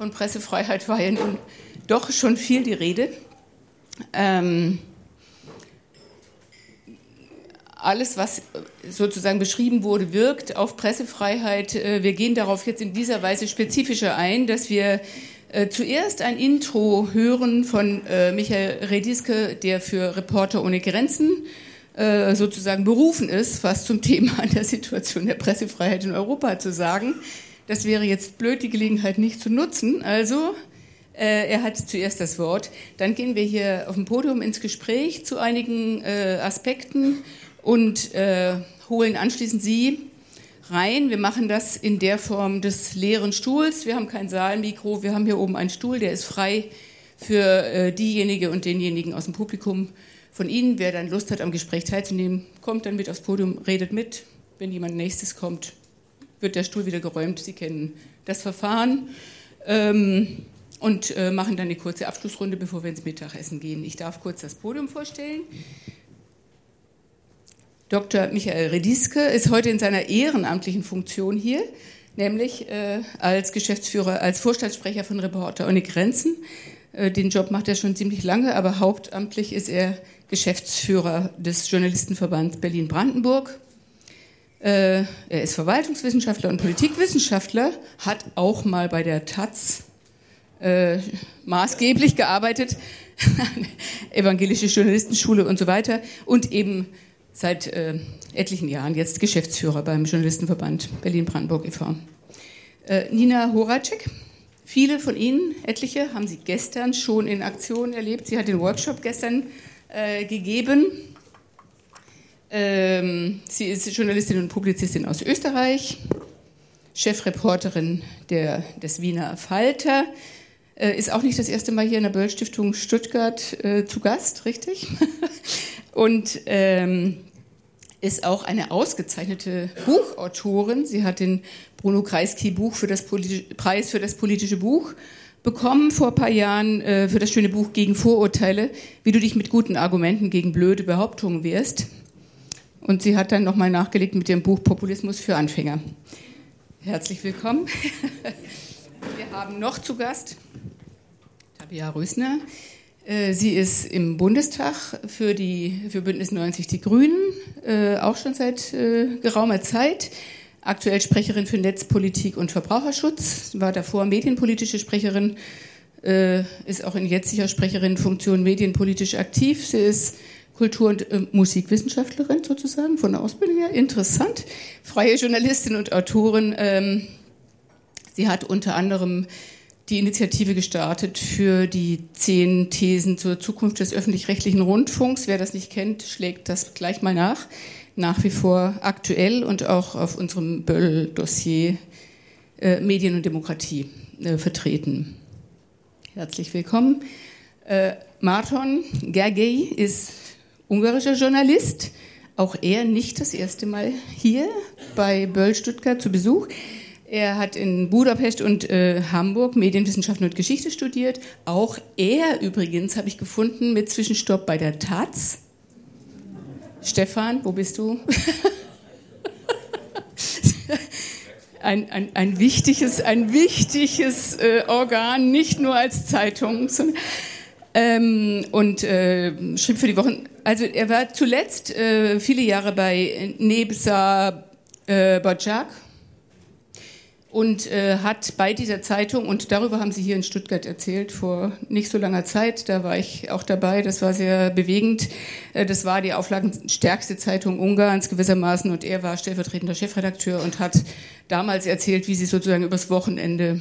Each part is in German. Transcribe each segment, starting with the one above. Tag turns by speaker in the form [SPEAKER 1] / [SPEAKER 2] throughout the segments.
[SPEAKER 1] Von Pressefreiheit war ja nun doch schon viel die Rede. Ähm, alles, was sozusagen beschrieben wurde, wirkt auf Pressefreiheit. Äh, wir gehen darauf jetzt in dieser Weise spezifischer ein, dass wir äh, zuerst ein Intro hören von äh, Michael Rediske, der für Reporter ohne Grenzen sozusagen berufen ist, was zum Thema der Situation der Pressefreiheit in Europa zu sagen. Das wäre jetzt blöd, die Gelegenheit nicht zu nutzen. Also er hat zuerst das Wort. Dann gehen wir hier auf dem Podium ins Gespräch zu einigen Aspekten und äh, holen anschließend Sie rein. Wir machen das in der Form des leeren Stuhls. Wir haben kein Saalmikro, wir haben hier oben einen Stuhl, der ist frei für äh, diejenige und denjenigen aus dem Publikum von Ihnen. Wer dann Lust hat, am Gespräch teilzunehmen, kommt dann mit aufs Podium, redet mit. Wenn jemand nächstes kommt, wird der Stuhl wieder geräumt. Sie kennen das Verfahren. Ähm, und äh, machen dann eine kurze Abschlussrunde, bevor wir ins Mittagessen gehen. Ich darf kurz das Podium vorstellen. Dr. Michael Rediske ist heute in seiner ehrenamtlichen Funktion hier, nämlich äh, als Geschäftsführer, als Vorstandssprecher von Reporter ohne Grenzen. Äh, den Job macht er schon ziemlich lange, aber hauptamtlich ist er Geschäftsführer des Journalistenverbands Berlin-Brandenburg. Äh, er ist Verwaltungswissenschaftler und Politikwissenschaftler, hat auch mal bei der Taz äh, maßgeblich gearbeitet, evangelische Journalistenschule und so weiter und eben seit äh, etlichen Jahren jetzt Geschäftsführer beim Journalistenverband Berlin-Brandenburg e.V. Äh, Nina Horacek, viele von Ihnen, etliche, haben Sie gestern schon in Aktion erlebt. Sie hat den Workshop gestern äh, gegeben. Ähm, sie ist Journalistin und Publizistin aus Österreich, Chefreporterin der, des Wiener Falter, äh, ist auch nicht das erste Mal hier in der Böll-Stiftung Stuttgart äh, zu Gast, richtig? und ähm, ist auch eine ausgezeichnete Buchautorin. Sie hat den Bruno Kreisky Buch für das Preis für das politische Buch bekommen vor ein paar Jahren äh, für das schöne Buch Gegen Vorurteile, wie du dich mit guten Argumenten gegen blöde Behauptungen wehrst. Und sie hat dann nochmal nachgelegt mit dem Buch Populismus für Anfänger. Herzlich willkommen. Wir haben noch zu Gast Tabia Rösner. Äh, sie ist im Bundestag für, die, für Bündnis 90 Die Grünen, äh, auch schon seit äh, geraumer Zeit. Aktuell Sprecherin für Netzpolitik und Verbraucherschutz, war davor medienpolitische Sprecherin, ist auch in jetziger Sprecherinnenfunktion medienpolitisch aktiv. Sie ist Kultur- und äh, Musikwissenschaftlerin sozusagen von der Ausbildung her. Interessant. Freie Journalistin und Autorin. Ähm, sie hat unter anderem die Initiative gestartet für die zehn Thesen zur Zukunft des öffentlich-rechtlichen Rundfunks. Wer das nicht kennt, schlägt das gleich mal nach. Nach wie vor aktuell und auch auf unserem Böll-Dossier äh, Medien und Demokratie äh, vertreten. Herzlich willkommen. Äh, Marton Gergely ist ungarischer Journalist. Auch er nicht das erste Mal hier bei Böll Stuttgart zu Besuch. Er hat in Budapest und äh, Hamburg Medienwissenschaften und Geschichte studiert. Auch er übrigens, habe ich gefunden, mit Zwischenstopp bei der Taz. Stefan, wo bist du? ein, ein, ein wichtiges, ein wichtiges äh, Organ, nicht nur als Zeitung. Sondern, ähm, und äh, schrieb für die Wochen. Also er war zuletzt äh, viele Jahre bei Nebsa äh, Bajak und äh, hat bei dieser Zeitung, und darüber haben Sie hier in Stuttgart erzählt, vor nicht so langer Zeit, da war ich auch dabei, das war sehr bewegend, äh, das war die auflagenstärkste Zeitung Ungarns gewissermaßen und er war stellvertretender Chefredakteur und hat damals erzählt, wie sie sozusagen übers Wochenende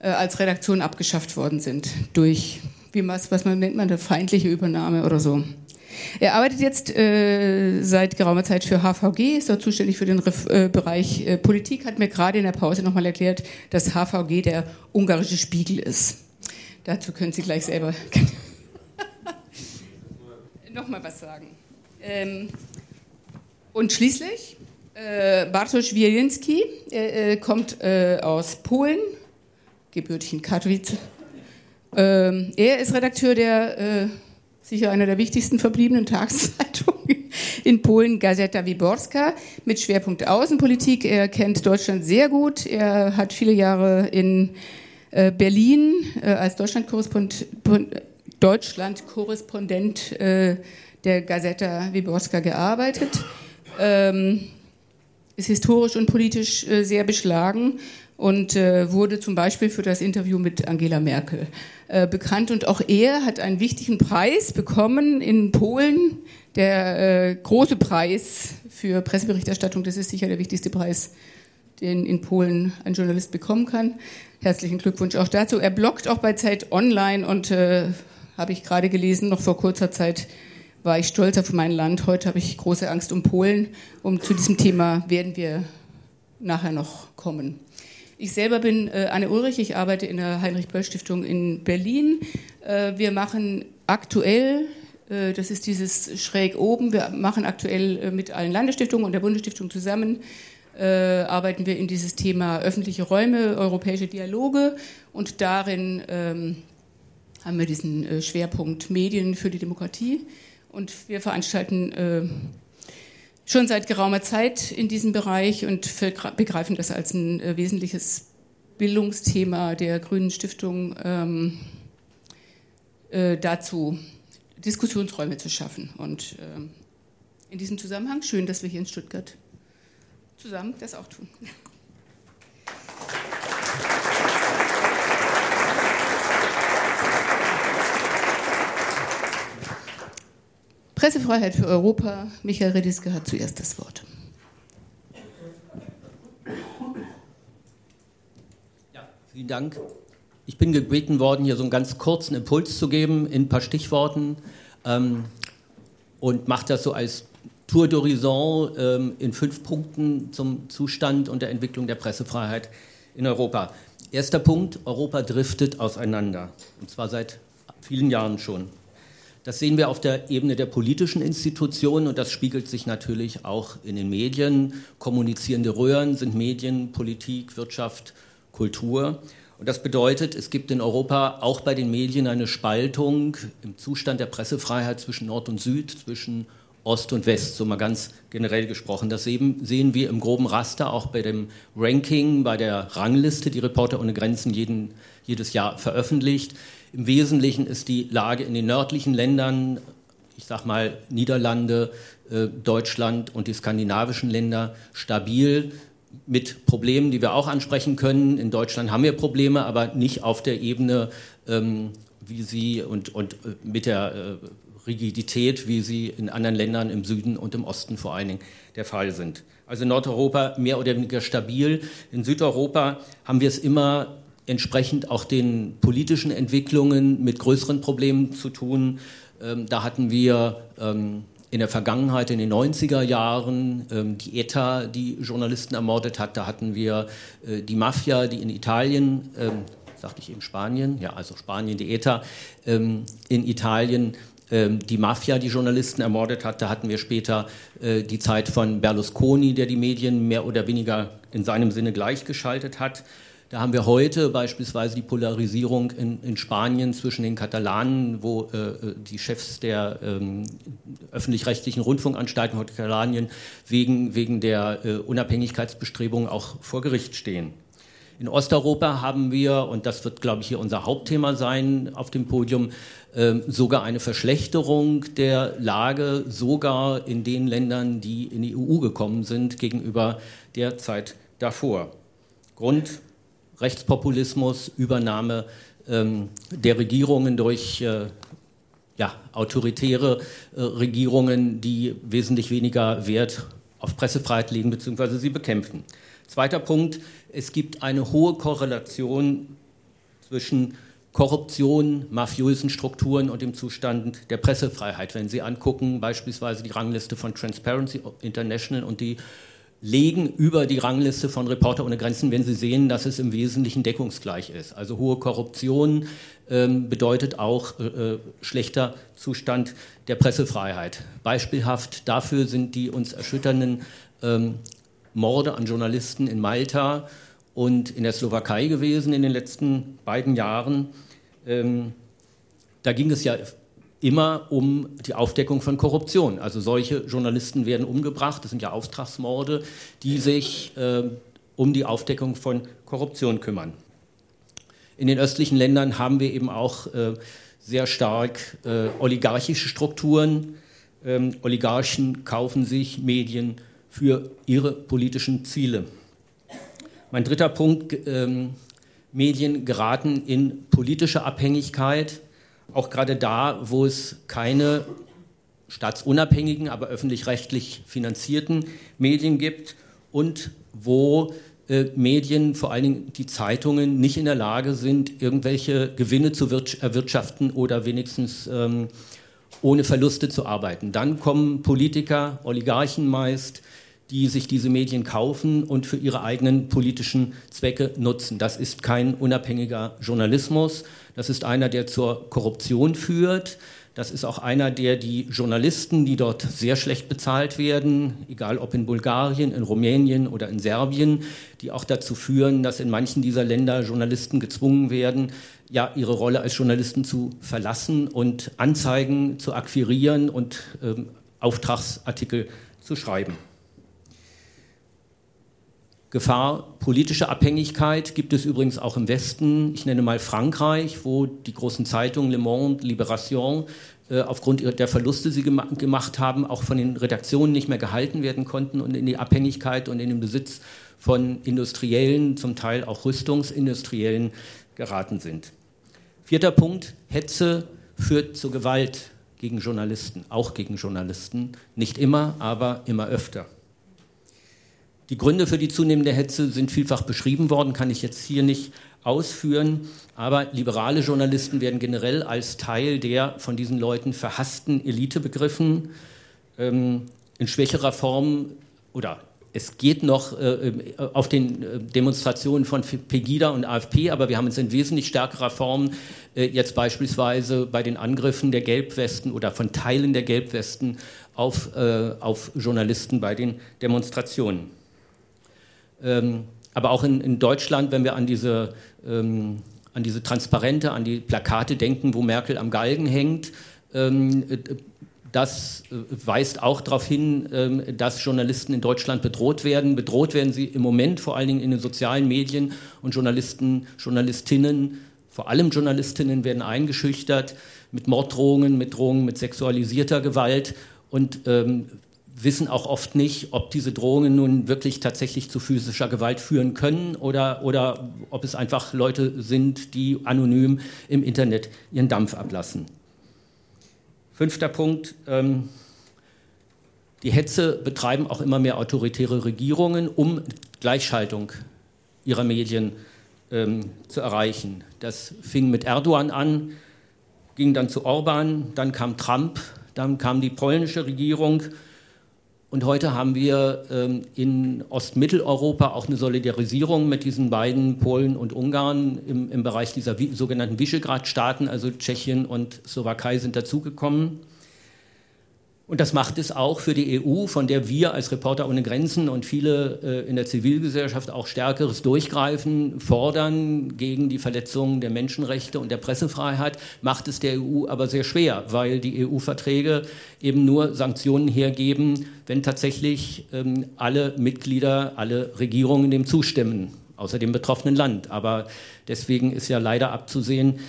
[SPEAKER 1] äh, als Redaktion abgeschafft worden sind durch, wie was, was man nennt man, eine feindliche Übernahme oder so. Er arbeitet jetzt äh, seit geraumer Zeit für HVG, ist dort zuständig für den Ref äh, Bereich äh, Politik, hat mir gerade in der Pause nochmal erklärt, dass HVG der ungarische Spiegel ist. Dazu können Sie gleich selber nochmal was sagen. Ähm, und schließlich äh, Bartosz Wielinski äh, kommt äh, aus Polen, gebürtig in Katowice. Ähm, er ist Redakteur der äh, sicher einer der wichtigsten verbliebenen Tageszeitungen in Polen, Gazeta Wyborska, mit Schwerpunkt Außenpolitik. Er kennt Deutschland sehr gut. Er hat viele Jahre in äh, Berlin äh, als Deutschlandkorrespondent Deutschland äh, der Gazeta Wyborska gearbeitet. Ähm, ist historisch und politisch äh, sehr beschlagen und äh, wurde zum Beispiel für das Interview mit Angela Merkel äh, bekannt. Und auch er hat einen wichtigen Preis bekommen in Polen, der äh, große Preis für Presseberichterstattung. Das ist sicher der wichtigste Preis, den in Polen ein Journalist bekommen kann. Herzlichen Glückwunsch auch dazu. Er bloggt auch bei Zeit Online und äh, habe ich gerade gelesen, noch vor kurzer Zeit war ich stolz auf mein Land. Heute habe ich große Angst um Polen. Um zu diesem Thema werden wir nachher noch kommen. Ich selber bin äh, Anne Ulrich, ich arbeite in der Heinrich-Böll-Stiftung in Berlin. Äh, wir machen aktuell, äh, das ist dieses schräg oben, wir machen aktuell äh, mit allen Landesstiftungen und der Bundesstiftung zusammen, äh, arbeiten wir in dieses Thema öffentliche Räume, europäische Dialoge und darin ähm, haben wir diesen äh, Schwerpunkt Medien für die Demokratie und wir veranstalten schon seit geraumer Zeit in diesem Bereich und begreifen das als ein äh, wesentliches Bildungsthema der Grünen Stiftung ähm, äh, dazu, Diskussionsräume zu schaffen. Und äh, in diesem Zusammenhang schön, dass wir hier in Stuttgart zusammen das auch tun. Pressefreiheit für Europa. Michael Rediske hat zuerst das Wort.
[SPEAKER 2] Ja, vielen Dank. Ich bin gebeten worden, hier so einen ganz kurzen Impuls zu geben in ein paar Stichworten ähm, und mache das so als Tour d'Horizon ähm, in fünf Punkten zum Zustand und der Entwicklung der Pressefreiheit in Europa. Erster Punkt, Europa driftet auseinander, und zwar seit vielen Jahren schon. Das sehen wir auf der Ebene der politischen Institutionen und das spiegelt sich natürlich auch in den Medien. Kommunizierende Röhren sind Medien, Politik, Wirtschaft, Kultur. Und das bedeutet, es gibt in Europa auch bei den Medien eine Spaltung im Zustand der Pressefreiheit zwischen Nord und Süd, zwischen Ost und West, so mal ganz generell gesprochen. Das sehen, wir im groben Raster auch bei dem Ranking, bei der Rangliste, die Reporter ohne Grenzen jeden, jedes Jahr veröffentlicht. Im Wesentlichen ist die Lage in den nördlichen Ländern, ich sage mal Niederlande, äh, Deutschland und die skandinavischen Länder stabil mit Problemen, die wir auch ansprechen können. In Deutschland haben wir Probleme, aber nicht auf der Ebene, ähm, wie sie und, und äh, mit der äh, Rigidität, wie sie in anderen Ländern im Süden und im Osten vor allen Dingen der Fall sind. Also Nordeuropa mehr oder weniger stabil. In Südeuropa haben wir es immer entsprechend auch den politischen Entwicklungen mit größeren Problemen zu tun. Ähm, da hatten wir ähm, in der Vergangenheit, in den 90er Jahren, ähm, die ETA, die Journalisten ermordet hat. Da hatten wir äh, die Mafia, die in Italien, ähm, sagte ich eben Spanien, ja, also Spanien, die ETA, ähm, in Italien ähm, die Mafia die Journalisten ermordet hat. Da hatten wir später äh, die Zeit von Berlusconi, der die Medien mehr oder weniger in seinem Sinne gleichgeschaltet hat. Da haben wir heute beispielsweise die Polarisierung in, in Spanien zwischen den Katalanen, wo äh, die Chefs der ähm, öffentlich-rechtlichen Rundfunkanstalten von Katalonien wegen, wegen der äh, Unabhängigkeitsbestrebungen auch vor Gericht stehen. In Osteuropa haben wir, und das wird, glaube ich, hier unser Hauptthema sein auf dem Podium, äh, sogar eine Verschlechterung der Lage, sogar in den Ländern, die in die EU gekommen sind, gegenüber der Zeit davor. Grund Rechtspopulismus, Übernahme ähm, der Regierungen durch äh, ja, autoritäre äh, Regierungen, die wesentlich weniger Wert auf Pressefreiheit legen bzw. sie bekämpfen. Zweiter Punkt, es gibt eine hohe Korrelation zwischen Korruption, mafiösen Strukturen und dem Zustand der Pressefreiheit. Wenn Sie angucken, beispielsweise die Rangliste von Transparency International und die legen über die Rangliste von Reporter ohne Grenzen, wenn sie sehen, dass es im Wesentlichen deckungsgleich ist. Also hohe Korruption ähm, bedeutet auch äh, äh, schlechter Zustand der Pressefreiheit. Beispielhaft dafür sind die uns erschütternden ähm, Morde an Journalisten in Malta und in der Slowakei gewesen in den letzten beiden Jahren. Ähm, da ging es ja immer um die Aufdeckung von Korruption. Also solche Journalisten werden umgebracht, das sind ja Auftragsmorde, die sich äh, um die Aufdeckung von Korruption kümmern. In den östlichen Ländern haben wir eben auch äh, sehr stark äh, oligarchische Strukturen. Ähm, Oligarchen kaufen sich Medien für ihre politischen Ziele. Mein dritter Punkt, ähm, Medien geraten in politische Abhängigkeit, auch gerade da, wo es keine staatsunabhängigen, aber öffentlich-rechtlich finanzierten Medien gibt und wo äh, Medien, vor allen Dingen die Zeitungen, nicht in der Lage sind, irgendwelche Gewinne zu erwirtschaften oder wenigstens ähm, ohne Verluste zu arbeiten. Dann kommen Politiker, Oligarchen meist, die sich diese Medien kaufen und für ihre eigenen politischen Zwecke nutzen. Das ist kein unabhängiger Journalismus, das ist einer, der zur Korruption führt. Das ist auch einer, der die Journalisten, die dort sehr schlecht bezahlt werden, egal ob in Bulgarien, in Rumänien oder in Serbien, die auch dazu führen, dass in manchen dieser Länder Journalisten gezwungen werden, ja, ihre Rolle als Journalisten zu verlassen und Anzeigen zu akquirieren und ähm, Auftragsartikel zu schreiben. Gefahr politischer Abhängigkeit gibt es übrigens auch im Westen. Ich nenne mal Frankreich, wo die großen Zeitungen Le Monde, Libération äh, aufgrund der Verluste, die sie gem gemacht haben, auch von den Redaktionen nicht mehr gehalten werden konnten und in die Abhängigkeit und in den Besitz von Industriellen, zum Teil auch Rüstungsindustriellen geraten sind. Vierter Punkt, Hetze führt zu Gewalt gegen Journalisten, auch gegen Journalisten. Nicht immer, aber immer öfter. Die Gründe für die zunehmende Hetze sind vielfach beschrieben worden, kann ich jetzt hier nicht ausführen. Aber liberale Journalisten werden generell als Teil der von diesen Leuten verhassten Elite begriffen. Ähm, in schwächerer Form oder es geht noch äh, auf den äh, Demonstrationen von Pegida und AfP, aber wir haben es in wesentlich stärkerer Form äh, jetzt beispielsweise bei den Angriffen der Gelbwesten oder von Teilen der Gelbwesten auf, äh, auf Journalisten bei den Demonstrationen. Ähm, aber auch in, in, Deutschland, wenn wir an diese, ähm, an diese Transparente, an die Plakate denken, wo Merkel am Galgen hängt, ähm, äh, das äh, weist auch darauf hin, ähm, dass Journalisten in Deutschland bedroht werden. Bedroht werden sie im Moment vor allen Dingen in den sozialen Medien und Journalisten, Journalistinnen, vor allem Journalistinnen werden eingeschüchtert mit Morddrohungen, mit Drohungen mit sexualisierter Gewalt. Und ähm, wissen auch oft nicht, ob diese Drohungen nun wirklich tatsächlich zu physischer Gewalt führen können oder, oder ob es einfach Leute sind, die anonym im Internet ihren Dampf ablassen. Fünfter Punkt. Ähm, die Hetze betreiben auch immer mehr autoritäre Regierungen, um Gleichschaltung ihrer Medien ähm, zu erreichen. Das fing mit Erdogan an, ging dann zu Orban, dann kam Trump, dann kam die polnische Regierung und heute haben wir ähm, in Ostmitteleuropa auch eine Solidarisierung mit diesen beiden, Polen und Ungarn, im, im Bereich dieser sogenannten Visegrad-Staaten, also Tschechien und Slowakei sind dazugekommen. Und das macht es auch für die EU, von der wir als Reporter ohne Grenzen und viele äh, in der Zivilgesellschaft auch stärkeres Durchgreifen fordern gegen die Verletzungen der Menschenrechte und der Pressefreiheit, macht es der EU aber sehr schwer, weil die EU-Verträge eben nur Sanktionen hergeben, wenn tatsächlich ähm, alle Mitglieder, alle Regierungen dem zustimmen, außer dem betroffenen Land. Aber deswegen ist ja leider abzusehen,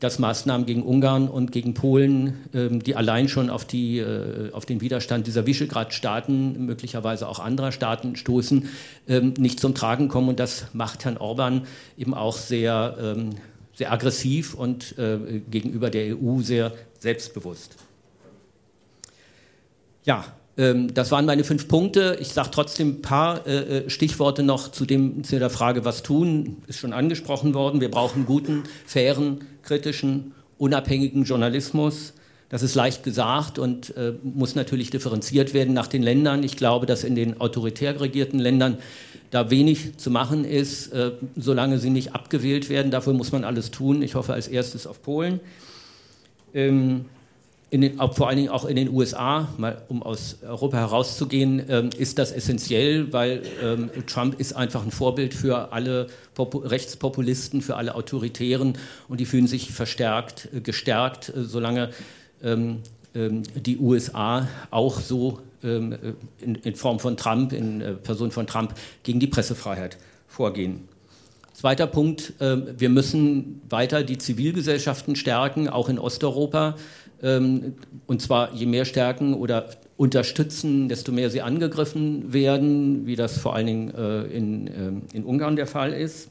[SPEAKER 2] dass Maßnahmen gegen Ungarn und gegen Polen, ähm, die allein schon auf, die, äh, auf den Widerstand dieser Visegrad-Staaten, möglicherweise auch anderer Staaten stoßen, ähm, nicht zum Tragen kommen. Und das macht Herrn Orban eben auch sehr, ähm, sehr aggressiv und äh, gegenüber der EU sehr selbstbewusst. Ja, ähm, das waren meine fünf Punkte. Ich sage trotzdem ein paar äh, äh, Stichworte noch zu, dem, zu der Frage, was tun. Ist schon angesprochen worden. Wir brauchen guten, fairen, kritischen, unabhängigen Journalismus. Das ist leicht gesagt und äh, muss natürlich differenziert werden nach den Ländern. Ich glaube, dass in den autoritär regierten Ländern da wenig zu machen ist, äh, solange sie nicht abgewählt werden. Dafür muss man alles tun. Ich hoffe als erstes auf Polen. Ähm, den, vor allen Dingen auch in den USA, mal um aus Europa herauszugehen, ähm, ist das essentiell, weil ähm, Trump ist einfach ein Vorbild für alle Popu Rechtspopulisten, für alle Autoritären und die fühlen sich verstärkt, äh, gestärkt, äh, solange ähm, ähm die USA auch so ähm, äh, in, in, Form von Trump, in äh, Person von Trump, gegen die Pressefreiheit vorgehen. Zweiter Punkt, ähm, wir müssen weiter die Zivilgesellschaften stärken, auch in Osteuropa. Ähm, und zwar je mehr stärken oder unterstützen, desto mehr sie angegriffen werden, wie das vor allen Dingen äh, in, ähm, in Ungarn der Fall ist.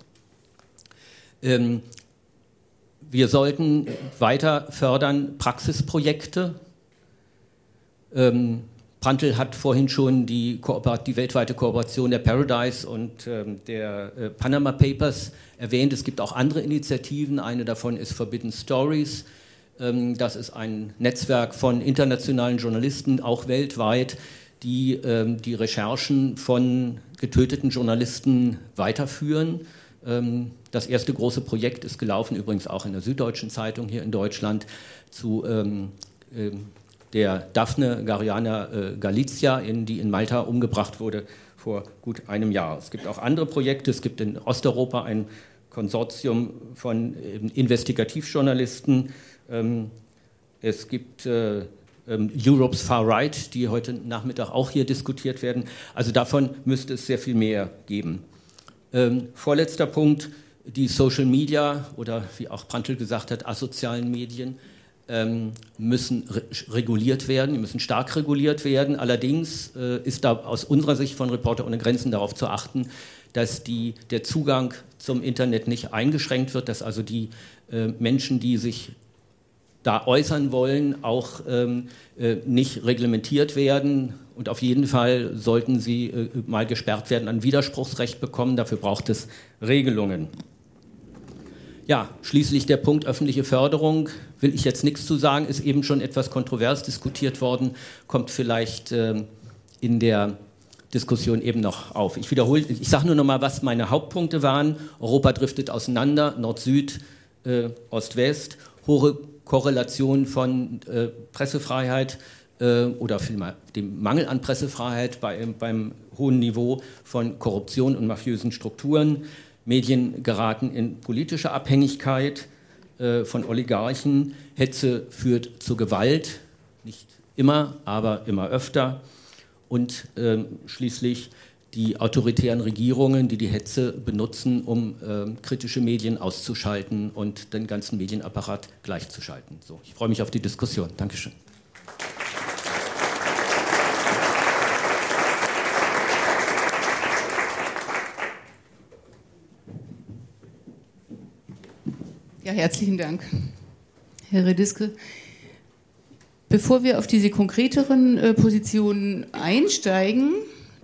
[SPEAKER 2] Wir sollten weiter fördern Praxisprojekte. Prantl hat vorhin schon die, die, weltweite Kooperation der Paradise und ähm, der äh, Panama Papers erwähnt. Es gibt auch andere Initiativen. Eine davon ist Forbidden Stories. Ähm, das ist ein Netzwerk von internationalen Journalisten, auch weltweit, die ähm, die Recherchen von getöteten Journalisten weiterführen. Ähm, das erste große Projekt ist gelaufen, übrigens auch in der Süddeutschen Zeitung hier in Deutschland, zu der Daphne Gariana äh, Galizia, die in Malta umgebracht wurde vor gut einem Jahr. Es gibt auch andere Projekte. Es gibt in Osteuropa ein Konsortium von Investigativjournalisten. Ähm, es gibt äh, ähm, Europe's Far Right, die heute Nachmittag auch hier diskutiert werden. Also davon müsste es sehr viel mehr geben. Ähm, vorletzter Punkt, die Social Media oder wie auch Prantl gesagt hat, asozialen Medien ähm, müssen re reguliert werden, die müssen stark reguliert werden. Allerdings äh, ist da aus unserer Sicht von Reporter ohne Grenzen darauf zu achten, dass die, der Zugang zum Internet nicht eingeschränkt wird, dass also die äh, Menschen, die sich da äußern wollen, auch ähm, äh, nicht reglementiert werden. Und auf jeden Fall sollten sie äh, mal gesperrt werden, ein Widerspruchsrecht bekommen. Dafür braucht es Regelungen. Ja, schließlich der Punkt öffentliche Förderung, will ich jetzt nichts zu sagen, ist eben schon etwas kontrovers diskutiert worden, kommt vielleicht äh, in der Diskussion eben noch auf. Ich wiederhole, ich sage nur noch mal, was meine Hauptpunkte waren. Europa driftet auseinander, Nord-Süd, äh, Ost-West, hohe Korrelation von äh, Pressefreiheit äh, oder vielmehr dem Mangel an Pressefreiheit bei, beim hohen Niveau von Korruption und mafiösen Strukturen. Medien geraten in politische Abhängigkeit äh, von Oligarchen. Hetze führt zu Gewalt, nicht immer, aber immer öfter. Und äh, schließlich die autoritären Regierungen, die die Hetze benutzen, um äh, kritische Medien auszuschalten und den ganzen Medienapparat gleichzuschalten. So, ich freue mich auf die Diskussion. Dankeschön.
[SPEAKER 1] Ja, herzlichen Dank, Herr Rediske. Bevor wir auf diese konkreteren äh, Positionen einsteigen,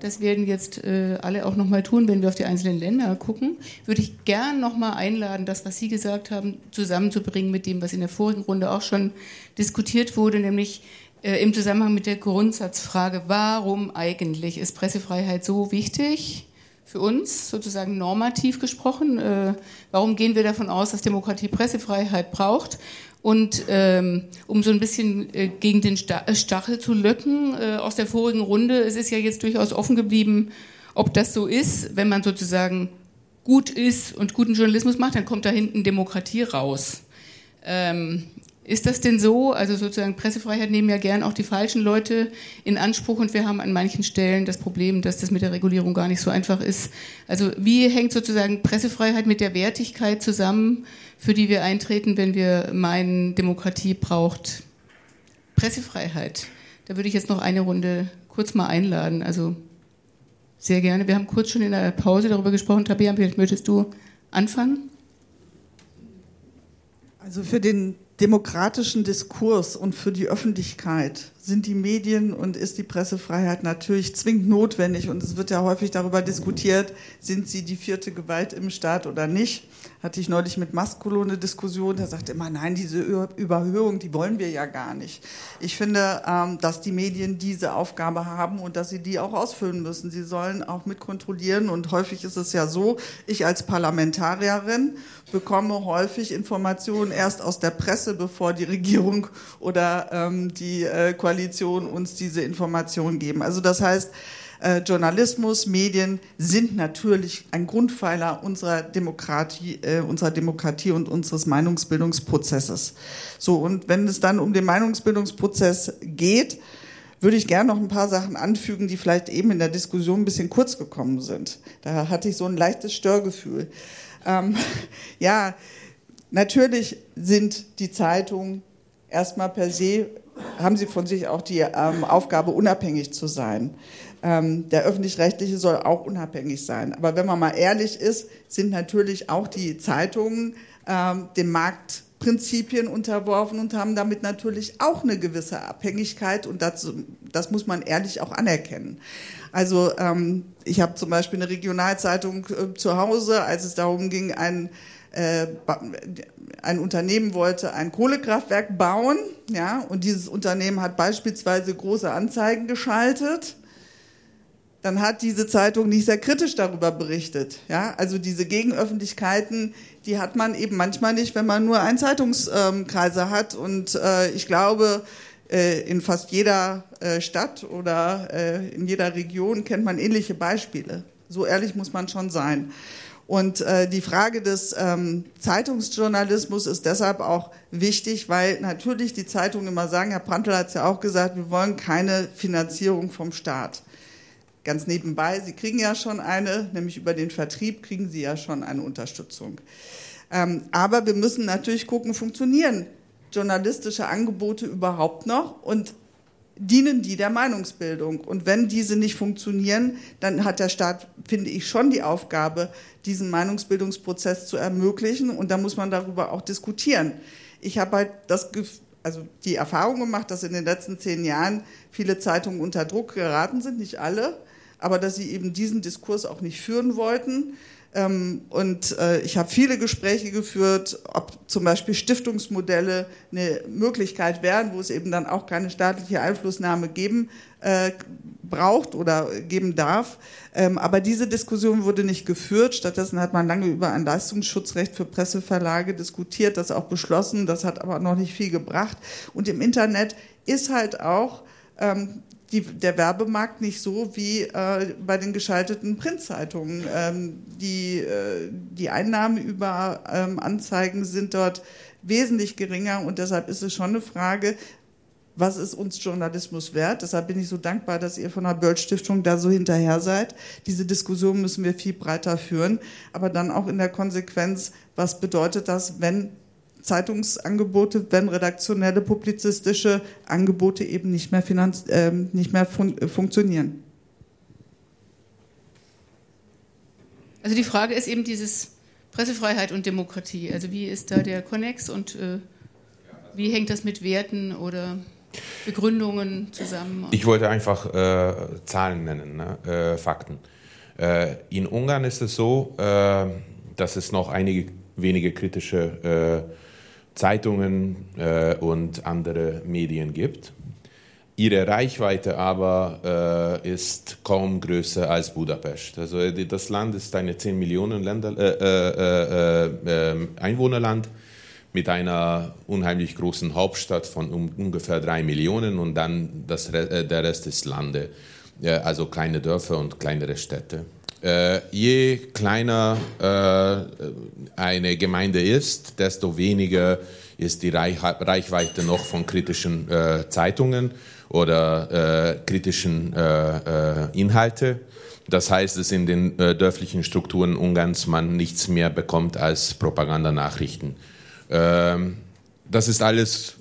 [SPEAKER 1] das werden jetzt äh, alle auch nochmal tun, wenn wir auf die einzelnen Länder gucken, würde ich gern nochmal einladen, das, was Sie gesagt haben, zusammenzubringen mit dem, was in der vorigen Runde auch schon diskutiert wurde, nämlich äh, im Zusammenhang mit der Grundsatzfrage, warum eigentlich ist Pressefreiheit so wichtig? für uns, sozusagen normativ gesprochen. Äh, warum gehen wir davon aus, dass Demokratie Pressefreiheit braucht? Und ähm, um so ein bisschen äh, gegen den äh, Stachel zu löcken äh, aus der vorigen Runde, es ist ja jetzt durchaus offen geblieben, ob das so ist, wenn man sozusagen gut ist und guten Journalismus macht, dann kommt da hinten Demokratie raus. Ähm, ist das denn so? Also sozusagen Pressefreiheit nehmen ja gern auch die falschen Leute in Anspruch und wir haben an manchen Stellen das Problem, dass das mit der Regulierung gar nicht so einfach ist. Also wie hängt sozusagen Pressefreiheit mit der Wertigkeit zusammen, für die wir eintreten, wenn wir meinen, Demokratie braucht Pressefreiheit? Da würde ich jetzt noch eine Runde kurz mal einladen. Also sehr gerne. Wir haben kurz schon in der Pause darüber gesprochen. Tabea, vielleicht möchtest du anfangen?
[SPEAKER 3] Also für den demokratischen Diskurs und für die Öffentlichkeit sind die Medien und ist die Pressefreiheit natürlich zwingend notwendig. Und es wird ja häufig darüber diskutiert, sind sie die vierte Gewalt im Staat oder nicht. Hatte ich neulich mit Maskolo eine Diskussion, der sagte immer, nein, diese Überhöhung, die wollen wir ja gar nicht. Ich finde, ähm, dass die Medien diese Aufgabe haben und dass sie die auch ausfüllen müssen. Sie sollen auch mitkontrollieren. Und häufig ist es ja so, ich als Parlamentarierin bekomme häufig Informationen erst aus der Presse, bevor die Regierung oder ähm, die äh, Koalition uns diese Informationen geben. Also das heißt, äh, Journalismus, Medien sind natürlich ein Grundpfeiler unserer Demokratie, äh, unserer Demokratie und unseres Meinungsbildungsprozesses. So, und wenn es dann um den Meinungsbildungsprozess geht, würde ich gerne noch ein paar Sachen anfügen, die vielleicht eben in der Diskussion ein bisschen kurz gekommen sind. Da hatte ich so ein leichtes Störgefühl. Ähm, ja, natürlich sind die Zeitungen erstmal per se, haben sie von sich auch die ähm, Aufgabe, unabhängig zu sein. Ähm, der öffentlich-rechtliche soll auch unabhängig sein. Aber wenn man mal ehrlich ist, sind natürlich auch die Zeitungen ähm, dem Marktprinzipien unterworfen und haben damit natürlich auch eine gewisse Abhängigkeit und das, das muss man ehrlich auch anerkennen. Also ähm, ich habe zum Beispiel eine Regionalzeitung äh, zu Hause, als es darum ging, ein äh, ein Unternehmen wollte ein Kohlekraftwerk bauen, ja, und dieses Unternehmen hat beispielsweise große Anzeigen geschaltet dann hat diese Zeitung nicht sehr kritisch darüber berichtet. Ja, also diese Gegenöffentlichkeiten, die hat man eben manchmal nicht, wenn man nur einen Zeitungskreise hat. Und äh, ich glaube, äh, in fast jeder äh, Stadt oder äh, in jeder Region kennt man ähnliche Beispiele. So ehrlich muss man schon sein. Und äh, die Frage des ähm, Zeitungsjournalismus ist deshalb auch wichtig, weil natürlich die Zeitungen immer sagen, Herr Prantl hat es ja auch gesagt, wir wollen keine Finanzierung vom Staat. Ganz nebenbei, Sie kriegen ja schon eine, nämlich über den Vertrieb kriegen Sie ja schon eine Unterstützung. Ähm, aber wir müssen natürlich gucken, funktionieren journalistische Angebote überhaupt noch und dienen die der Meinungsbildung? Und wenn diese nicht funktionieren, dann hat der Staat, finde ich, schon die Aufgabe, diesen Meinungsbildungsprozess zu ermöglichen. Und da muss man darüber auch diskutieren. Ich habe halt das also die Erfahrung gemacht, dass in den letzten zehn Jahren viele Zeitungen unter Druck geraten sind, nicht alle aber dass sie eben diesen Diskurs auch nicht führen wollten. Ähm, und äh, ich habe viele Gespräche geführt, ob zum Beispiel Stiftungsmodelle eine Möglichkeit wären, wo es eben dann auch keine staatliche Einflussnahme geben äh, braucht oder geben darf. Ähm, aber diese Diskussion wurde nicht geführt. Stattdessen hat man lange über ein Leistungsschutzrecht für Presseverlage diskutiert, das auch beschlossen. Das hat aber noch nicht viel gebracht. Und im Internet ist halt auch ähm, die, der Werbemarkt nicht so wie äh, bei den geschalteten Printzeitungen. Ähm, die, äh, die Einnahmen über ähm, Anzeigen sind dort wesentlich geringer und deshalb ist es schon eine Frage, was ist uns Journalismus wert? Deshalb bin ich so dankbar, dass ihr von der Böll Stiftung da so hinterher seid. Diese Diskussion müssen wir viel breiter führen, aber dann auch in der Konsequenz, was bedeutet das, wenn Zeitungsangebote, wenn redaktionelle, publizistische Angebote eben nicht mehr, finanz, äh, nicht mehr fun äh, funktionieren.
[SPEAKER 1] Also die Frage ist eben dieses Pressefreiheit und Demokratie. Also wie ist da der Konnex und äh, wie hängt das mit Werten oder Begründungen zusammen?
[SPEAKER 4] Ich wollte einfach äh, Zahlen nennen, ne? Äh, Fakten. Äh, in Ungarn ist es so, dass es noch einige wenige kritische Zeitungen äh, und andere Medien gibt. Ihre Reichweite aber äh, ist kaum größer als Budapest. Also äh, das Land ist ein 10 Millionen Länder, äh, äh, äh, Einwohnerland mit einer unheimlich großen Hauptstadt von um, ungefähr 3 Millionen und dann das, der Rest ist Lande, also kleine Dörfer und kleinere Städte. Äh, je kleiner äh, eine Gemeinde ist, desto weniger ist die Reichweite noch von kritischen äh, Zeitungen oder äh, kritischen äh, äh, Inhalte. Das heißt, dass in den dörflichen Strukturen Ungarns man nichts mehr bekommt als Propagandanachrichten. Ähm, das ist alles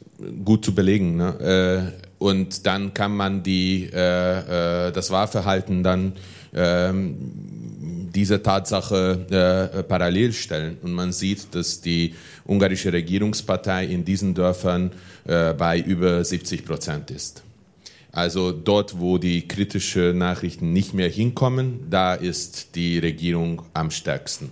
[SPEAKER 4] gut zu belegen. Ne? und dann kann man die, das Wahlverhalten dann ähm, diese Tatsache äh, parallel stellen. Und man sieht, dass die ungarische Regierungspartei in diesen Dörfern äh, bei über 70 Prozent ist. Also dort, wo die kritischen Nachrichten nicht mehr hinkommen, da ist die Regierung am stärksten.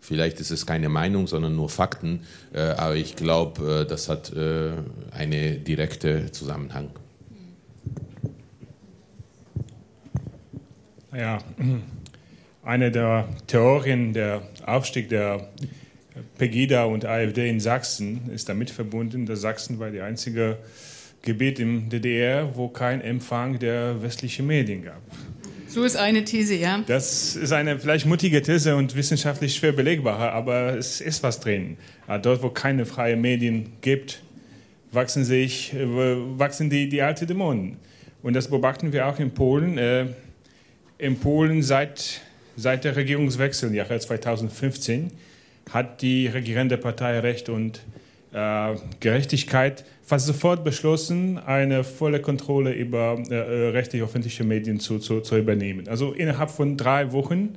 [SPEAKER 4] Vielleicht ist es keine Meinung, sondern nur Fakten, äh, aber ich glaube, äh, das hat äh, einen direkten Zusammenhang.
[SPEAKER 5] Ja, eine der Theorien der Aufstieg der Pegida und AfD in Sachsen ist damit verbunden, dass Sachsen war die einzige Gebiet im DDR, wo kein Empfang der westlichen Medien gab.
[SPEAKER 1] So ist eine These, ja.
[SPEAKER 5] Das ist eine vielleicht mutige These und wissenschaftlich schwer belegbar, aber es ist was drin. Dort, wo keine freien Medien gibt, wachsen, sich, wachsen die, die alten Dämonen. Und das beobachten wir auch in Polen. Äh, in Polen seit, seit der Regierungswechsel im Jahre 2015 hat die regierende Partei Recht und äh, Gerechtigkeit fast sofort beschlossen, eine volle Kontrolle über äh, äh, rechtlich öffentliche Medien zu, zu, zu übernehmen. Also innerhalb von drei Wochen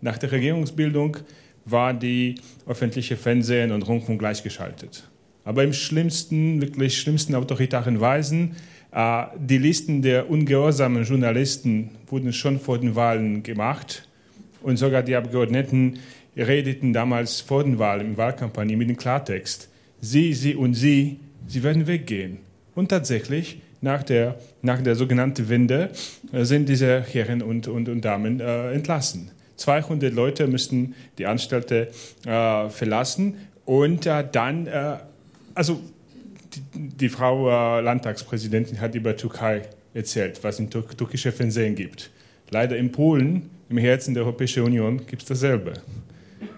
[SPEAKER 5] nach der Regierungsbildung war die öffentliche Fernsehen und Rundfunk gleichgeschaltet. Aber im schlimmsten, wirklich schlimmsten autoritären Weisen, äh, die Listen der ungehorsamen Journalisten wurden schon vor den Wahlen gemacht und sogar die Abgeordneten redeten damals vor den Wahlen im Wahlkampagne mit dem Klartext. Sie, Sie und Sie, Sie werden weggehen. Und tatsächlich, nach der, nach der sogenannten Wende, äh, sind diese Herren und, und, und Damen äh, entlassen. 200 Leute müssten die Anstalten äh, verlassen und äh, dann, äh, also die, die Frau äh, Landtagspräsidentin hat über Türkei erzählt, was im türkischen Fernsehen gibt. Leider in Polen, im Herzen der Europäischen Union, gibt es dasselbe.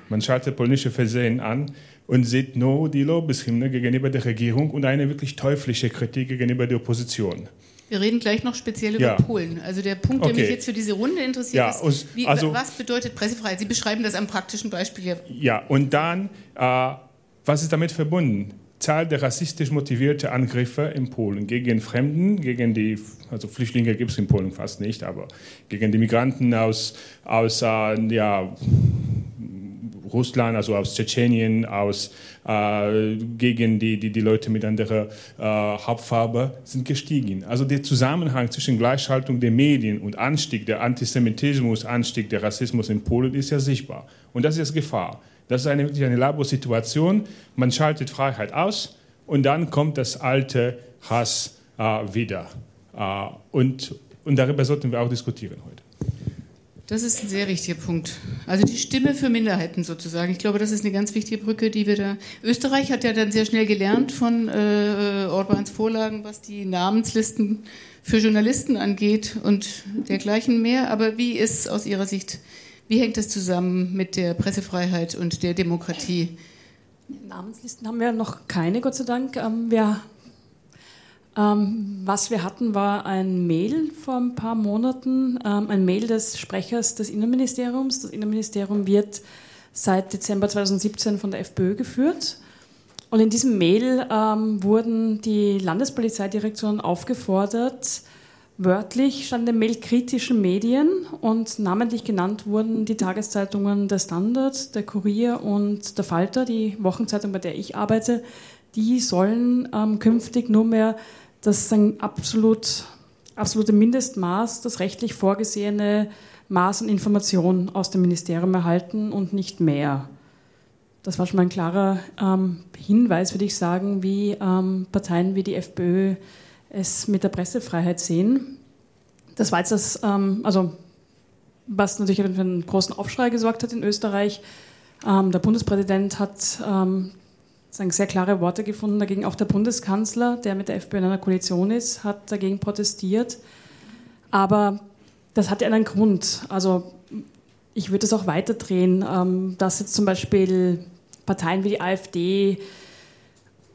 [SPEAKER 5] Man schaltet polnische Fernsehen an und sieht nur die Lobeshymne gegenüber der Regierung und eine wirklich teuflische Kritik gegenüber der Opposition.
[SPEAKER 1] Wir reden gleich noch speziell über ja. Polen. Also der Punkt, der okay. mich jetzt für diese Runde interessiert, ja, ist, wie, also, was bedeutet Pressefreiheit? Sie beschreiben das am praktischen Beispiel hier.
[SPEAKER 5] Ja, und dann, äh, was ist damit verbunden? Zahl der rassistisch motivierten Angriffe in Polen gegen Fremden, gegen die, also Flüchtlinge gibt es in Polen fast nicht, aber gegen die Migranten aus, aus äh, ja, Russland, also aus Tschetschenien, aus, äh, gegen die, die, die Leute mit anderer äh, Hauptfarbe sind gestiegen. Also der Zusammenhang zwischen Gleichschaltung der Medien und Anstieg der Antisemitismus, Anstieg der Rassismus in Polen ist ja sichtbar. Und das ist Gefahr. Das ist eine, wirklich eine Labor-Situation. Man schaltet Freiheit aus und dann kommt das alte Hass äh, wieder. Äh, und, und darüber sollten wir auch diskutieren heute.
[SPEAKER 1] Das ist ein sehr wichtiger Punkt. Also die Stimme für Minderheiten sozusagen. Ich glaube, das ist eine ganz wichtige Brücke, die wir da. Österreich hat ja dann sehr schnell gelernt von äh, Orbans Vorlagen, was die Namenslisten für Journalisten angeht und dergleichen mehr. Aber wie ist aus Ihrer Sicht, wie hängt das zusammen mit der Pressefreiheit und der Demokratie?
[SPEAKER 6] Namenslisten haben wir noch keine, Gott sei Dank. Ähm, wir ähm, was wir hatten, war ein Mail vor ein paar Monaten, ähm, ein Mail des Sprechers des Innenministeriums. Das Innenministerium wird seit Dezember 2017 von der FPÖ geführt. Und in diesem Mail ähm, wurden die Landespolizeidirektionen aufgefordert, wörtlich stand in der Mail kritischen Medien und namentlich genannt wurden die Tageszeitungen Der Standard, der Kurier und der Falter, die Wochenzeitung, bei der ich arbeite, die sollen ähm, künftig nur mehr das ist ein absolut, absolute Mindestmaß, das rechtlich vorgesehene Maß an Information aus dem Ministerium erhalten und nicht mehr. Das war schon mal ein klarer ähm, Hinweis, würde ich sagen, wie ähm, Parteien wie die FPÖ es mit der Pressefreiheit sehen. Das war jetzt das, ähm, also was natürlich für einen großen Aufschrei gesorgt hat in Österreich. Ähm, der Bundespräsident hat ähm, sagen, sehr klare Worte gefunden dagegen. Auch der Bundeskanzler, der mit der FPÖ in einer Koalition ist, hat dagegen protestiert. Aber das hat ja einen Grund. Also ich würde es auch weiterdrehen, ähm, dass jetzt zum Beispiel Parteien wie die AfD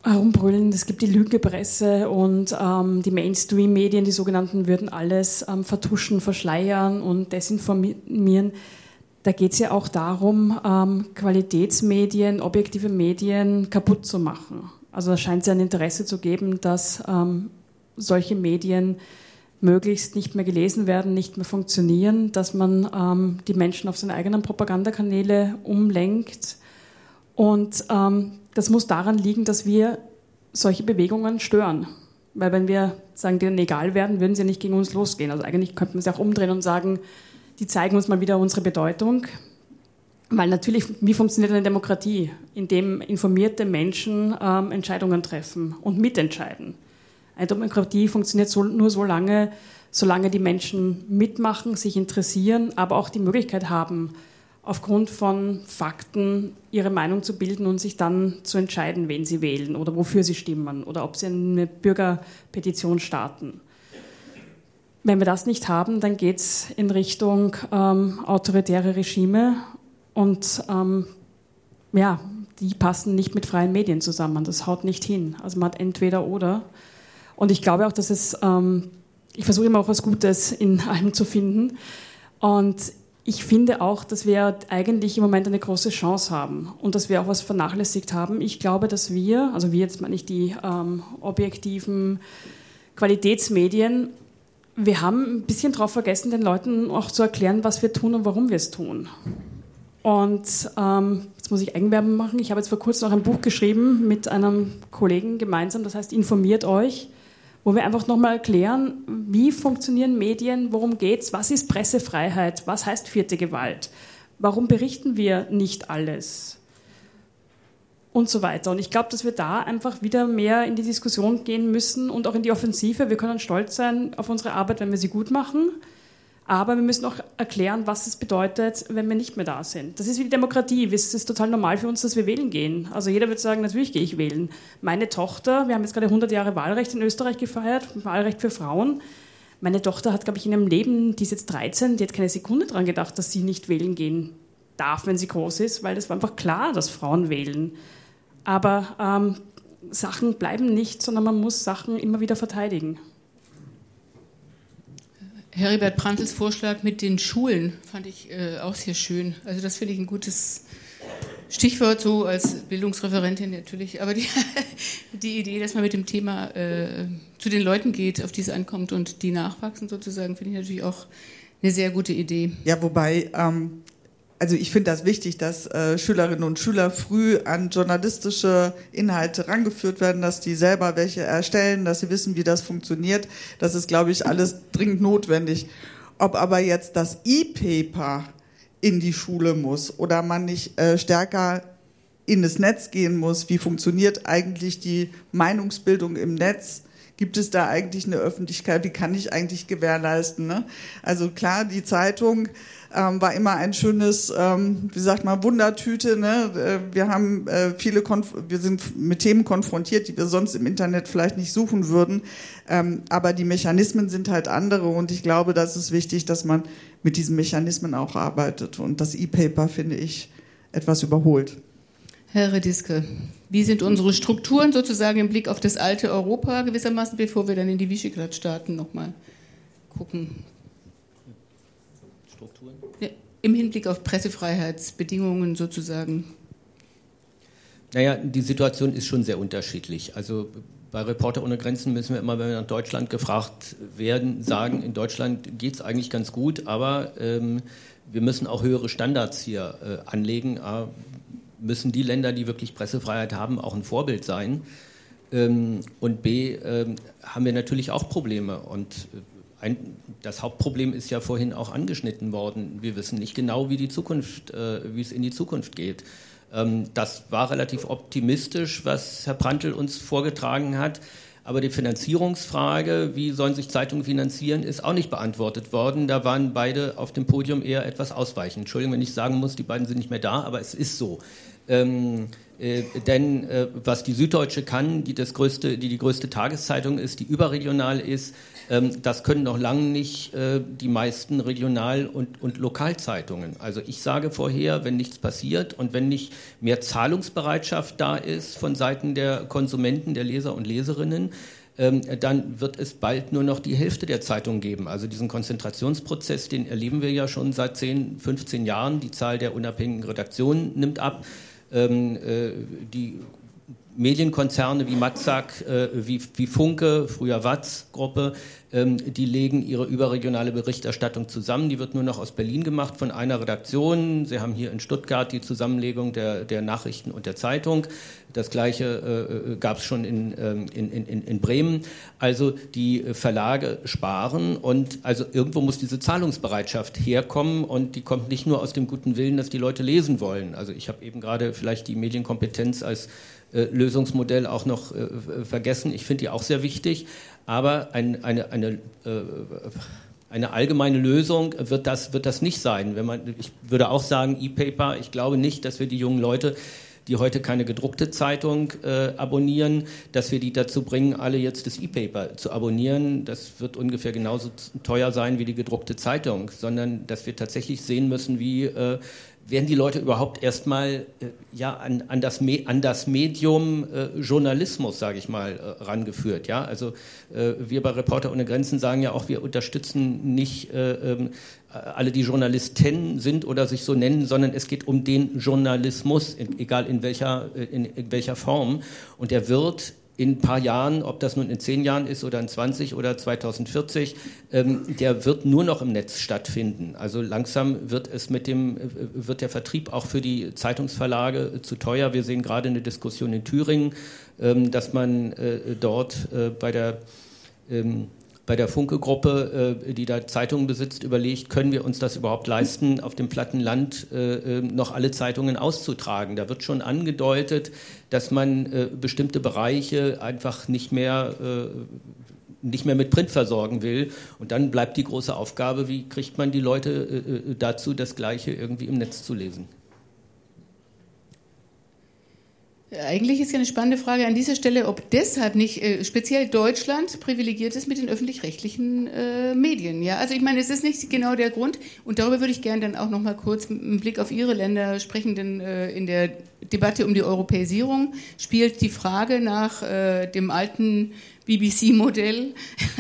[SPEAKER 6] herumbrüllen, es gibt die Lügepresse und ähm, die Mainstream-Medien, die sogenannten, würden alles ähm, vertuschen, verschleiern und desinformieren da geht es ja auch darum, ähm, Qualitätsmedien, objektive Medien kaputt zu machen. Also da scheint es ja ein Interesse zu geben, dass ähm, solche Medien möglichst nicht mehr gelesen werden, nicht mehr funktionieren, dass man ähm, die Menschen auf seine eigenen Propagandakanäle umlenkt. Und ähm, das muss daran liegen, dass wir solche Bewegungen stören. Weil wenn wir sagen, denen egal werden, würden sie nicht gegen uns losgehen. Also eigentlich könnte man es auch umdrehen und sagen, die zeigen uns mal wieder unsere Bedeutung. Weil natürlich, wie funktioniert eine Demokratie? Indem informierte Menschen ähm, Entscheidungen treffen und mitentscheiden. Eine Demokratie funktioniert so, nur so lange, solange die Menschen mitmachen, sich interessieren, aber auch die Möglichkeit haben, aufgrund von Fakten ihre Meinung zu bilden und sich dann zu entscheiden, wen sie wählen oder wofür sie stimmen oder ob sie eine Bürgerpetition starten. Wenn wir das nicht haben, dann geht es in Richtung ähm, autoritäre Regime und ähm, ja, die passen nicht mit freien Medien zusammen. Das haut nicht hin. Also man hat entweder oder. Und ich glaube auch, dass es, ähm, ich versuche immer auch was Gutes in allem zu finden. Und ich finde auch, dass wir eigentlich im Moment eine große Chance haben und dass wir auch was vernachlässigt haben. Ich glaube, dass wir, also wir jetzt meine ich die ähm, objektiven Qualitätsmedien, wir haben ein bisschen darauf vergessen, den Leuten auch zu erklären, was wir tun und warum wir es tun. Und ähm, jetzt muss ich Eigenwerbung machen. Ich habe jetzt vor kurzem noch ein Buch geschrieben mit einem Kollegen gemeinsam, das heißt Informiert euch, wo wir einfach nochmal erklären, wie funktionieren Medien, worum geht es, was ist Pressefreiheit, was heißt vierte Gewalt, warum berichten wir nicht alles und so weiter. Und ich glaube, dass wir da einfach wieder mehr in die Diskussion gehen müssen und auch in die Offensive. Wir können stolz sein auf unsere Arbeit, wenn wir sie gut machen. Aber wir müssen auch erklären, was es bedeutet, wenn wir nicht mehr da sind. Das ist wie die Demokratie. Es ist total normal für uns, dass wir wählen gehen. Also jeder wird sagen, natürlich gehe ich wählen. Meine Tochter, wir haben jetzt gerade 100 Jahre Wahlrecht in Österreich gefeiert, Wahlrecht für Frauen. Meine Tochter hat, glaube ich, in ihrem Leben, die ist jetzt 13, die hat keine Sekunde daran gedacht, dass sie nicht wählen gehen darf, wenn sie groß ist, weil es war einfach klar, dass Frauen wählen. Aber ähm, Sachen bleiben nicht, sondern man muss Sachen immer wieder verteidigen.
[SPEAKER 1] Heribert Prantls Vorschlag mit den Schulen fand ich äh, auch sehr schön. Also das finde ich ein gutes Stichwort so als Bildungsreferentin natürlich. Aber die, die Idee, dass man mit dem Thema äh, zu den Leuten geht, auf die es ankommt und die nachwachsen sozusagen, finde ich natürlich auch eine sehr gute Idee.
[SPEAKER 3] Ja, wobei ähm, also ich finde das wichtig, dass äh, Schülerinnen und Schüler früh an journalistische Inhalte rangeführt werden, dass die selber welche erstellen, dass sie wissen, wie das funktioniert. Das ist, glaube ich, alles dringend notwendig. Ob aber jetzt das E-Paper in die Schule muss oder man nicht äh, stärker in das Netz gehen muss, wie funktioniert eigentlich die Meinungsbildung im Netz, gibt es da eigentlich eine Öffentlichkeit, wie kann ich eigentlich gewährleisten. Ne? Also klar, die Zeitung ähm, war immer ein schönes, ähm, wie sagt man, Wundertüte. Ne? Äh, wir haben äh, viele, Konf wir sind mit Themen konfrontiert, die wir sonst im Internet vielleicht nicht suchen würden. Ähm, aber die Mechanismen sind halt andere und ich glaube, das ist wichtig, dass man mit diesen Mechanismen auch arbeitet. Und das E-Paper finde ich etwas überholt.
[SPEAKER 1] Herr Rediske, wie sind unsere Strukturen sozusagen im Blick auf das alte Europa gewissermaßen, bevor wir dann in die Visegrad-Staaten nochmal gucken? Im Hinblick auf Pressefreiheitsbedingungen sozusagen.
[SPEAKER 2] Naja, die Situation ist schon sehr unterschiedlich. Also bei Reporter ohne Grenzen müssen wir immer, wenn wir nach Deutschland gefragt werden, sagen, in Deutschland geht es eigentlich ganz gut, aber ähm, wir müssen auch höhere Standards hier äh, anlegen. A, müssen die Länder, die wirklich Pressefreiheit haben, auch ein Vorbild sein. Ähm, und B, ähm, haben wir natürlich auch Probleme. Und äh, ein, das Hauptproblem ist ja vorhin auch angeschnitten worden. Wir wissen nicht genau, wie die Zukunft, äh, wie es in die Zukunft geht. Ähm, das war relativ optimistisch, was Herr Prantl uns vorgetragen hat. Aber die Finanzierungsfrage, wie sollen sich Zeitungen finanzieren, ist auch nicht beantwortet worden. Da waren beide auf dem Podium eher etwas ausweichend. Entschuldigung, wenn ich sagen muss, die beiden sind nicht mehr da, aber es ist so. Ähm, äh, denn äh, was die Süddeutsche kann, die, das größte, die die größte Tageszeitung ist, die überregional ist, ähm, das können noch lange nicht äh, die meisten Regional- und, und Lokalzeitungen. Also ich sage vorher, wenn nichts passiert und wenn nicht mehr Zahlungsbereitschaft da ist von Seiten der Konsumenten, der Leser und Leserinnen, ähm, dann wird es bald nur noch die Hälfte der Zeitungen geben. Also diesen Konzentrationsprozess, den erleben wir ja schon seit 10, 15 Jahren. Die Zahl der unabhängigen Redaktionen nimmt ab ähm, äh, die Medienkonzerne wie Matzak, äh, wie, wie, Funke, früher Watz-Gruppe, ähm, die legen ihre überregionale Berichterstattung zusammen. Die wird nur noch aus Berlin gemacht von einer Redaktion. Sie haben hier in Stuttgart die Zusammenlegung der, der Nachrichten und der Zeitung. Das gleiche äh, gab es schon in, ähm, in, in, in Bremen. Also die Verlage sparen und also irgendwo muss diese Zahlungsbereitschaft herkommen und die kommt nicht nur aus dem guten Willen, dass die Leute lesen wollen. Also ich habe eben gerade vielleicht die Medienkompetenz als äh, Lösungsmodell auch noch äh, vergessen. Ich finde die auch sehr wichtig, aber ein, eine, eine, äh, eine allgemeine Lösung wird das, wird das nicht sein. Wenn man, ich würde auch sagen, E-Paper, ich glaube nicht, dass wir die jungen Leute die heute keine gedruckte Zeitung äh, abonnieren, dass wir die dazu bringen, alle jetzt das E-Paper zu abonnieren. Das wird ungefähr genauso teuer sein wie die gedruckte Zeitung, sondern dass wir tatsächlich sehen müssen, wie, äh, werden die Leute überhaupt erstmal äh, ja, an, an, das an das Medium äh, Journalismus, sage ich mal, äh, rangeführt. Ja? Also äh, wir bei Reporter ohne Grenzen sagen ja auch, wir unterstützen nicht äh, ähm, alle, die Journalisten sind oder sich so nennen, sondern es geht um den Journalismus, egal in welcher, äh, in, in welcher Form. Und der wird in ein paar Jahren, ob das nun in zehn Jahren ist oder in 20 oder 2040, ähm, der wird nur noch im Netz stattfinden. Also langsam wird es mit dem, äh, wird der Vertrieb auch für die Zeitungsverlage zu teuer. Wir sehen gerade eine Diskussion in Thüringen, ähm, dass man äh, dort äh, bei der ähm, bei der Funke-Gruppe, äh, die da Zeitungen besitzt, überlegt, können wir uns das überhaupt leisten, auf dem platten Land äh, äh, noch alle Zeitungen auszutragen. Da wird schon angedeutet, dass man bestimmte Bereiche einfach nicht mehr nicht mehr mit Print versorgen will. Und dann bleibt die große Aufgabe, wie kriegt man die Leute dazu, das Gleiche irgendwie im Netz zu lesen.
[SPEAKER 1] Eigentlich ist ja eine spannende Frage an dieser Stelle, ob deshalb nicht äh, speziell Deutschland privilegiert ist mit den öffentlich-rechtlichen äh, Medien. Ja, also ich meine, es ist nicht genau der Grund. Und darüber würde ich gerne dann auch noch mal kurz mit einem Blick auf Ihre Länder sprechen, denn äh, in der Debatte um die Europäisierung spielt die Frage nach äh, dem alten BBC-Modell,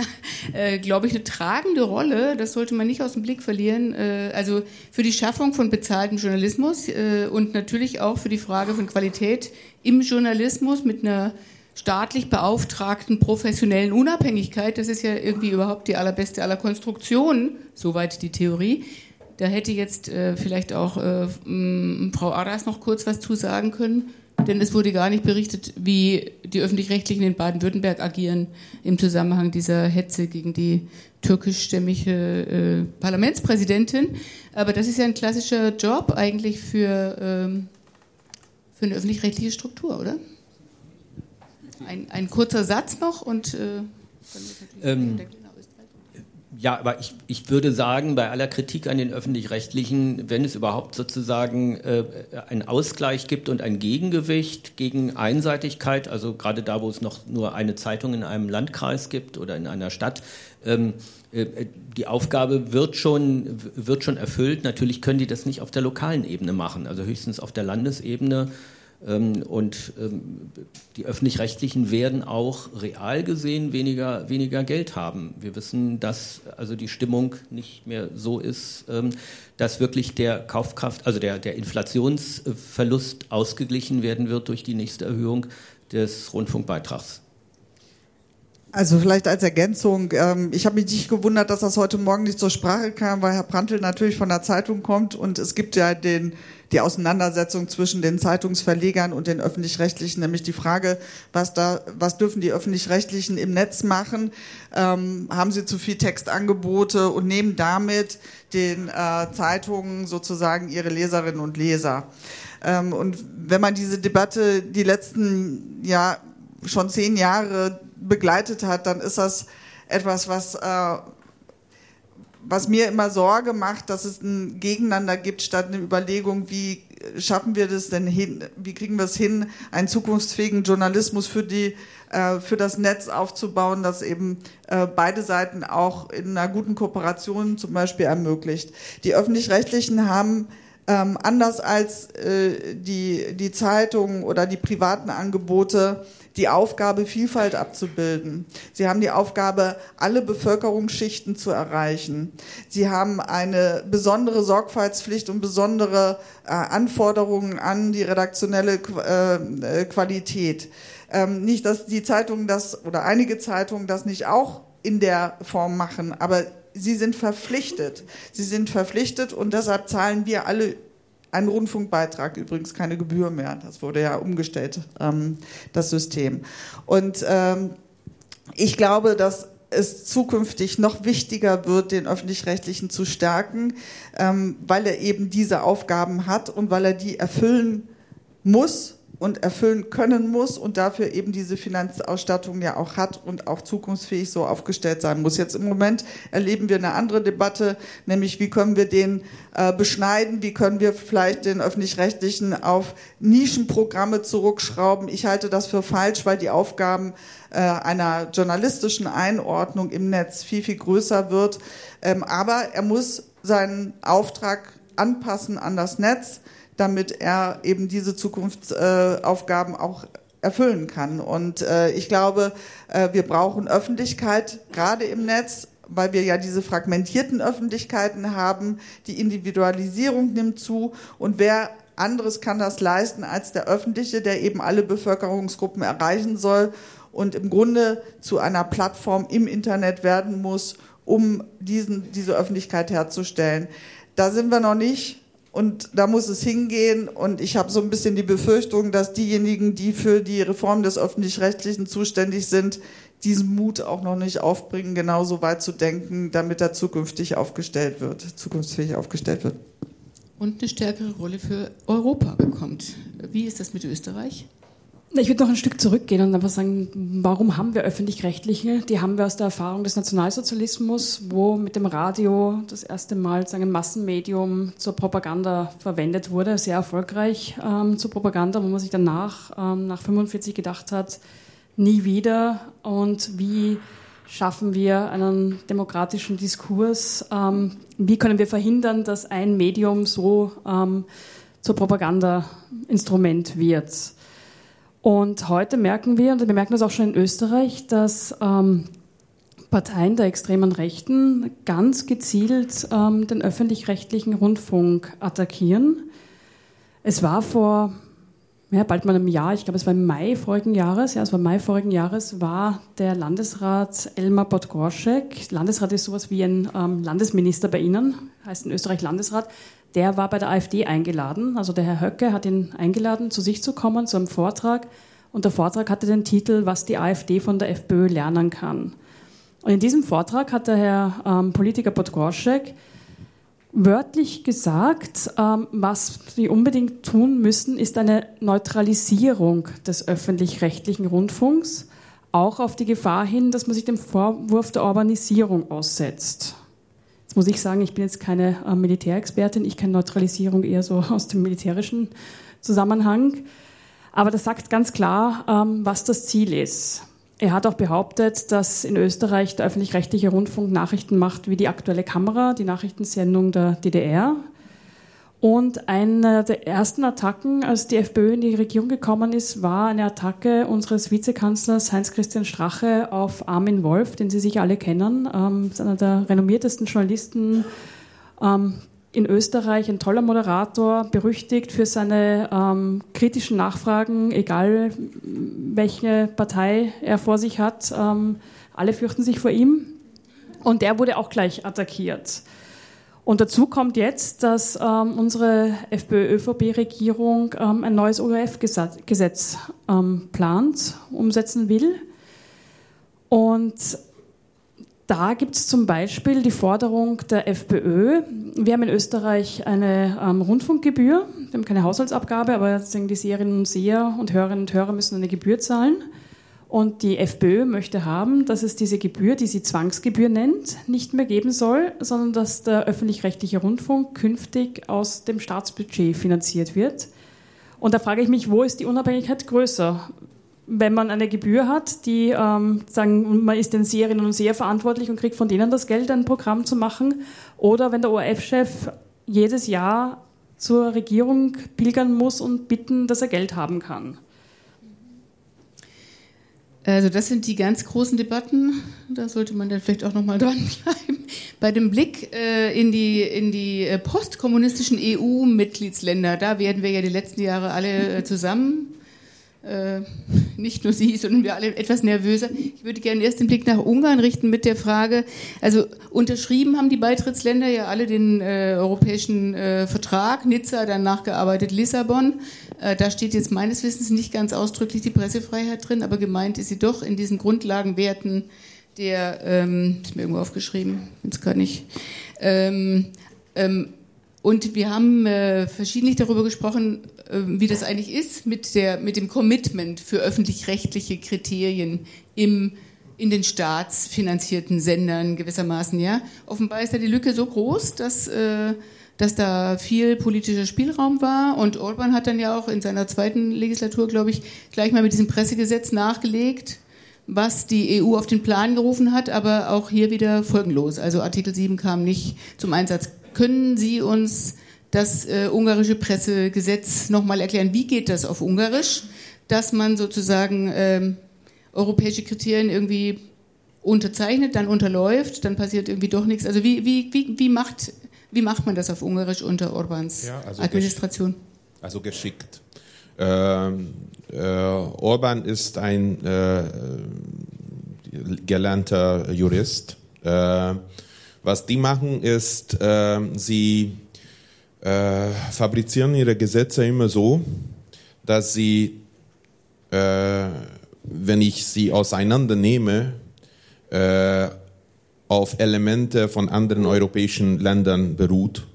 [SPEAKER 1] äh, glaube ich, eine tragende Rolle. Das sollte man nicht aus dem Blick verlieren. Äh, also für die Schaffung von bezahltem Journalismus äh, und natürlich auch für die Frage von Qualität im Journalismus mit einer staatlich beauftragten professionellen Unabhängigkeit. Das ist ja irgendwie überhaupt die allerbeste aller Konstruktionen, soweit die Theorie. Da hätte jetzt vielleicht auch Frau Aras noch kurz was zu sagen können denn es wurde gar nicht berichtet, wie die öffentlich-rechtlichen in Baden-Württemberg agieren im Zusammenhang dieser Hetze gegen die türkischstämmige äh, Parlamentspräsidentin. Aber das ist ja ein klassischer Job eigentlich für, ähm, für eine öffentlich-rechtliche Struktur, oder? Ein, ein kurzer Satz noch und äh,
[SPEAKER 2] ähm, ja, aber ich, ich würde sagen, bei aller Kritik an den öffentlich-rechtlichen, wenn es überhaupt sozusagen äh, einen Ausgleich gibt und ein Gegengewicht gegen Einseitigkeit, also gerade da, wo es noch nur eine Zeitung in einem Landkreis gibt oder in einer Stadt, ähm, äh, die Aufgabe wird schon, wird schon erfüllt. Natürlich können die das nicht auf der lokalen Ebene machen, also höchstens auf der Landesebene und ähm, die öffentlich-rechtlichen werden auch real gesehen weniger, weniger Geld haben. Wir wissen, dass also die Stimmung nicht mehr so ist, ähm, dass wirklich der Kaufkraft, also der, der Inflationsverlust ausgeglichen werden wird durch die nächste Erhöhung des Rundfunkbeitrags.
[SPEAKER 3] Also vielleicht als Ergänzung, ich habe mich nicht gewundert, dass das heute Morgen nicht zur Sprache kam, weil Herr Prantl natürlich von der Zeitung kommt und es gibt ja den die Auseinandersetzung zwischen den Zeitungsverlegern und den öffentlich-rechtlichen, nämlich die Frage, was da, was dürfen die öffentlich-rechtlichen im Netz machen? Ähm, haben sie zu viel Textangebote und nehmen damit den äh, Zeitungen sozusagen ihre Leserinnen und Leser? Ähm, und wenn man diese Debatte die letzten ja schon zehn Jahre begleitet hat, dann ist das etwas, was äh, was mir immer Sorge macht, dass es ein Gegeneinander gibt, statt eine Überlegung, wie schaffen wir das denn hin, wie kriegen wir es hin, einen zukunftsfähigen Journalismus für die äh, für das Netz aufzubauen, das eben äh, beide Seiten auch in einer guten Kooperation zum Beispiel ermöglicht. Die öffentlich-rechtlichen haben ähm, anders als äh, die, die Zeitungen oder die privaten Angebote die Aufgabe, Vielfalt abzubilden. Sie haben die Aufgabe, alle Bevölkerungsschichten zu erreichen. Sie haben eine besondere Sorgfaltspflicht und besondere äh, Anforderungen an die redaktionelle äh, äh, Qualität. Ähm, nicht, dass die Zeitungen das oder einige Zeitungen das nicht auch in der Form machen, aber sie sind verpflichtet. Sie sind verpflichtet und deshalb zahlen wir alle ein Rundfunkbeitrag, übrigens keine Gebühr mehr. Das wurde ja umgestellt, ähm, das System. Und ähm, ich glaube, dass es zukünftig noch wichtiger wird, den öffentlich-rechtlichen zu stärken, ähm, weil er eben diese Aufgaben hat und weil er die erfüllen muss und erfüllen können muss und dafür eben diese Finanzausstattung ja auch hat und auch zukunftsfähig so aufgestellt sein muss. Jetzt im Moment erleben wir eine andere Debatte, nämlich wie können wir den äh, beschneiden, wie können wir vielleicht den öffentlich-rechtlichen auf Nischenprogramme zurückschrauben. Ich halte das für falsch, weil die Aufgaben äh, einer journalistischen Einordnung im Netz viel, viel größer wird. Ähm, aber er muss seinen Auftrag anpassen an das Netz, damit er eben diese Zukunftsaufgaben auch erfüllen kann. Und äh, ich glaube, äh, wir brauchen Öffentlichkeit, gerade im Netz, weil wir ja diese fragmentierten Öffentlichkeiten haben. Die Individualisierung nimmt zu. Und wer anderes kann das leisten als der öffentliche, der eben alle Bevölkerungsgruppen erreichen soll und im Grunde zu einer Plattform im Internet werden muss, um diesen, diese Öffentlichkeit herzustellen. Da sind wir noch nicht und da muss es hingehen. Und ich habe so ein bisschen die Befürchtung, dass diejenigen, die für die Reform des öffentlich-rechtlichen zuständig sind, diesen Mut auch noch nicht aufbringen, genauso weit zu denken, damit er zukünftig aufgestellt wird, zukunftsfähig aufgestellt wird.
[SPEAKER 1] Und eine stärkere Rolle für Europa bekommt. Wie ist das mit Österreich?
[SPEAKER 6] Ich würde noch ein Stück zurückgehen und einfach sagen, warum haben wir öffentlich-rechtliche? Die haben wir aus der Erfahrung des Nationalsozialismus, wo mit dem Radio das erste Mal ein Massenmedium zur Propaganda verwendet wurde, sehr erfolgreich ähm, zur Propaganda, wo man sich danach, ähm, nach 45 gedacht hat, nie wieder und wie schaffen wir einen demokratischen Diskurs, ähm, wie können wir verhindern, dass ein Medium so ähm, zur Propagandainstrument wird. Und heute merken wir, und wir merken das auch schon in Österreich, dass ähm, Parteien der extremen Rechten ganz gezielt ähm, den öffentlich-rechtlichen Rundfunk attackieren. Es war vor ja, bald mal einem Jahr, ich glaube es war im Mai vorigen Jahres, ja, es war Mai vorigen Jahres, war der Landesrat Elmar Podgorschek, Landesrat ist sowas wie ein ähm, Landesminister bei Ihnen, heißt in Österreich Landesrat, der war bei der AfD eingeladen. Also der Herr Höcke hat ihn eingeladen, zu sich zu kommen, zu einem Vortrag. Und der Vortrag hatte den Titel, was die AfD von der FPÖ lernen kann. Und in diesem Vortrag hat der Herr ähm, Politiker Podgorschek wörtlich gesagt, ähm, was sie unbedingt tun müssen, ist eine Neutralisierung des öffentlich-rechtlichen Rundfunks, auch auf die Gefahr hin, dass man sich dem Vorwurf der Urbanisierung aussetzt. Jetzt muss ich sagen, ich bin jetzt keine äh, Militärexpertin, ich kenne Neutralisierung eher so aus dem militärischen Zusammenhang. Aber das sagt ganz klar, ähm, was das Ziel ist. Er hat auch behauptet, dass in Österreich der öffentlich-rechtliche Rundfunk Nachrichten macht wie die aktuelle Kamera, die Nachrichtensendung der DDR. Und eine der ersten Attacken, als die FPÖ in die Regierung gekommen ist, war eine Attacke unseres Vizekanzlers Heinz-Christian Strache auf Armin Wolf, den Sie sicher alle kennen. Ähm, ist einer der renommiertesten Journalisten ähm, in Österreich, ein toller Moderator, berüchtigt für seine ähm, kritischen Nachfragen, egal welche Partei er vor sich hat. Ähm, alle fürchten sich vor ihm. Und der wurde auch gleich attackiert. Und dazu kommt jetzt, dass ähm, unsere FPÖ-ÖVP-Regierung ähm, ein neues ORF-Gesetz ähm, plant, umsetzen will. Und da gibt es zum Beispiel die Forderung der FPÖ. Wir haben in Österreich eine ähm, Rundfunkgebühr. Wir haben keine Haushaltsabgabe, aber die Seherinnen und Seher und Hörerinnen und Hörer müssen eine Gebühr zahlen. Und die FPÖ möchte haben, dass es diese Gebühr, die sie Zwangsgebühr nennt, nicht mehr geben soll, sondern dass der öffentlich-rechtliche Rundfunk künftig aus dem Staatsbudget finanziert wird. Und da frage ich mich, wo ist die Unabhängigkeit größer? Wenn man eine Gebühr hat, die ähm, sagen, man ist den Seherinnen und Seher verantwortlich und kriegt von denen das Geld, ein Programm zu machen, oder wenn der ORF-Chef jedes Jahr zur Regierung pilgern muss und bitten, dass er Geld haben kann.
[SPEAKER 1] Also das sind die ganz großen Debatten. Da sollte man dann vielleicht auch noch mal dranbleiben. Bei dem Blick äh, in die, in die äh, postkommunistischen EU-Mitgliedsländer, da werden wir ja die letzten Jahre alle äh, zusammen äh, nicht nur Sie, sondern wir alle etwas nervöser. Ich würde gerne erst den Blick nach Ungarn richten mit der Frage, also unterschrieben haben die Beitrittsländer ja alle den äh, europäischen äh, Vertrag, Nizza, dann nachgearbeitet Lissabon. Äh, da steht jetzt meines Wissens nicht ganz ausdrücklich die Pressefreiheit drin, aber gemeint ist sie doch in diesen Grundlagenwerten der, ähm, ist mir irgendwo aufgeschrieben, jetzt gar nicht, ähm, ähm, und wir haben äh, verschiedentlich darüber gesprochen, wie das eigentlich ist mit, der, mit dem Commitment für öffentlich-rechtliche Kriterien im, in den staatsfinanzierten Sendern gewissermaßen. Ja? Offenbar ist da die Lücke so groß, dass, äh, dass da viel politischer Spielraum war. Und Orban hat dann ja auch in seiner zweiten Legislatur, glaube ich, gleich mal mit diesem Pressegesetz nachgelegt was die EU auf den Plan gerufen hat, aber auch hier wieder folgenlos. Also Artikel 7 kam nicht zum Einsatz. Können Sie uns das äh, ungarische Pressegesetz nochmal erklären. Wie geht das auf Ungarisch, dass man sozusagen ähm, europäische Kriterien irgendwie unterzeichnet, dann unterläuft, dann passiert irgendwie doch nichts. Also wie, wie, wie, wie, macht, wie macht man das auf Ungarisch unter Orbans ja, also Administration?
[SPEAKER 4] Gesch also geschickt. Ähm, äh, Orban ist ein äh, gelernter Jurist. Äh, was die machen ist, äh, sie äh, fabrizieren ihre Gesetze immer so, dass sie, äh, wenn ich sie auseinandernehme, äh, auf Elemente von anderen europäischen Ländern beruht.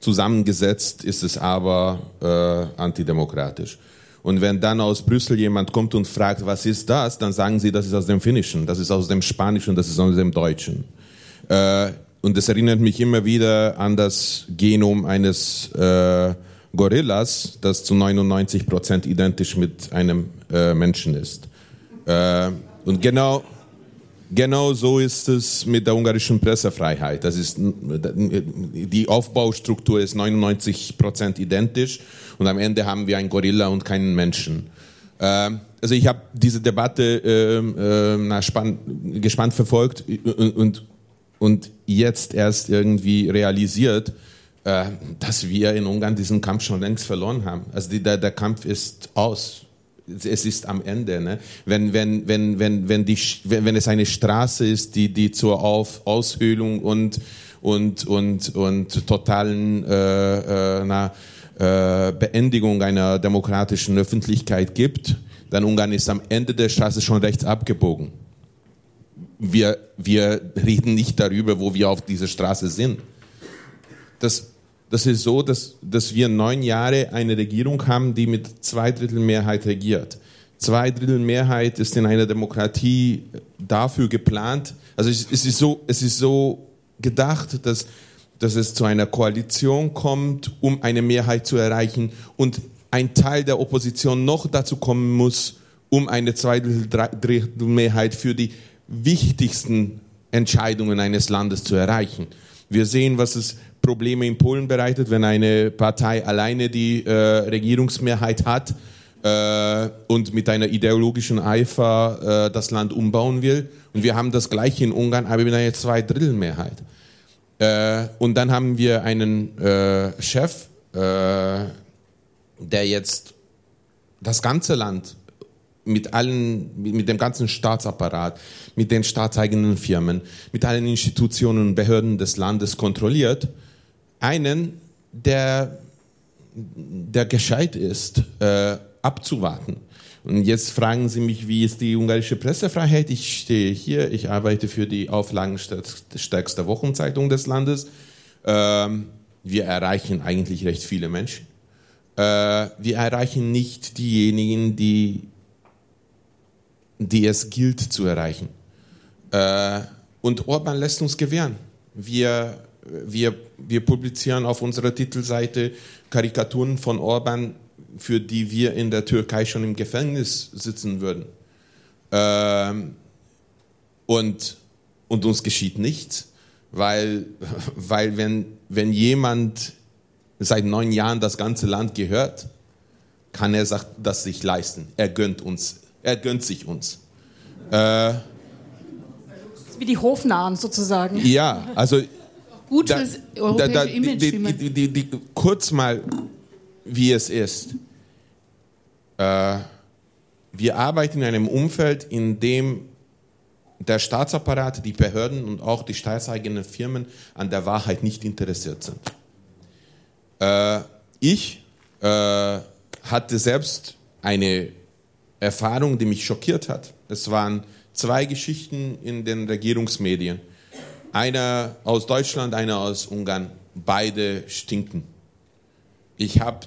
[SPEAKER 4] Zusammengesetzt ist es aber äh, antidemokratisch. Und wenn dann aus Brüssel jemand kommt und fragt, was ist das, dann sagen sie, das ist aus dem Finnischen, das ist aus dem Spanischen, das ist aus dem Deutschen. Äh, und das erinnert mich immer wieder an das Genom eines äh, Gorillas, das zu 99 Prozent identisch mit einem äh, Menschen ist. Äh, und genau, genau so ist es mit der ungarischen Pressefreiheit. Das ist, die Aufbaustruktur ist 99 Prozent identisch und am Ende haben wir einen Gorilla und keinen Menschen. Äh, also ich habe diese Debatte äh, spann, gespannt verfolgt und, und und jetzt erst irgendwie realisiert, äh, dass wir in Ungarn diesen Kampf schon längst verloren haben. Also die, der, der Kampf ist aus. Es ist am Ende. Ne? Wenn, wenn, wenn, wenn, wenn, die, wenn, wenn es eine Straße ist, die, die zur Auf, Aushöhlung und, und, und, und totalen äh, äh, na, äh, Beendigung einer demokratischen Öffentlichkeit gibt, dann Ungarn ist am Ende der Straße schon rechts abgebogen wir, wir reden nicht darüber, wo wir auf dieser Straße sind. Das, das ist so, dass, dass wir neun Jahre eine Regierung haben, die mit zwei Drittel Mehrheit regiert. Zwei Drittel Mehrheit ist in einer Demokratie dafür geplant. Also es, es, ist, so, es ist so gedacht, dass, dass es zu einer Koalition kommt, um eine Mehrheit zu erreichen und ein Teil der Opposition noch dazu kommen muss, um eine Zweidrittelmehrheit für die wichtigsten Entscheidungen eines Landes zu erreichen. Wir sehen, was es Probleme in Polen bereitet, wenn eine Partei alleine die äh, Regierungsmehrheit hat äh, und mit einer ideologischen Eifer äh, das Land umbauen will. Und wir haben das gleiche in Ungarn, aber mit einer Zweidrittelmehrheit. Äh, und dann haben wir einen äh, Chef, äh, der jetzt das ganze Land mit allen, mit dem ganzen Staatsapparat, mit den staatseigenen Firmen, mit allen Institutionen und Behörden des Landes kontrolliert, einen, der, der gescheit ist, äh, abzuwarten. Und jetzt fragen Sie mich, wie ist die ungarische Pressefreiheit? Ich stehe hier, ich arbeite für die auflagenstärkste Wochenzeitung des Landes. Ähm, wir erreichen eigentlich recht viele Menschen. Äh, wir erreichen nicht diejenigen, die die es gilt zu erreichen. Äh, und Orban lässt uns gewähren. Wir, wir, wir publizieren auf unserer Titelseite Karikaturen von Orban, für die wir in der Türkei schon im Gefängnis sitzen würden. Ähm, und, und uns geschieht nichts, weil, weil wenn, wenn jemand seit neun Jahren das ganze Land gehört, kann er das sich leisten. Er gönnt uns er gönnt sich uns. Äh,
[SPEAKER 6] wie die Hofnahen sozusagen.
[SPEAKER 4] Ja, also.
[SPEAKER 1] Gut da, fürs europäische da, da, Image.
[SPEAKER 4] Die, die, die, kurz mal, wie es ist. Äh, wir arbeiten in einem Umfeld, in dem der Staatsapparat, die Behörden und auch die staatseigenen Firmen an der Wahrheit nicht interessiert sind. Äh, ich äh, hatte selbst eine Erfahrung, die mich schockiert hat. Es waren zwei Geschichten in den Regierungsmedien. Einer aus Deutschland, einer aus Ungarn. Beide stinken. Ich habe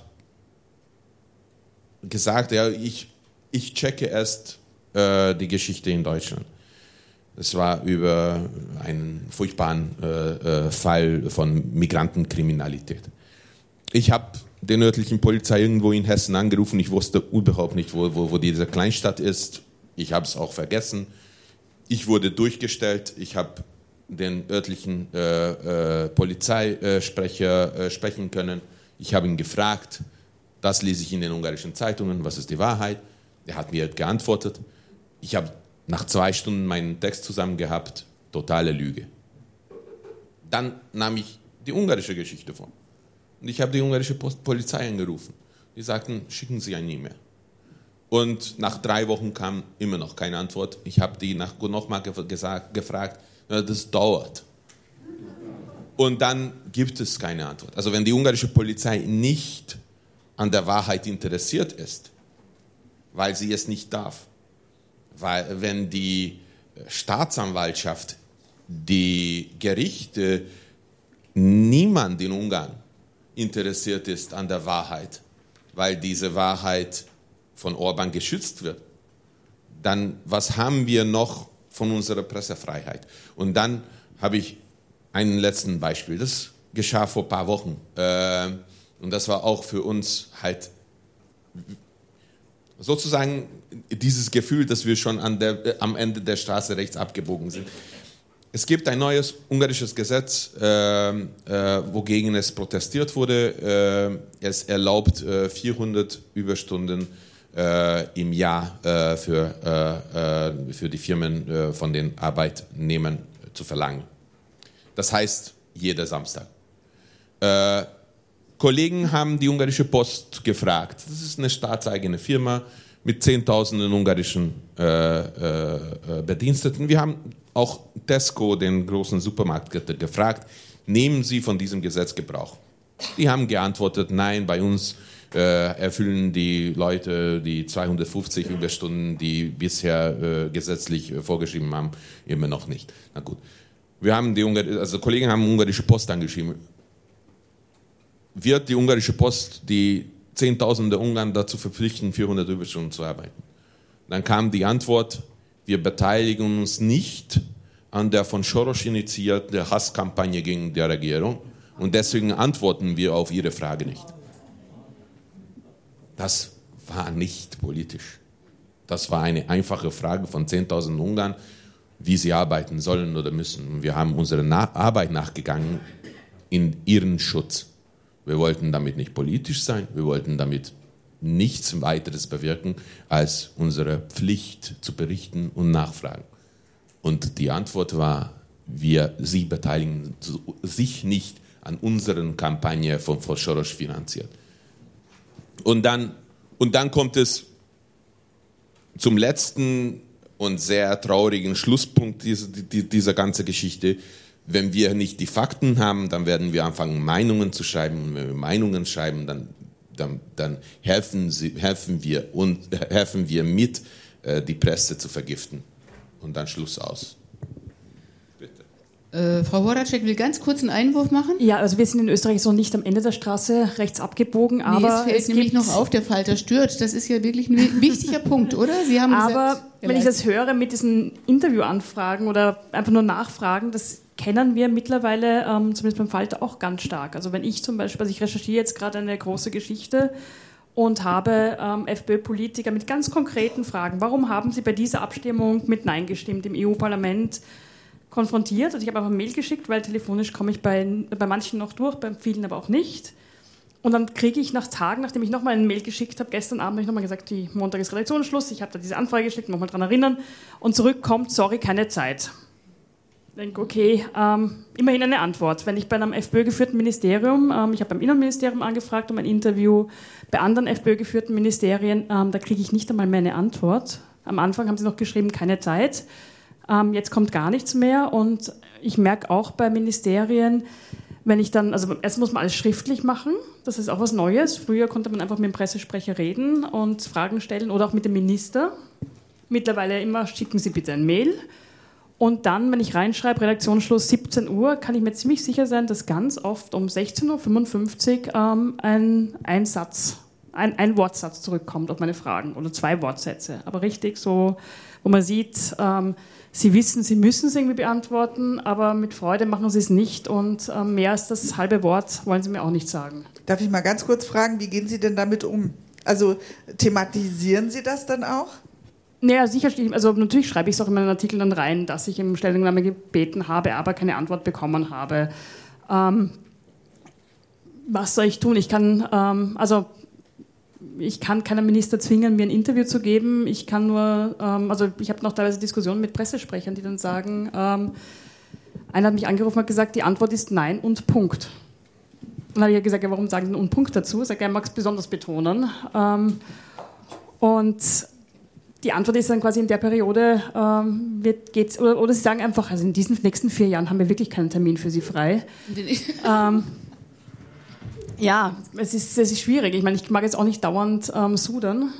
[SPEAKER 4] gesagt, ja, ich, ich checke erst äh, die Geschichte in Deutschland. Es war über einen furchtbaren äh, äh, Fall von Migrantenkriminalität. Ich habe der nördlichen Polizei irgendwo in Hessen angerufen. Ich wusste überhaupt nicht, wo, wo, wo diese Kleinstadt ist. Ich habe es auch vergessen. Ich wurde durchgestellt. Ich habe den örtlichen äh, äh, Polizeisprecher äh, sprechen können. Ich habe ihn gefragt, das lese ich in den ungarischen Zeitungen, was ist die Wahrheit? Er hat mir geantwortet. Ich habe nach zwei Stunden meinen Text zusammen gehabt, totale Lüge. Dann nahm ich die ungarische Geschichte vor. Und ich habe die ungarische Polizei angerufen. Die sagten, schicken Sie ein E-Mail. Und nach drei Wochen kam immer noch keine Antwort. Ich habe die nochmal gefragt, das dauert. Und dann gibt es keine Antwort. Also wenn die ungarische Polizei nicht an der Wahrheit interessiert ist, weil sie es nicht darf, weil wenn die Staatsanwaltschaft, die Gerichte, niemand in Ungarn interessiert ist an der Wahrheit, weil diese Wahrheit von Orban geschützt wird, dann was haben wir noch von unserer Pressefreiheit? Und dann habe ich ein letzten Beispiel. Das geschah vor ein paar Wochen. Äh, und das war auch für uns halt sozusagen dieses Gefühl, dass wir schon der, äh, am Ende der Straße rechts abgebogen sind. Es gibt ein neues ungarisches Gesetz, äh, äh, wogegen es protestiert wurde. Äh, es erlaubt 400 äh, Überstunden äh, im Jahr für, für die Firmen von den Arbeitnehmern zu verlangen. Das heißt, jeder Samstag. Kollegen haben die ungarische Post gefragt. Das ist eine staatseigene Firma mit Zehntausenden ungarischen äh, äh, Bediensteten. Wir haben auch Tesco, den großen Supermarkt, gefragt, nehmen Sie von diesem Gesetz Gebrauch? Die haben geantwortet, nein, bei uns äh, erfüllen die Leute die 250 Überstunden, die bisher äh, gesetzlich äh, vorgeschrieben haben, immer noch nicht. Na gut. Wir haben die Ungar also Kollegen haben ungarische Post angeschrieben wird die ungarische Post die Zehntausende Ungarn dazu verpflichten, 400 Überstunden zu arbeiten. Dann kam die Antwort, wir beteiligen uns nicht an der von Soros initiierten Hasskampagne gegen die Regierung und deswegen antworten wir auf Ihre Frage nicht. Das war nicht politisch. Das war eine einfache Frage von 10.000 Ungarn, wie sie arbeiten sollen oder müssen. Wir haben unsere Arbeit nachgegangen in ihren Schutz. Wir wollten damit nicht politisch sein, wir wollten damit nichts weiteres bewirken, als unsere Pflicht zu berichten und nachfragen. Und die Antwort war, wir, Sie beteiligen sich nicht an unseren Kampagne von Soros finanziert. Und dann, und dann kommt es zum letzten und sehr traurigen Schlusspunkt dieser, dieser ganzen Geschichte. Wenn wir nicht die Fakten haben, dann werden wir anfangen, Meinungen zu schreiben. Und wenn wir Meinungen schreiben, dann, dann, dann helfen, sie, helfen, wir und, helfen wir mit, äh, die Presse zu vergiften. Und dann Schluss aus.
[SPEAKER 1] Äh, Frau Horacek will ganz kurz einen Einwurf machen.
[SPEAKER 6] Ja, also wir sind in Österreich so nicht am Ende der Straße rechts abgebogen, aber
[SPEAKER 1] nee, es fällt es nämlich noch auf, der Falter stört. Das ist ja wirklich ein wichtiger Punkt, oder?
[SPEAKER 6] Sie haben aber gesagt, wenn ich das höre mit diesen Interviewanfragen oder einfach nur Nachfragen, das kennen wir mittlerweile, ähm, zumindest beim Falter, auch ganz stark. Also wenn ich zum Beispiel, also ich recherchiere jetzt gerade eine große Geschichte und habe ähm, FPÖ-Politiker mit ganz konkreten Fragen. Warum haben Sie bei dieser Abstimmung mit Nein gestimmt im EU-Parlament? konfrontiert. Also ich habe einfach ein Mail geschickt, weil telefonisch komme ich bei, bei manchen noch durch, bei vielen aber auch nicht. Und dann kriege ich nach Tagen, nachdem ich nochmal ein Mail geschickt habe, gestern Abend habe ich nochmal gesagt, die Montag ist Redaktionsschluss, ich habe da diese Anfrage geschickt, nochmal daran erinnern und zurückkommt, sorry, keine Zeit denke, okay, ähm, immerhin eine Antwort. Wenn ich bei einem FPÖ-geführten Ministerium, ähm, ich habe beim Innenministerium angefragt um ein Interview, bei anderen FPÖ-geführten Ministerien, ähm, da kriege ich nicht einmal mehr eine Antwort. Am Anfang haben sie noch geschrieben, keine Zeit. Ähm, jetzt kommt gar nichts mehr und ich merke auch bei Ministerien, wenn ich dann, also erst muss man alles schriftlich machen, das ist auch was Neues. Früher konnte man einfach mit dem Pressesprecher reden und Fragen stellen oder auch mit dem Minister. Mittlerweile immer schicken Sie bitte ein Mail. Und dann, wenn ich reinschreibe, Redaktionsschluss 17 Uhr, kann ich mir ziemlich sicher sein, dass ganz oft um 16.55 Uhr ähm, ein, ein Satz, ein, ein Wortsatz zurückkommt auf meine Fragen oder zwei Wortsätze. Aber richtig so, wo man sieht, ähm, Sie wissen, Sie müssen es irgendwie beantworten, aber mit Freude machen Sie es nicht und ähm, mehr als das halbe Wort wollen Sie mir auch nicht sagen.
[SPEAKER 3] Darf ich mal ganz kurz fragen, wie gehen Sie denn damit um? Also thematisieren Sie das dann auch?
[SPEAKER 6] Naja, sicher. Also natürlich schreibe ich es auch in meinen Artikeln dann rein, dass ich im Stellungnahme gebeten habe, aber keine Antwort bekommen habe. Ähm, was soll ich tun? Ich kann, ähm, also ich kann keinen Minister zwingen, mir ein Interview zu geben. Ich kann nur, ähm, also ich habe noch teilweise Diskussionen mit Pressesprechern, die dann sagen, ähm, einer hat mich angerufen und gesagt, die Antwort ist nein und Punkt. dann habe ich gesagt, ja, warum sagen Sie und Punkt dazu? Sagt er, mag es besonders betonen. Ähm, und die Antwort ist dann quasi in der Periode, ähm, wird, geht's, oder, oder, Sie sagen einfach, also in diesen nächsten vier Jahren haben wir wirklich keinen Termin für Sie frei. ähm, ja, es ist, es ist schwierig. Ich meine, ich mag jetzt auch nicht dauernd ähm, sudern,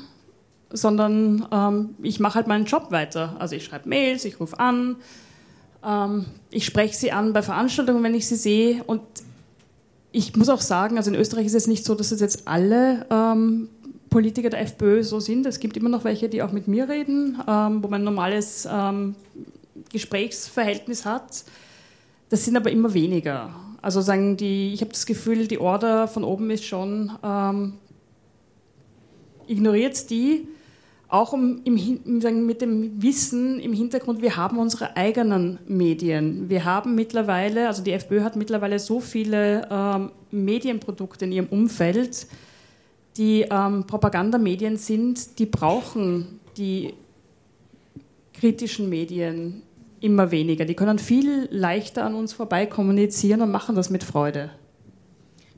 [SPEAKER 6] sondern ähm, ich mache halt meinen Job weiter. Also ich schreibe Mails, ich rufe an, ähm, ich spreche sie an bei Veranstaltungen, wenn ich sie sehe. Und ich muss auch sagen, also in Österreich ist es nicht so, dass es jetzt alle ähm, Politiker der FPÖ so sind. Es gibt immer noch welche, die auch mit mir reden, ähm, wo man ein normales ähm, Gesprächsverhältnis hat. Das sind aber immer weniger. Also sagen die, ich habe das Gefühl, die Order von oben ist schon, ähm, ignoriert die, auch im, im, sagen, mit dem Wissen im Hintergrund, wir haben unsere eigenen Medien. Wir haben mittlerweile, also die FPÖ hat mittlerweile so viele ähm, Medienprodukte in ihrem Umfeld, die ähm, Propagandamedien sind, die brauchen die kritischen Medien immer weniger. Die können viel leichter an uns vorbei kommunizieren und machen das mit Freude.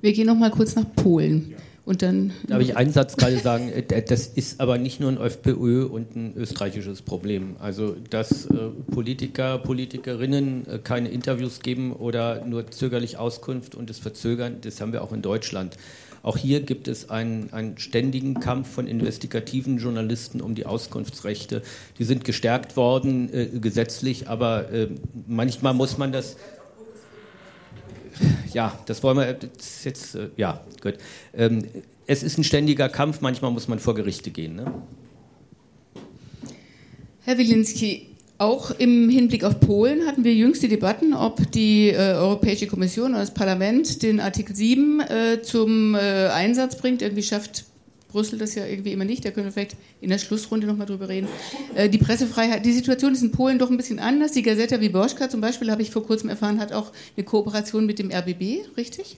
[SPEAKER 1] Wir gehen noch mal kurz nach Polen. Und dann
[SPEAKER 2] Darf ich einen Satz gerade sagen? Äh, das ist aber nicht nur ein FPÖ und ein österreichisches Problem. Also, dass äh, Politiker, Politikerinnen äh, keine Interviews geben oder nur zögerlich Auskunft und es verzögern, das haben wir auch in Deutschland. Auch hier gibt es einen, einen ständigen Kampf von investigativen Journalisten um die Auskunftsrechte. Die sind gestärkt worden äh, gesetzlich, aber äh, manchmal muss man das ja, das wollen wir das jetzt, äh, ja, gut. Ähm, es ist ein ständiger Kampf, manchmal muss man vor Gerichte gehen. Ne?
[SPEAKER 1] Herr Wilinski, auch im Hinblick auf Polen hatten wir jüngste Debatten, ob die äh, Europäische Kommission oder das Parlament den Artikel 7 äh, zum äh, Einsatz bringt. Irgendwie schafft Brüssel das ja irgendwie immer nicht. Da können wir vielleicht in der Schlussrunde nochmal drüber reden. Äh, die Pressefreiheit, die Situation ist in Polen doch ein bisschen anders. Die Gazeta Wyborska zum Beispiel, habe ich vor kurzem erfahren, hat auch eine Kooperation mit dem RBB, richtig?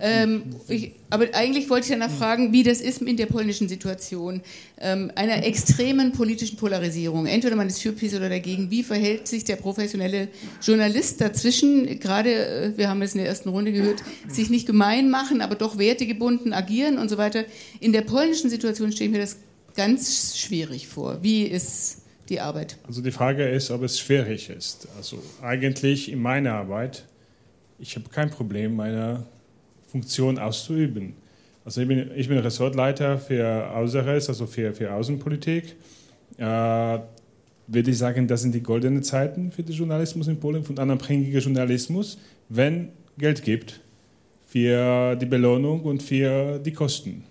[SPEAKER 1] Ähm, ich, aber eigentlich wollte ich danach fragen, wie das ist in der polnischen Situation, ähm, einer extremen politischen Polarisierung. Entweder man ist für PiS oder dagegen. Wie verhält sich der professionelle Journalist dazwischen? Gerade, äh, wir haben es in der ersten Runde gehört, sich nicht gemein machen, aber doch wertegebunden agieren und so weiter. In der polnischen Situation stelle ich mir das ganz schwierig vor. Wie ist die Arbeit?
[SPEAKER 5] Also die Frage ist, ob es schwierig ist. Also eigentlich in meiner Arbeit, ich habe kein Problem, meine Funktion auszuüben. Also ich bin, ich bin Ressortleiter für Außeres, also für, für Außenpolitik. Äh, würde ich sagen, das sind die goldenen Zeiten für den Journalismus in Polen, von unabhängiger Journalismus, wenn Geld gibt für die Belohnung und für die Kosten.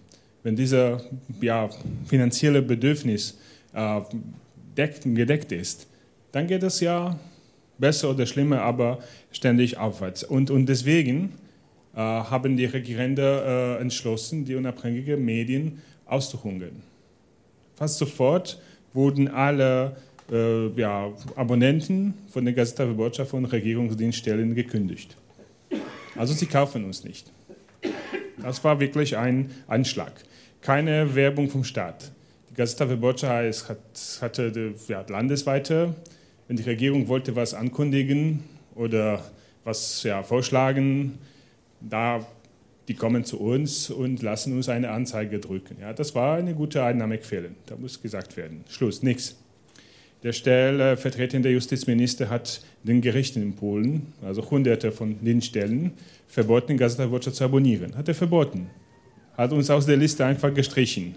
[SPEAKER 5] Wenn dieser ja, finanzielle Bedürfnis äh, deckt, gedeckt ist, dann geht es ja besser oder schlimmer, aber ständig aufwärts. Und, und deswegen haben die Regierende äh, entschlossen, die unabhängigen Medien auszuhungern. Fast sofort wurden alle äh, ja, Abonnenten von der Gazeta Wyborcza von Regierungsdienststellen gekündigt. Also sie kaufen uns nicht. Das war wirklich ein Anschlag. Keine Werbung vom Staat. Die Gazeta Wyborcza hat, hatte ja, landesweite, wenn die Regierung wollte was ankündigen oder was ja, vorschlagen, da, die kommen zu uns und lassen uns eine Anzeige drücken. Ja, das war eine gute Einnahmequelle, da muss gesagt werden. Schluss, nichts. Der stellvertretende Justizminister hat den Gerichten in Polen, also hunderte von den Stellen, verboten, Gazeta Wyborcza zu abonnieren. Hat er verboten. Hat uns aus der Liste einfach gestrichen.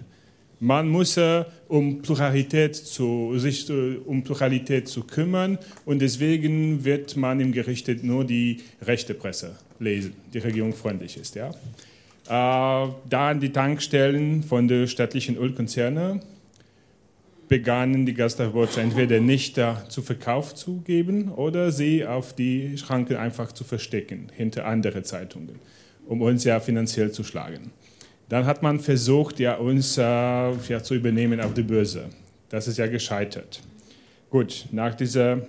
[SPEAKER 5] Man muss äh, um Pluralität zu, sich äh, um Pluralität zu kümmern und deswegen wird man im Gericht nur die rechte Presse lesen, die regierungsfreundlich ist. Ja. Äh, da an die Tankstellen von den staatlichen Ölkonzernen begannen die Gasthausbotschaften entweder nicht zu Verkauf zu geben oder sie auf die Schranken einfach zu verstecken hinter andere Zeitungen, um uns ja finanziell zu schlagen. Dann hat man versucht, ja, uns äh, ja, zu übernehmen auf die Börse. Das ist ja gescheitert. Gut, nach dieser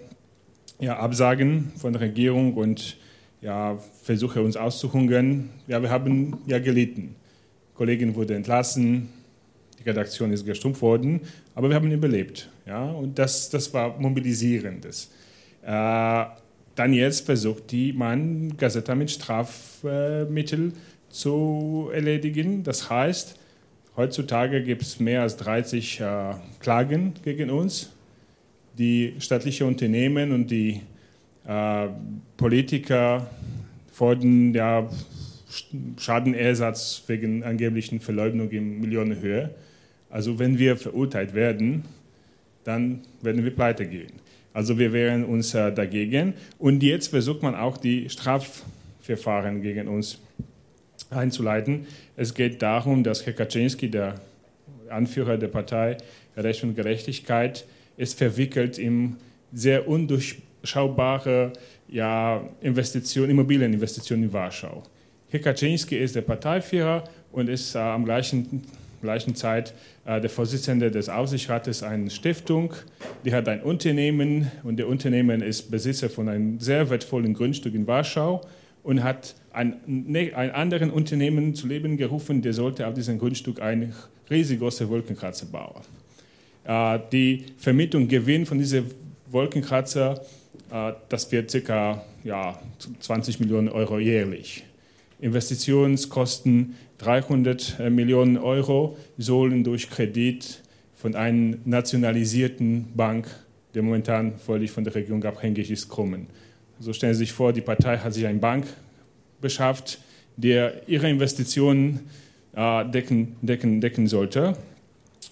[SPEAKER 5] ja, Absagen von der Regierung und ja, Versuche, uns auszuhungern, ja, wir haben ja gelitten. Die Kollegin wurde entlassen, die Redaktion ist gestumpft worden, aber wir haben überlebt. Ja, und das, das war mobilisierendes. Äh, dann jetzt versucht die man Gazeta mit Strafmitteln zu erledigen. Das heißt, heutzutage gibt es mehr als 30 äh, Klagen gegen uns. Die staatlichen Unternehmen und die äh, Politiker fordern ja, Schadenersatz wegen angeblichen Verleugnung in Millionenhöhe. Also wenn wir verurteilt werden, dann werden wir pleite gehen. Also wir wehren uns äh, dagegen. Und jetzt versucht man auch die Strafverfahren gegen uns einzuleiten. Es geht darum, dass Herr Kaczynski, der Anführer der Partei Recht und Gerechtigkeit, ist verwickelt in sehr undurchschaubare ja, Investition, Immobilieninvestitionen in Warschau. Herr Kaczynski ist der Parteiführer und ist äh, am gleichen gleichen Zeit äh, der Vorsitzende des Aufsichtsrates einer Stiftung. Die hat ein Unternehmen und der Unternehmen ist Besitzer von einem sehr wertvollen Grundstück in Warschau und hat ein, ne, ein anderen Unternehmen zu Leben gerufen, der sollte auf diesem Grundstück eine riesengroße Wolkenkratzer bauen. Äh, die Vermietung Gewinn von diesem Wolkenkratzer, das wird ca. Ja, 20 Millionen Euro jährlich. Investitionskosten 300 äh, Millionen Euro sollen durch Kredit von einer nationalisierten Bank, der momentan völlig von der Regierung abhängig ist, kommen. So stellen Sie sich vor, die Partei hat sich eine Bank beschafft, der ihre Investitionen äh, decken, decken, decken sollte.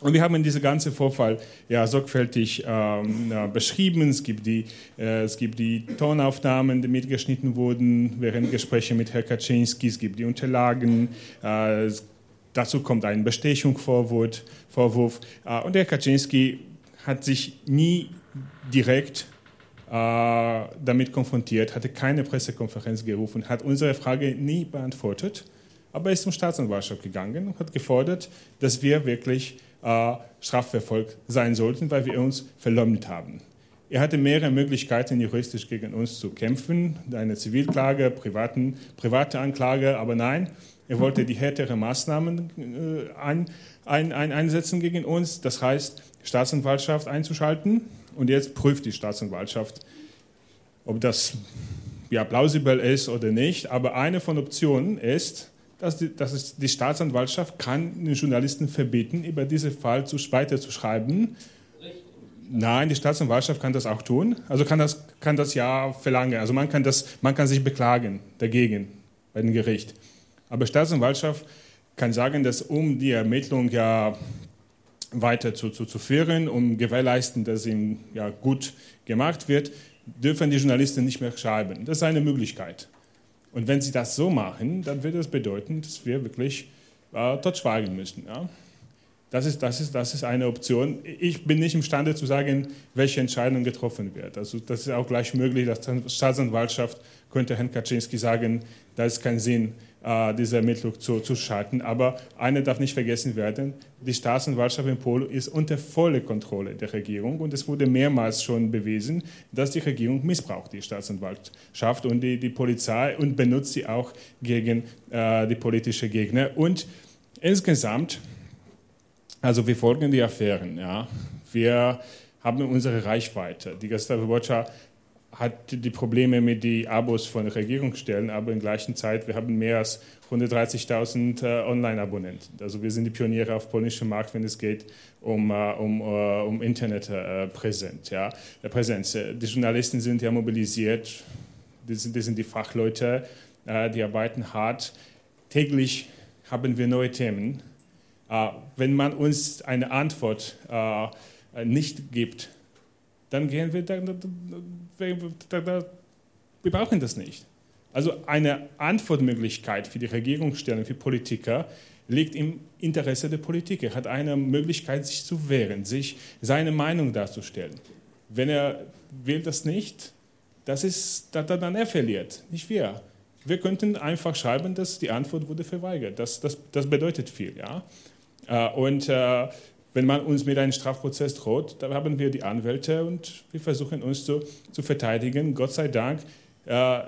[SPEAKER 5] Und wir haben diesen ganzen Vorfall ja, sorgfältig ähm, ja, beschrieben. Es gibt, die, äh, es gibt die Tonaufnahmen, die mitgeschnitten wurden während Gespräche mit Herrn Kaczynski. Es gibt die Unterlagen. Äh, dazu kommt ein Bestechungsvorwurf. Vorwurf. Äh, und Herr Kaczynski hat sich nie direkt äh, damit konfrontiert, hatte keine Pressekonferenz gerufen, hat unsere Frage nie beantwortet. Aber er ist zum Staatsanwaltschaft gegangen und hat gefordert, dass wir wirklich äh, strafverfolgt sein sollten, weil wir uns verleumdet haben. Er hatte mehrere Möglichkeiten, juristisch gegen uns zu kämpfen, eine Zivilklage, privaten, private Anklage, aber nein, er wollte die härtere Maßnahmen äh, ein, ein, ein, einsetzen gegen uns, das heißt, Staatsanwaltschaft einzuschalten. Und jetzt prüft die Staatsanwaltschaft, ob das ja, plausibel ist oder nicht. Aber eine von Optionen ist, dass die, dass die Staatsanwaltschaft kann den Journalisten verbieten, über diesen Fall zu, weiter zu schreiben. Nein, die Staatsanwaltschaft kann das auch tun. Also kann das, kann das ja verlangen. Also man kann, das, man kann sich beklagen dagegen bei dem Gericht. Aber die Staatsanwaltschaft kann sagen, dass um die Ermittlung ja weiter zu, zu, zu führen, um gewährleisten, dass sie ja gut gemacht wird, dürfen die Journalisten nicht mehr schreiben. Das ist eine Möglichkeit. Und wenn sie das so machen, dann wird das bedeuten, dass wir wirklich äh, dort schweigen müssen. Ja? Das, ist, das, ist, das ist eine Option. Ich bin nicht imstande zu sagen, welche Entscheidung getroffen wird. Also das ist auch gleich möglich, dass die Staatsanwaltschaft könnte Herrn Kaczynski sagen, da ist kein Sinn, äh, diese Ermittlung zu, zu schalten. Aber eine darf nicht vergessen werden, die Staatsanwaltschaft in Polen ist unter voller Kontrolle der Regierung und es wurde mehrmals schon bewiesen, dass die Regierung missbraucht die Staatsanwaltschaft und die, die Polizei und benutzt sie auch gegen äh, die politischen Gegner. Und insgesamt, also wir folgen die Affären, ja. Wir haben unsere Reichweite. Die Gestapo hat die Probleme mit den Abos von Regierungsstellen, aber in gleicher Zeit, wir haben mehr als 130.000 äh, Online-Abonnenten. Also wir sind die Pioniere auf polnischem Markt, wenn es geht um, äh, um, uh, um Internetpräsenz. Äh, ja. Präsenz. Die Journalisten sind ja mobilisiert, die sind, die sind die Fachleute, äh, die arbeiten hart. Täglich haben wir neue Themen. Äh, wenn man uns eine Antwort nicht gibt, dann gehen wir, da, da, da, wir brauchen das nicht. Also eine Antwortmöglichkeit für die Regierungsstellen, für Politiker liegt im Interesse der Politik. Er hat eine Möglichkeit, sich zu wehren, sich seine Meinung darzustellen. Wenn er will das nicht, das ist, dann er verliert, nicht wir. Wir könnten einfach schreiben, dass die Antwort wurde verweigert. Das, das, das bedeutet viel. Ja? Äh, und äh, wenn man uns mit einem Strafprozess droht, da haben wir die Anwälte und wir versuchen uns zu, zu verteidigen. Gott sei Dank, äh,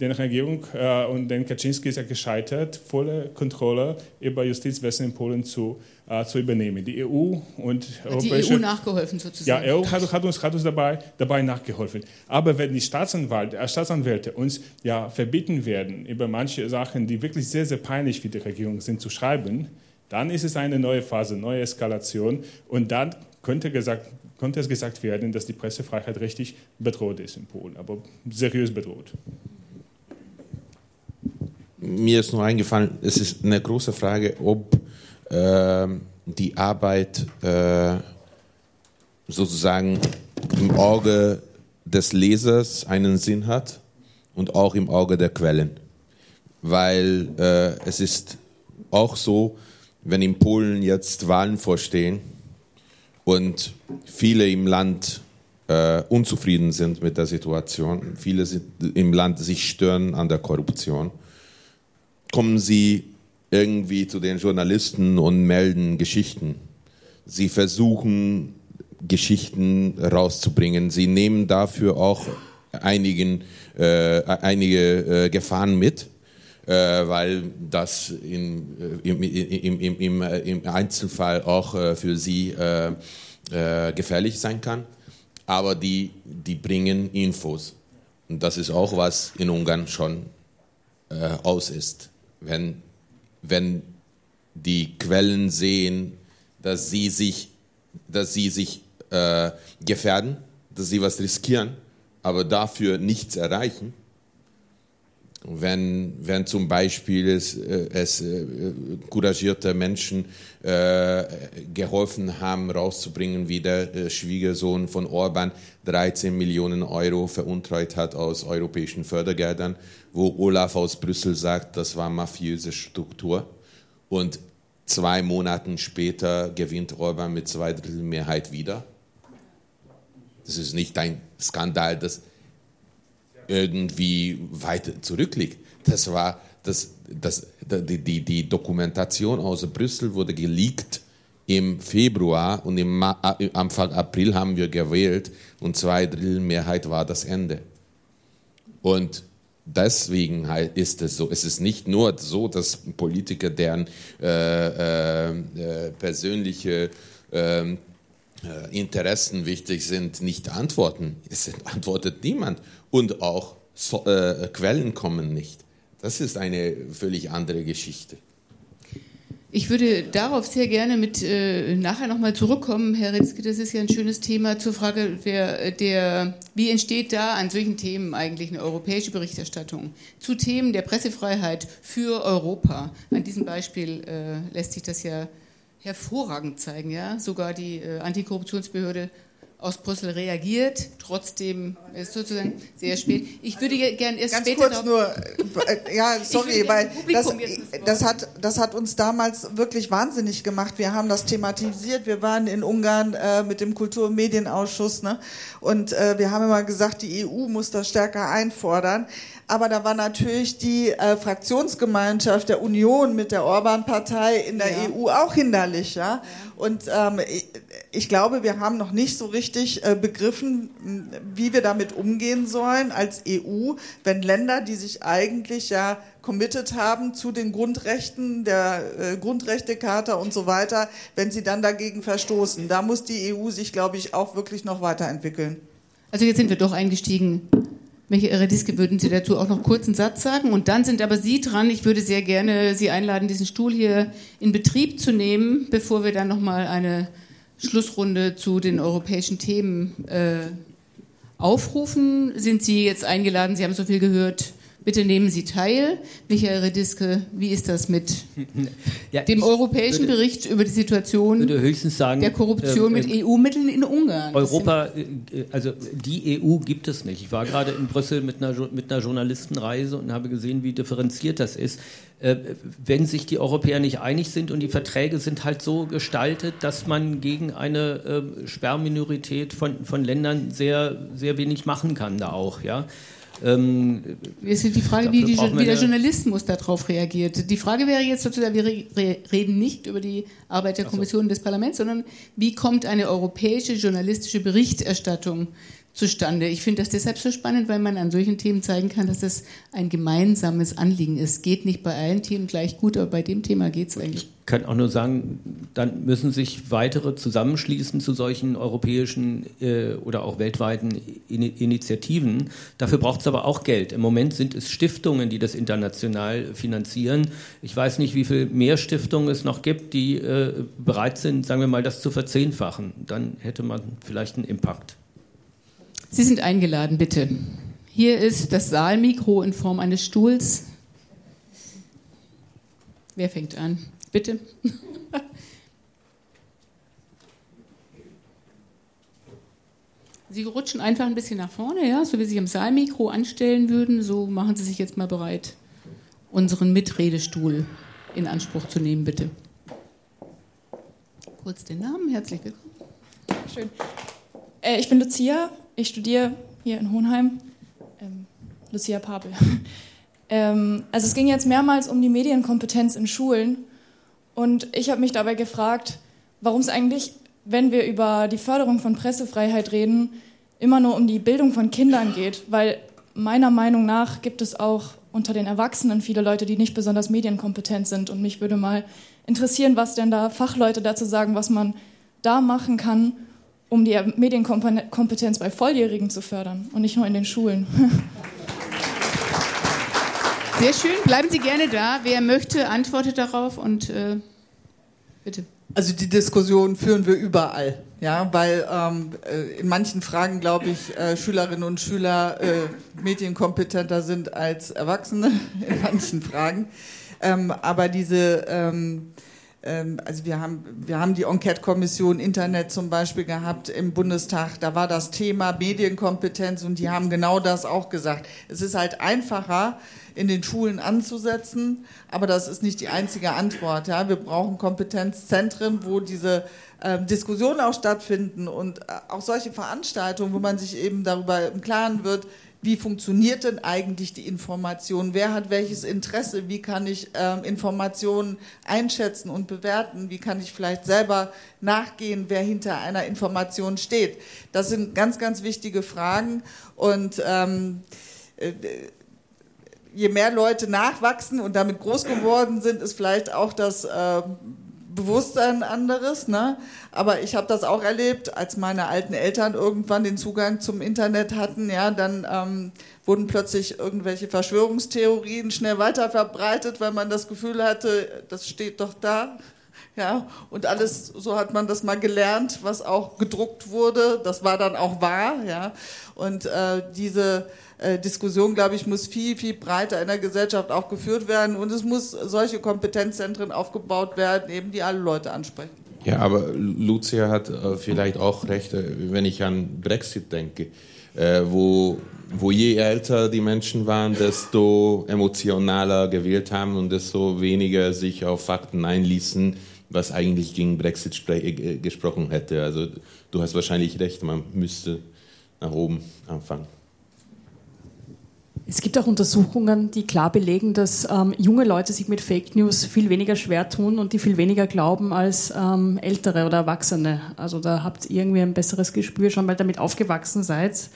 [SPEAKER 5] die Regierung äh, und den Kaczynski ist ja gescheitert, volle Kontrolle über Justizwesen in Polen zu, äh, zu übernehmen. Die EU und
[SPEAKER 1] hat die EU nachgeholfen sozusagen.
[SPEAKER 5] Ja, EU hat, hat uns, hat uns dabei, dabei nachgeholfen. Aber wenn die Staatsanwalt, äh, Staatsanwälte uns ja verbieten werden, über manche Sachen, die wirklich sehr, sehr peinlich für die Regierung sind, zu schreiben, dann ist es eine neue Phase, neue Eskalation und dann könnte, gesagt, könnte es gesagt werden, dass die Pressefreiheit richtig bedroht ist in Polen, aber seriös bedroht.
[SPEAKER 4] Mir ist nur eingefallen, es ist eine große Frage, ob äh, die Arbeit äh, sozusagen im Auge des Lesers einen Sinn hat und auch im Auge der Quellen. Weil äh, es ist auch so, wenn in Polen jetzt Wahlen vorstehen und viele im Land äh, unzufrieden sind mit der Situation, viele im Land sich stören an der Korruption, kommen sie irgendwie zu den Journalisten und melden Geschichten. Sie versuchen Geschichten rauszubringen. Sie nehmen dafür auch einigen, äh, einige äh, Gefahren mit weil das in, im, im, im, im, Einzelfall auch äh, für sie äh, gefährlich sein kann. Aber die, die bringen Infos. Und das ist auch, was in Ungarn schon aus ist. Wenn, wenn die Quellen sehen, dass sie sich, dass sie sich äh, gefährden, dass sie was riskieren, aber dafür nichts erreichen, wenn, wenn zum Beispiel es, äh, es äh, couragierte Menschen äh, geholfen haben, rauszubringen, wie der äh, Schwiegersohn von Orban 13 Millionen Euro veruntreut hat aus europäischen Fördergeldern, wo Olaf aus Brüssel sagt, das war mafiöse Struktur. Und zwei Monate später gewinnt Orban mit zwei Drittel Mehrheit wieder. Das ist nicht ein Skandal, das irgendwie weit zurückliegt. Das war das, das, die, die, die Dokumentation aus Brüssel wurde geleakt im Februar und im Anfang April haben wir gewählt und zwei Drittel Mehrheit war das Ende. Und deswegen ist es so. Es ist nicht nur so, dass Politiker, deren äh, äh, äh persönliche äh, Interessen wichtig sind, nicht antworten. Es antwortet niemand und auch so, äh, Quellen kommen nicht. Das ist eine völlig andere Geschichte.
[SPEAKER 1] Ich würde darauf sehr gerne mit äh, nachher nochmal zurückkommen, Herr Ritzke. Das ist ja ein schönes Thema zur Frage, wer, der, wie entsteht da an solchen Themen eigentlich eine europäische Berichterstattung zu Themen der Pressefreiheit für Europa. An diesem Beispiel äh, lässt sich das ja hervorragend zeigen. Ja? Sogar die äh, Antikorruptionsbehörde aus Brüssel reagiert. Trotzdem ist sozusagen sehr spät. Ich würde gerne erst
[SPEAKER 3] Ganz
[SPEAKER 1] später
[SPEAKER 3] kurz nur, äh, ja, sorry, weil das, das, hat, das hat uns damals wirklich wahnsinnig gemacht. Wir haben das thematisiert. Wir waren in Ungarn äh, mit dem Kultur- und Medienausschuss ne? und äh, wir haben immer gesagt, die EU muss das stärker einfordern aber da war natürlich die äh, Fraktionsgemeinschaft der Union mit der Orban-Partei in der ja. EU auch hinderlich. Ja? ja. Und ähm, ich, ich, glaube, wir haben noch nicht so richtig äh, begriffen, wie wir damit umgehen sollen als EU, wenn Länder, die sich eigentlich ja committed haben zu den Grundrechten, der äh, Grundrechtecharta und so weiter, wenn sie dann dagegen verstoßen. Da muss die EU sich, glaube ich, auch wirklich noch weiterentwickeln.
[SPEAKER 1] Also jetzt sind wir doch eingestiegen Michael Rediske, würden Sie dazu auch noch kurz einen Satz sagen? Und dann sind aber Sie dran. Ich würde sehr gerne Sie einladen, diesen Stuhl hier in Betrieb zu nehmen, bevor wir dann nochmal eine Schlussrunde zu den europäischen Themen äh, aufrufen. Sind Sie jetzt eingeladen? Sie haben so viel gehört. Bitte nehmen Sie teil. Michael Rediske, wie ist das mit ja, dem europäischen würde, Bericht über die Situation
[SPEAKER 2] sagen,
[SPEAKER 1] der Korruption äh, mit äh, EU-Mitteln in Ungarn?
[SPEAKER 2] Europa, äh, also die EU gibt es nicht. Ich war gerade in Brüssel mit einer, mit einer Journalistenreise und habe gesehen, wie differenziert das ist. Äh, wenn sich die Europäer nicht einig sind und die Verträge sind halt so gestaltet, dass man gegen eine äh, Sperrminorität von, von Ländern sehr, sehr wenig machen kann da auch, ja.
[SPEAKER 1] Ähm, es ist die Frage, wie, die, wie der Journalismus darauf reagiert. Die Frage wäre jetzt sozusagen, wir re reden nicht über die Arbeit der Kommission so. des Parlaments, sondern wie kommt eine europäische journalistische Berichterstattung zustande. Ich finde das deshalb so spannend, weil man an solchen Themen zeigen kann, dass das ein gemeinsames Anliegen ist. Geht nicht bei allen Themen gleich gut, aber bei dem Thema geht es eigentlich.
[SPEAKER 2] Ich kann auch nur sagen, dann müssen sich weitere zusammenschließen zu solchen europäischen äh, oder auch weltweiten In Initiativen. Dafür braucht es aber auch Geld. Im Moment sind es Stiftungen, die das international finanzieren. Ich weiß nicht, wie viel mehr Stiftungen es noch gibt, die äh, bereit sind, sagen wir mal, das zu verzehnfachen. Dann hätte man vielleicht einen Impact.
[SPEAKER 1] Sie sind eingeladen, bitte. Hier ist das Saalmikro in Form eines Stuhls. Wer fängt an? Bitte. Sie rutschen einfach ein bisschen nach vorne, ja, so wie Sie sich am Saalmikro anstellen würden. So machen Sie sich jetzt mal bereit, unseren Mitredestuhl in Anspruch zu nehmen, bitte. Kurz den Namen, herzlich willkommen.
[SPEAKER 7] Schön. Äh, ich bin Lucia, ich studiere hier in Hohenheim. Ähm, Lucia Papel. ähm, also es ging jetzt mehrmals um die Medienkompetenz in Schulen und ich habe mich dabei gefragt, warum es eigentlich, wenn wir über die Förderung von Pressefreiheit reden, immer nur um die Bildung von Kindern geht, weil meiner Meinung nach gibt es auch unter den Erwachsenen viele Leute, die nicht besonders medienkompetent sind. Und mich würde mal interessieren, was denn da Fachleute dazu sagen, was man da machen kann, um die Medienkompetenz bei Volljährigen zu fördern und nicht nur in den Schulen.
[SPEAKER 1] Sehr schön, bleiben Sie gerne da. Wer möchte, antwortet darauf und äh, bitte.
[SPEAKER 3] Also die Diskussion führen wir überall, ja, weil ähm, äh, in manchen Fragen, glaube ich, äh, Schülerinnen und Schüler äh, medienkompetenter sind als Erwachsene in manchen Fragen. Ähm, aber diese ähm, ähm, also wir haben, wir haben die Enquete-Kommission Internet zum Beispiel gehabt im Bundestag, da war das Thema Medienkompetenz und die haben genau das auch gesagt. Es ist halt einfacher, in den Schulen anzusetzen, aber das ist nicht die einzige Antwort. Ja? Wir brauchen Kompetenzzentren, wo diese äh, Diskussionen auch stattfinden und äh, auch solche Veranstaltungen, wo man sich eben darüber im Klaren wird, wie funktioniert denn eigentlich die Information? Wer hat welches Interesse? Wie kann ich ähm, Informationen einschätzen und bewerten? Wie kann ich vielleicht selber nachgehen, wer hinter einer Information steht? Das sind ganz, ganz wichtige Fragen und ähm, äh, je mehr Leute nachwachsen und damit groß geworden sind, ist vielleicht auch das äh, Bewusstsein anderes. Ne? Aber ich habe das auch erlebt, als meine alten Eltern irgendwann den Zugang zum Internet hatten, ja, dann ähm, wurden plötzlich irgendwelche Verschwörungstheorien schnell weiter verbreitet, weil man das Gefühl hatte, das steht doch da. Ja, und alles, so hat man das mal gelernt, was auch gedruckt wurde, das war dann auch wahr. Ja. Und äh, diese äh, Diskussion, glaube ich, muss viel, viel breiter in der Gesellschaft auch geführt werden und es muss solche Kompetenzzentren aufgebaut werden, eben die alle Leute ansprechen.
[SPEAKER 4] Ja, aber Lucia hat äh, vielleicht auch recht, äh, wenn ich an Brexit denke, äh, wo, wo je älter die Menschen waren, desto emotionaler gewählt haben und desto weniger sich auf Fakten einließen, was eigentlich gegen Brexit gesprochen hätte. Also du hast wahrscheinlich recht, man müsste nach oben anfangen.
[SPEAKER 6] Es gibt auch Untersuchungen, die klar belegen, dass ähm, junge Leute sich mit Fake News viel weniger schwer tun und die viel weniger glauben als ähm, ältere oder Erwachsene. Also da habt ihr irgendwie ein besseres Gespür schon, weil damit aufgewachsen seid,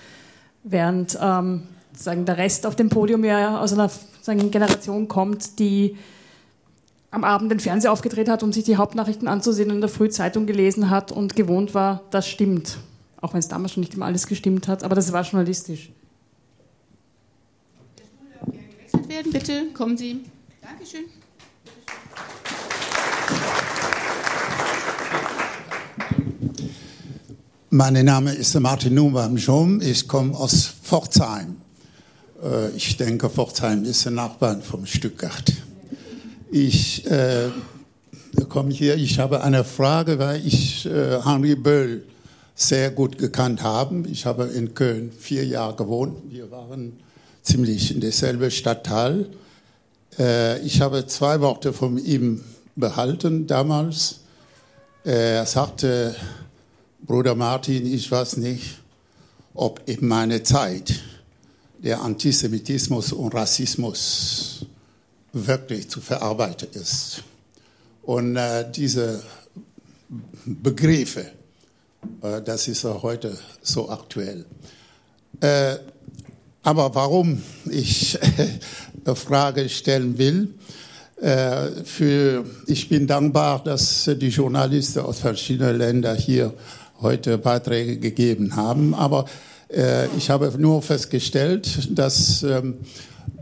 [SPEAKER 6] während ähm, sagen, der Rest auf dem Podium ja aus einer sagen, Generation kommt, die am Abend den Fernseher aufgedreht hat, um sich die Hauptnachrichten anzusehen und in der Früh Zeitung gelesen hat und gewohnt war, das stimmt. Auch wenn es damals schon nicht immer alles gestimmt hat, aber das war journalistisch
[SPEAKER 1] werden. Bitte kommen Sie. Dankeschön.
[SPEAKER 8] Mein Name ist Martin Numbam-Schum. Ich komme aus Pforzheim. Äh, ich denke, Pforzheim ist ein Nachbarn vom Stuttgart. Ich äh, komme hier, ich habe eine Frage, weil ich äh, Henri Böll sehr gut gekannt habe. Ich habe in Köln vier Jahre gewohnt. Wir waren ziemlich in derselben Stadtteil. Äh, ich habe zwei Worte von ihm behalten damals. Er sagte, Bruder Martin, ich weiß nicht, ob in meiner Zeit der Antisemitismus und Rassismus wirklich zu verarbeiten ist. Und äh, diese Begriffe, äh, das ist auch heute so aktuell. Äh, aber warum ich eine Frage stellen will, äh, für, ich bin dankbar, dass die Journalisten aus verschiedenen Ländern hier heute Beiträge gegeben haben. Aber äh, ich habe nur festgestellt, dass ähm,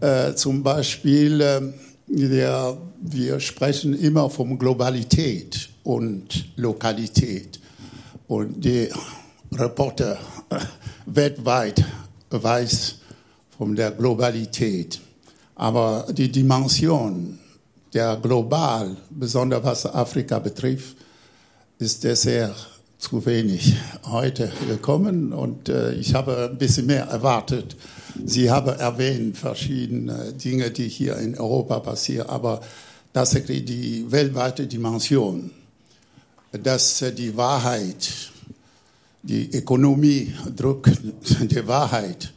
[SPEAKER 8] äh, zum Beispiel äh, der, wir sprechen immer von Globalität und Lokalität. Und die Reporter äh, weltweit weiß von der Globalität. Aber die Dimension der global, besonders was Afrika betrifft, ist sehr zu wenig heute gekommen und äh, ich habe ein bisschen mehr erwartet. Sie haben erwähnt verschiedene Dinge, die hier in Europa passieren, aber tatsächlich die weltweite Dimension, dass die Wahrheit, die Ökonomie drückt die Wahrheit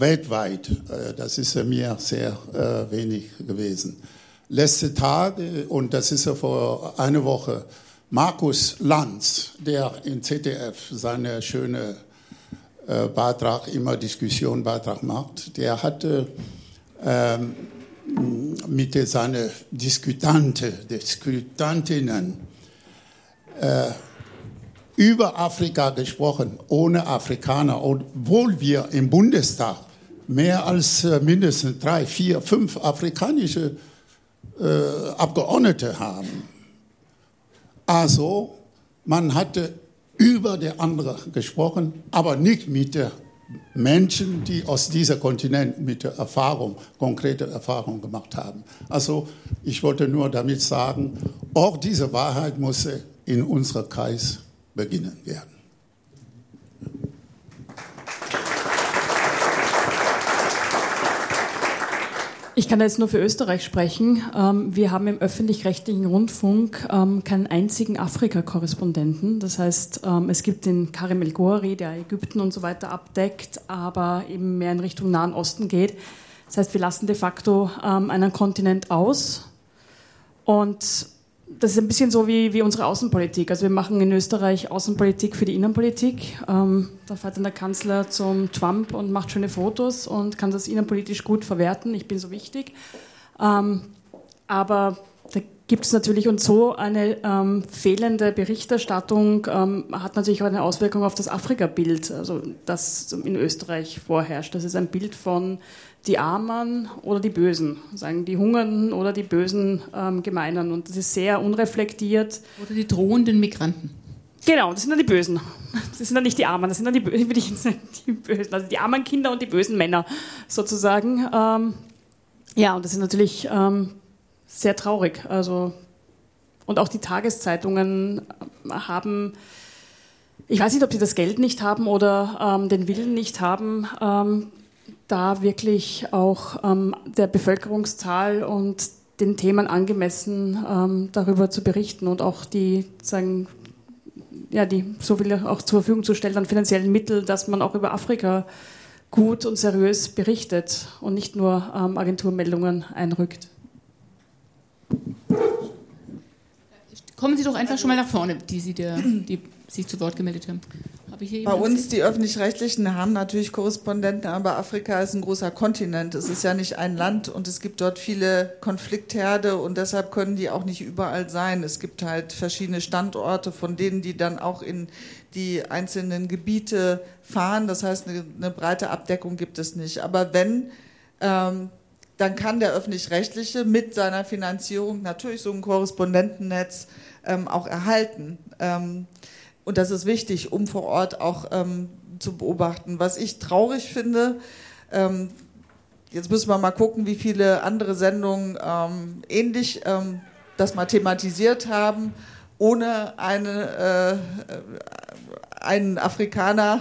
[SPEAKER 8] weltweit, äh, das ist mir sehr äh, wenig gewesen. Letzte Tag, und das ist ja vor einer Woche, Markus Lanz, der in ZDF seine schöne äh, Beitrag, immer Diskussionbeitrag macht, der hatte ähm, mit seinen Diskutante, Diskutantinnen über Afrika gesprochen, ohne Afrikaner, obwohl wir im Bundestag mehr als äh, mindestens drei, vier, fünf afrikanische äh, Abgeordnete haben. Also, man hatte über der andere gesprochen, aber nicht mit den Menschen, die aus diesem Kontinent mit der Erfahrung, konkrete Erfahrung gemacht haben. Also, ich wollte nur damit sagen, auch diese Wahrheit muss in unserem Kreis beginnen werden.
[SPEAKER 6] Ich kann jetzt nur für Österreich sprechen. Ähm, wir haben im öffentlich-rechtlichen Rundfunk ähm, keinen einzigen Afrika-Korrespondenten. Das heißt, ähm, es gibt den Karim El Gouari, der Ägypten und so weiter abdeckt, aber eben mehr in Richtung Nahen Osten geht. Das heißt, wir lassen de facto einen Kontinent aus. Und das ist ein bisschen so wie, wie unsere Außenpolitik. Also wir machen in Österreich Außenpolitik für die Innenpolitik. Ähm, da fährt dann der Kanzler zum Trump und macht schöne Fotos und kann das innenpolitisch gut verwerten. Ich bin so wichtig. Ähm, aber da gibt es natürlich und so eine ähm, fehlende Berichterstattung ähm, hat natürlich auch eine Auswirkung auf das Afrika-Bild, also das in Österreich vorherrscht. Das ist ein Bild von die Armen oder die Bösen, sagen die Hungernden oder die bösen ähm, Gemeinen. Und das ist sehr unreflektiert.
[SPEAKER 1] Oder die drohenden Migranten.
[SPEAKER 6] Genau, das sind dann die Bösen. Das sind dann nicht die Armen, das sind dann die, die Bösen. Also die armen Kinder und die bösen Männer sozusagen. Ähm, ja, und das ist natürlich ähm, sehr traurig. Also, und auch die Tageszeitungen haben, ich weiß nicht, ob sie das Geld nicht haben oder ähm, den Willen nicht haben, ähm, da wirklich auch ähm, der Bevölkerungszahl und den Themen angemessen ähm, darüber zu berichten und auch die, sagen, ja, die so viel auch zur Verfügung zu stellen an finanziellen Mitteln, dass man auch über Afrika gut und seriös berichtet und nicht nur ähm, Agenturmeldungen einrückt.
[SPEAKER 1] Kommen Sie doch einfach schon mal nach vorne, die, Sie der, die sich zu Wort gemeldet haben.
[SPEAKER 3] Bei uns, die Öffentlich-Rechtlichen, haben natürlich Korrespondenten, aber Afrika ist ein großer Kontinent. Es ist ja nicht ein Land und es gibt dort viele Konfliktherde und deshalb können die auch nicht überall sein. Es gibt halt verschiedene Standorte, von denen die dann auch in die einzelnen Gebiete fahren. Das heißt, eine, eine breite Abdeckung gibt es nicht. Aber wenn, ähm, dann kann der Öffentlich-Rechtliche mit seiner Finanzierung natürlich so ein Korrespondentennetz ähm, auch erhalten. Ähm, und das ist wichtig, um vor Ort auch ähm, zu beobachten. Was ich traurig finde, ähm, jetzt müssen wir mal gucken, wie viele andere Sendungen ähm, ähnlich ähm, das mal thematisiert haben, ohne eine, äh, einen Afrikaner,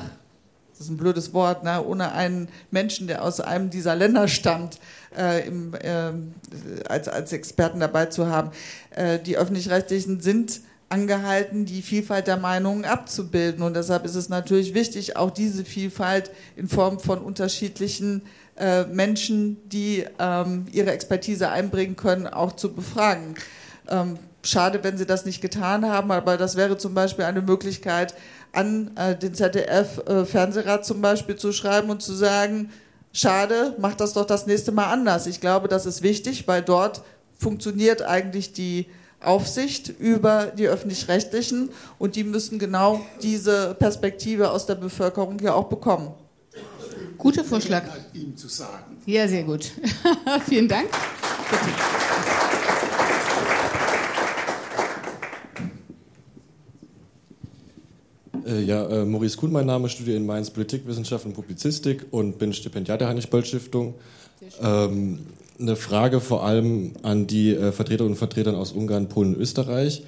[SPEAKER 3] das ist ein blödes Wort, ne, ohne einen Menschen, der aus einem dieser Länder stammt, äh, im, äh, als, als Experten dabei zu haben. Äh, die öffentlich-rechtlichen sind angehalten, die Vielfalt der Meinungen abzubilden. Und deshalb ist es natürlich wichtig, auch diese Vielfalt in Form von unterschiedlichen äh, Menschen, die ähm, ihre Expertise einbringen können, auch zu befragen. Ähm, schade, wenn sie das nicht getan haben, aber das wäre zum Beispiel eine Möglichkeit, an äh, den ZDF-Fernsehrat äh, zum Beispiel zu schreiben und zu sagen, schade, macht das doch das nächste Mal anders. Ich glaube, das ist wichtig, weil dort funktioniert eigentlich die Aufsicht über die öffentlich-rechtlichen und die müssen genau diese Perspektive aus der Bevölkerung ja auch bekommen.
[SPEAKER 1] Guter Vorschlag.
[SPEAKER 8] Ihm zu sagen.
[SPEAKER 1] Ja, sehr gut. Vielen Dank. Bitte.
[SPEAKER 9] Äh, ja, äh, Maurice Kuhn, mein Name, studiere in Mainz Politikwissenschaft und Publizistik und bin Stipendiat der Heinrich-Böll-Stiftung. Ähm, eine Frage vor allem an die äh, Vertreterinnen und Vertreter aus Ungarn, Polen und Österreich.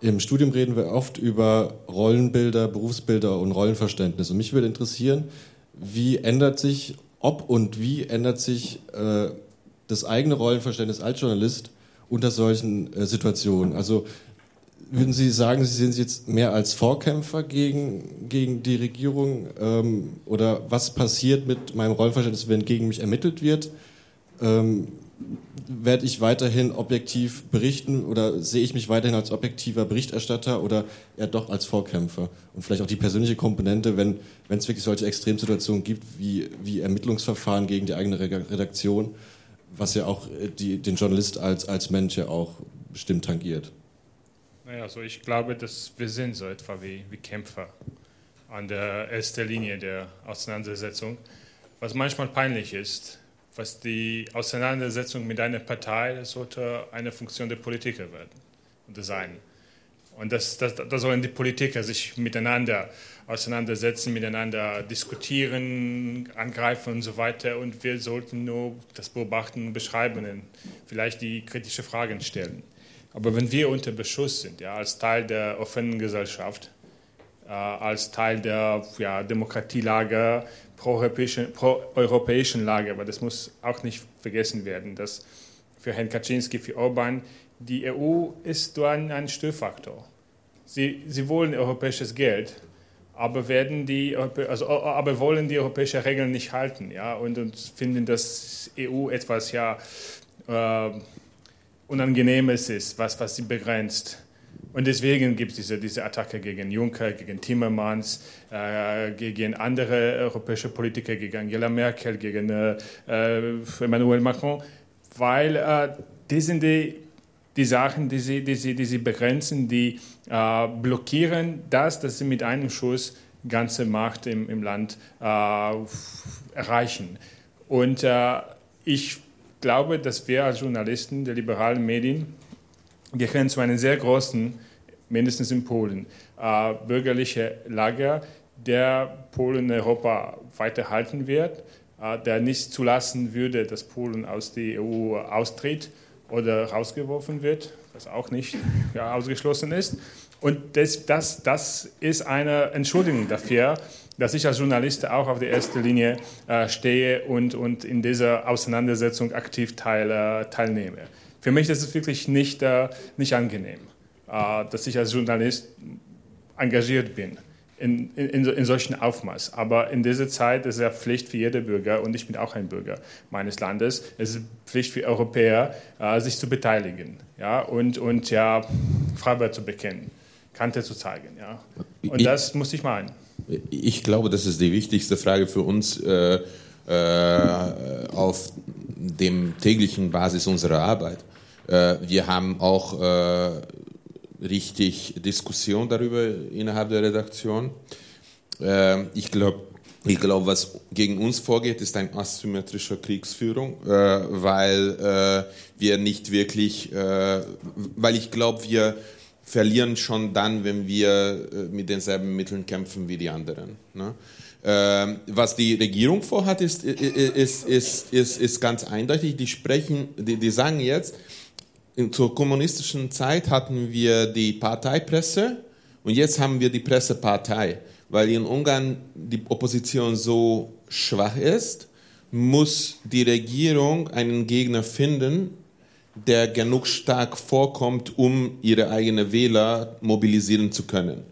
[SPEAKER 9] Im Studium reden wir oft über Rollenbilder, Berufsbilder und Rollenverständnis. Und mich würde interessieren, wie ändert sich, ob und wie ändert sich äh, das eigene Rollenverständnis als Journalist unter solchen äh, Situationen? Also würden Sie sagen, Sie sich jetzt mehr als Vorkämpfer gegen, gegen die Regierung? Ähm, oder was passiert mit meinem Rollenverständnis, wenn gegen mich ermittelt wird? Ähm, werde ich weiterhin objektiv berichten oder sehe ich mich weiterhin als objektiver Berichterstatter oder eher doch als Vorkämpfer? Und vielleicht auch die persönliche Komponente, wenn, es wirklich solche Extremsituationen gibt, wie, wie Ermittlungsverfahren gegen die eigene Redaktion, was ja auch äh, die, den Journalist als, als Mensch ja auch bestimmt tangiert.
[SPEAKER 5] Naja, also ich glaube, dass wir sind so etwa wie, wie Kämpfer an der ersten Linie der Auseinandersetzung, was manchmal peinlich ist, was die Auseinandersetzung mit einer Partei sollte eine Funktion der Politiker werden und sein. Und das, das, da sollen die Politiker sich miteinander auseinandersetzen, miteinander diskutieren, angreifen und so weiter. Und wir sollten nur das beobachten und beschreiben und vielleicht die kritischen Fragen stellen. Aber wenn wir unter Beschuss sind, ja, als Teil der offenen Gesellschaft, äh, als Teil der ja, Demokratielager, pro-europäischen pro Lager, aber das muss auch nicht vergessen werden, dass für Herrn Kaczynski, für Orban, die EU ist nur ein, ein Störfaktor. Sie, sie wollen europäisches Geld, aber, werden die, also, aber wollen die europäischen Regeln nicht halten ja, und, und finden, dass EU etwas ja, äh, Unangenehmes ist, was, was sie begrenzt. Und deswegen gibt es diese, diese Attacke gegen Juncker, gegen Timmermans, äh, gegen andere europäische Politiker, gegen Angela Merkel, gegen äh, äh Emmanuel Macron, weil äh, das sind die, die Sachen, die sie, die, sie, die sie begrenzen, die äh, blockieren das, dass sie mit einem Schuss ganze Macht im, im Land äh, erreichen. Und ich glaube, dass wir als Journalisten der liberalen Medien gehören zu einem sehr großen, mindestens in Polen, äh, bürgerliche Lager, der Polen in Europa weiterhalten wird, äh, der nicht zulassen würde, dass Polen aus der EU austritt oder rausgeworfen wird, was auch nicht ja, ausgeschlossen ist. Und das, das, das ist eine Entschuldigung dafür, dass ich als Journalist auch auf der ersten Linie äh, stehe und, und in dieser Auseinandersetzung aktiv teil, äh, teilnehme. Für mich ist es wirklich nicht, äh, nicht angenehm, äh, dass ich als Journalist engagiert bin in, in, in solchen Aufmaß. Aber in dieser Zeit ist es ja Pflicht für jeden Bürger, und ich bin auch ein Bürger meines Landes, es ist Pflicht für Europäer, äh, sich zu beteiligen ja, und, und ja, Freiheit zu bekennen, Kante zu zeigen. Ja. Und ich, das muss ich meinen.
[SPEAKER 4] Ich glaube, das ist die wichtigste Frage für uns. Äh, äh, auf dem täglichen Basis unserer Arbeit. Äh, wir haben auch äh, richtig Diskussion darüber innerhalb der Redaktion. ich glaube, ich glaube, was gegen uns vorgeht, ist eine asymmetrische Kriegsführung, weil wir nicht wirklich, weil ich glaube, wir verlieren schon dann, wenn wir mit denselben Mitteln kämpfen wie die anderen. Ne? Ähm, was die Regierung vorhat, ist, ist, ist, ist, ist ganz eindeutig. Die sprechen, die, die sagen jetzt, zur kommunistischen Zeit hatten wir die Parteipresse und jetzt haben wir die Pressepartei. Weil in Ungarn die Opposition so schwach ist, muss die Regierung einen Gegner finden, der genug stark vorkommt, um ihre eigenen Wähler mobilisieren zu können.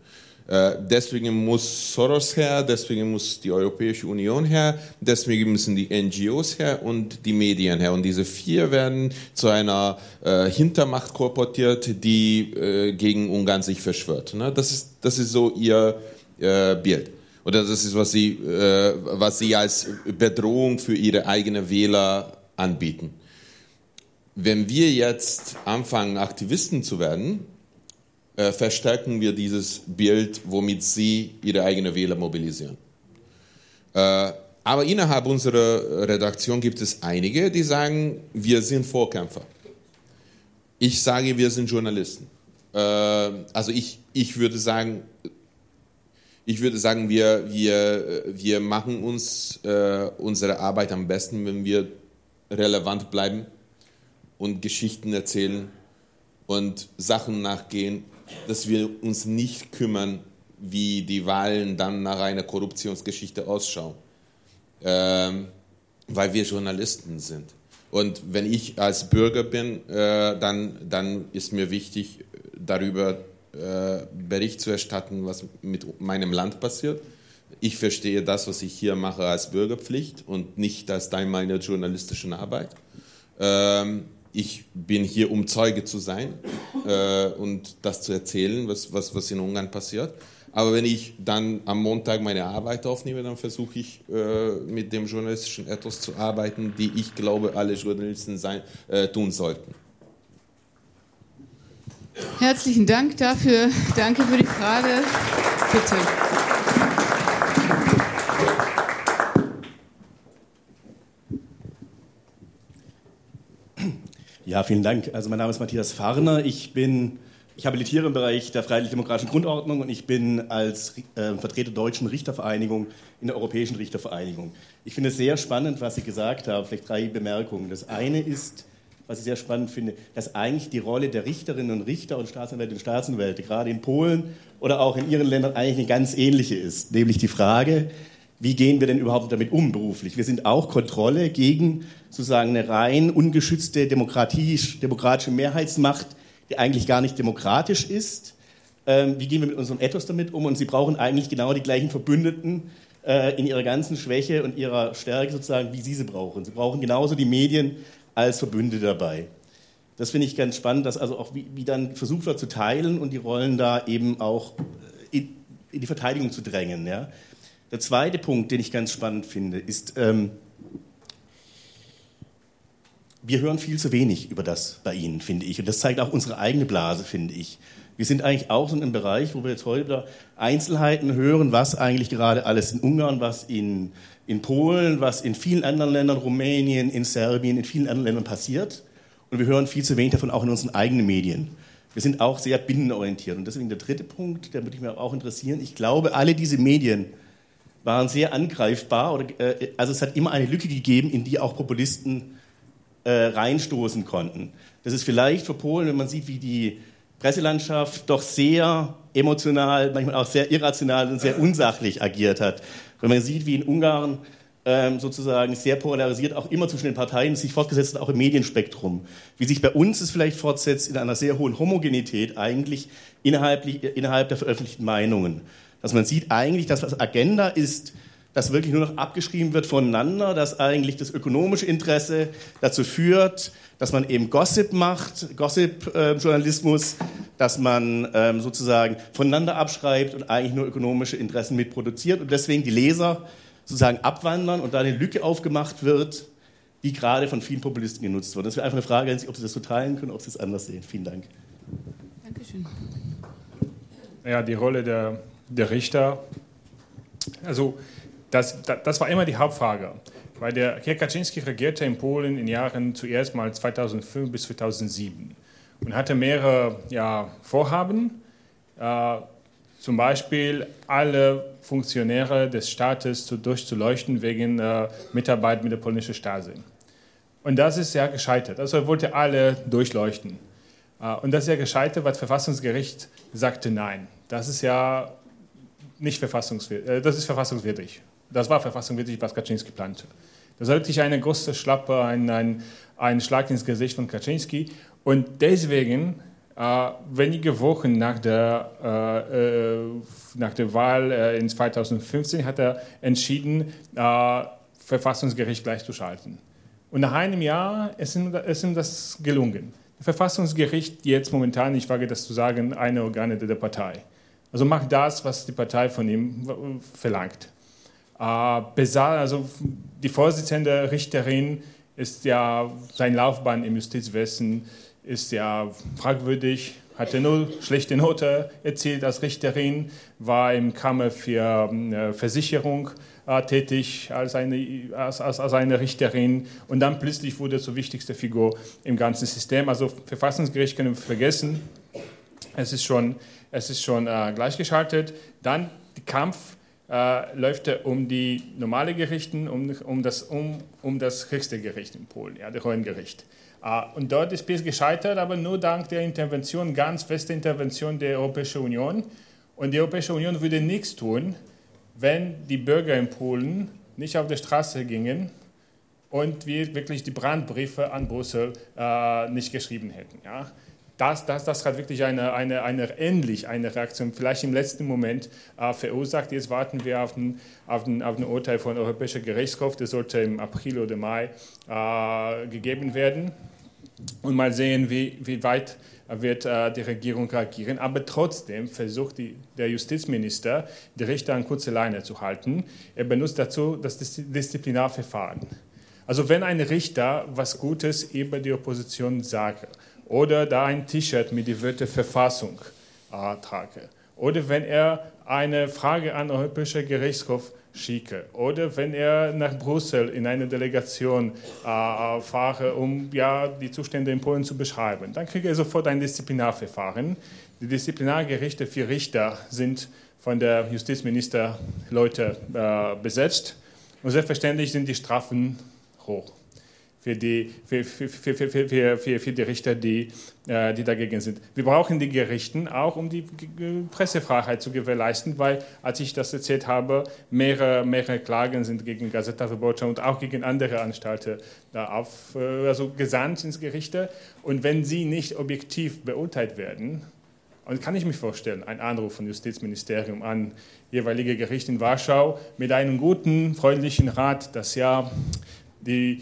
[SPEAKER 4] Äh, deswegen muss Soros her, deswegen muss die Europäische Union her, deswegen müssen die NGOs her und die Medien her. Und diese vier werden zu einer äh, Hintermacht korportiert, die äh, gegen Ungarn sich verschwört. Ne? Das, ist, das ist so ihr äh, Bild. Oder das ist, was sie, äh, was sie als Bedrohung für ihre eigenen Wähler anbieten wenn wir jetzt anfangen, Aktivisten zu werden, äh, verstärken wir dieses Bild, womit sie ihre eigenen Wähler mobilisieren. Äh, aber innerhalb unserer Redaktion gibt es einige, die sagen, wir sind Vorkämpfer. Ich sage, wir sind Journalisten. Äh, also ich, ich würde sagen, ich würde sagen, wir, wir, wir machen uns unsere Arbeit am besten, wenn wir relevant bleiben und Geschichten erzählen und Sachen nachgehen, dass wir uns nicht kümmern, wie die Wahlen dann nach einer Korruptionsgeschichte ausschauen, ähm, weil wir Journalisten sind. Und wenn ich als Bürger bin, äh, dann, dann ist mir wichtig, darüber äh, Bericht zu erstatten, was mit meinem Land passiert. Ich verstehe das, was ich hier mache, als Bürgerpflicht und nicht als Teil meiner journalistischen Arbeit. Ähm, ich bin hier, um Zeuge zu sein äh, und das zu erzählen, was, was, was in Ungarn passiert. Aber wenn ich dann am Montag meine Arbeit aufnehme, dann versuche ich äh, mit dem journalistischen Ethos zu arbeiten, die ich glaube, alle Journalisten sein, äh, tun sollten.
[SPEAKER 1] Herzlichen Dank dafür. Danke für die Frage. Bitte.
[SPEAKER 10] Ja, vielen Dank. Also mein Name ist Matthias Farner. Ich bin, ich habilitiere im Bereich der freiheitlich-demokratischen Grundordnung und ich bin als äh, Vertreter der Deutschen Richtervereinigung in der Europäischen Richtervereinigung. Ich finde es sehr spannend, was Sie gesagt haben. Vielleicht drei Bemerkungen. Das eine ist, was ich sehr spannend finde, dass eigentlich die Rolle der Richterinnen und Richter und Staatsanwälte und Staatsanwälte gerade in Polen oder auch in Ihren Ländern eigentlich eine ganz ähnliche ist. Nämlich die Frage, wie gehen wir denn überhaupt damit um beruflich? Wir sind auch Kontrolle gegen sozusagen eine rein ungeschützte demokratische Mehrheitsmacht, die eigentlich gar nicht demokratisch ist. Ähm, wie gehen wir mit unserem Ethos damit um? Und sie brauchen eigentlich genau die gleichen Verbündeten äh, in ihrer ganzen Schwäche und ihrer Stärke sozusagen, wie sie sie brauchen. Sie brauchen genauso die Medien als Verbündete dabei. Das finde ich ganz spannend, dass also auch wie, wie, dann versucht wird zu teilen und die Rollen da eben auch in, in die Verteidigung zu drängen. Ja? Der zweite Punkt, den ich ganz spannend finde, ist, ähm, wir hören viel zu wenig über das bei Ihnen, finde ich. Und das zeigt auch unsere eigene Blase, finde ich. Wir sind eigentlich auch so in einem Bereich, wo wir jetzt heute Einzelheiten hören, was eigentlich gerade alles in Ungarn, was in, in Polen, was in vielen anderen Ländern, Rumänien, in Serbien, in vielen anderen Ländern passiert. Und wir hören viel zu wenig davon auch in unseren eigenen Medien. Wir sind auch sehr binnenorientiert. Und deswegen der dritte Punkt, der würde mich auch interessieren. Ich glaube, alle diese Medien, waren sehr angreifbar. Oder, äh, also es hat immer eine Lücke gegeben, in die auch Populisten äh, reinstoßen konnten. Das ist vielleicht für Polen, wenn man sieht, wie die Presselandschaft doch sehr emotional, manchmal auch sehr irrational und sehr unsachlich agiert hat. Wenn man sieht, wie in Ungarn ähm, sozusagen sehr polarisiert auch immer zwischen den Parteien sich fortgesetzt hat, auch im Medienspektrum. Wie sich bei uns es vielleicht fortsetzt in einer sehr hohen Homogenität eigentlich innerhalb, innerhalb der veröffentlichten Meinungen dass man sieht eigentlich, dass das Agenda ist, dass wirklich nur noch abgeschrieben wird voneinander, dass eigentlich das ökonomische Interesse dazu führt, dass man eben Gossip macht, Gossip-Journalismus, äh, dass man ähm, sozusagen voneinander abschreibt und eigentlich nur ökonomische Interessen mitproduziert und deswegen die Leser sozusagen abwandern und da eine Lücke aufgemacht wird, die gerade von vielen Populisten genutzt wird. Das wäre einfach eine Frage an Sie, ob Sie das so teilen können, ob Sie es anders sehen. Vielen Dank.
[SPEAKER 1] Dankeschön.
[SPEAKER 5] Ja, die Rolle der der Richter. Also das, das war immer die Hauptfrage. Weil der Herr Kaczynski regierte in Polen in Jahren zuerst mal 2005 bis 2007 und hatte mehrere ja, Vorhaben, äh, zum Beispiel alle Funktionäre des Staates zu, durchzuleuchten wegen äh, Mitarbeit mit der polnischen Stasi. Und das ist ja gescheitert. Also er wollte alle durchleuchten. Äh, und das ist ja gescheitert, weil das Verfassungsgericht sagte nein. Das ist ja nicht verfassungswidrig. Äh, das ist verfassungswidrig. Das war verfassungswidrig, was Kaczynski plante. Das war wirklich eine große Schlappe, ein, ein, ein Schlag ins Gesicht von Kaczynski. Und deswegen, äh, wenige Wochen nach der, äh, äh nach der Wahl äh, in 2015 hat er entschieden, äh, Verfassungsgericht gleichzuschalten. Und nach einem Jahr ist ihm, ist ihm das gelungen. Das Verfassungsgericht jetzt momentan, ich wage das zu sagen, eine Organe der Partei. Also macht das, was die Partei von ihm verlangt. Äh, also die Vorsitzende Richterin ist ja, sein Laufbahn im Justizwesen ist ja fragwürdig, hatte nur schlechte Note erzielt als Richterin, war im Kammer für äh, Versicherung äh, tätig als eine, als, als, als eine Richterin und dann plötzlich wurde zur wichtigsten Figur im ganzen System. Also Verfassungsgericht können wir vergessen, es ist schon, es ist schon äh, gleichgeschaltet. Dann der Kampf äh, läuft um die normale Gerichten, um, um, das, um, um das höchste Gericht in Polen, ja, das Hohen Gericht. Uh, und dort ist PIS gescheitert, aber nur dank der Intervention, ganz feste Intervention der Europäischen Union. Und die Europäische Union würde nichts tun, wenn die Bürger in Polen nicht auf die Straße gingen und wir wirklich die Brandbriefe an Brüssel uh, nicht geschrieben hätten. Ja? Das, das, das hat wirklich eine, eine, eine, ähnlich eine Reaktion, vielleicht im letzten Moment uh, verursacht. Jetzt warten wir auf ein auf den, auf den Urteil von Europäischer Gerichtshof. Das sollte im April oder Mai gegeben werden und mal sehen, wie, wie weit wird äh, die Regierung reagieren. Aber trotzdem versucht die, der Justizminister, die Richter an kurze Leine zu halten. Er benutzt dazu das Disziplinarverfahren. Also wenn ein Richter was Gutes über die Opposition sagt oder da ein T-Shirt mit der Wörter Verfassung äh, trage oder wenn er eine Frage an den Europäischen Gerichtshof schicke. Oder wenn er nach Brüssel in eine Delegation äh, fahre, um ja, die Zustände in Polen zu beschreiben, dann kriege er sofort ein Disziplinarverfahren. Die Disziplinargerichte für Richter sind von der Justizminister Leute äh, besetzt und selbstverständlich sind die Strafen hoch für die, für, für, für, für, die Richter, die, äh, die dagegen sind. Wir brauchen die Gerichten auch, um die Pressefreiheit zu gewährleisten, weil, als ich das erzählt habe, mehrere, mehrere Klagen sind gegen Gazeta Wyborcza und auch gegen andere Anstalten auf, äh, also gesandt ins Gerichte. Und wenn sie nicht objektiv beurteilt werden, und kann ich mir vorstellen, ein Anruf vom Justizministerium an jeweilige Gericht in Warschau mit einem guten, freundlichen Rat, dass ja die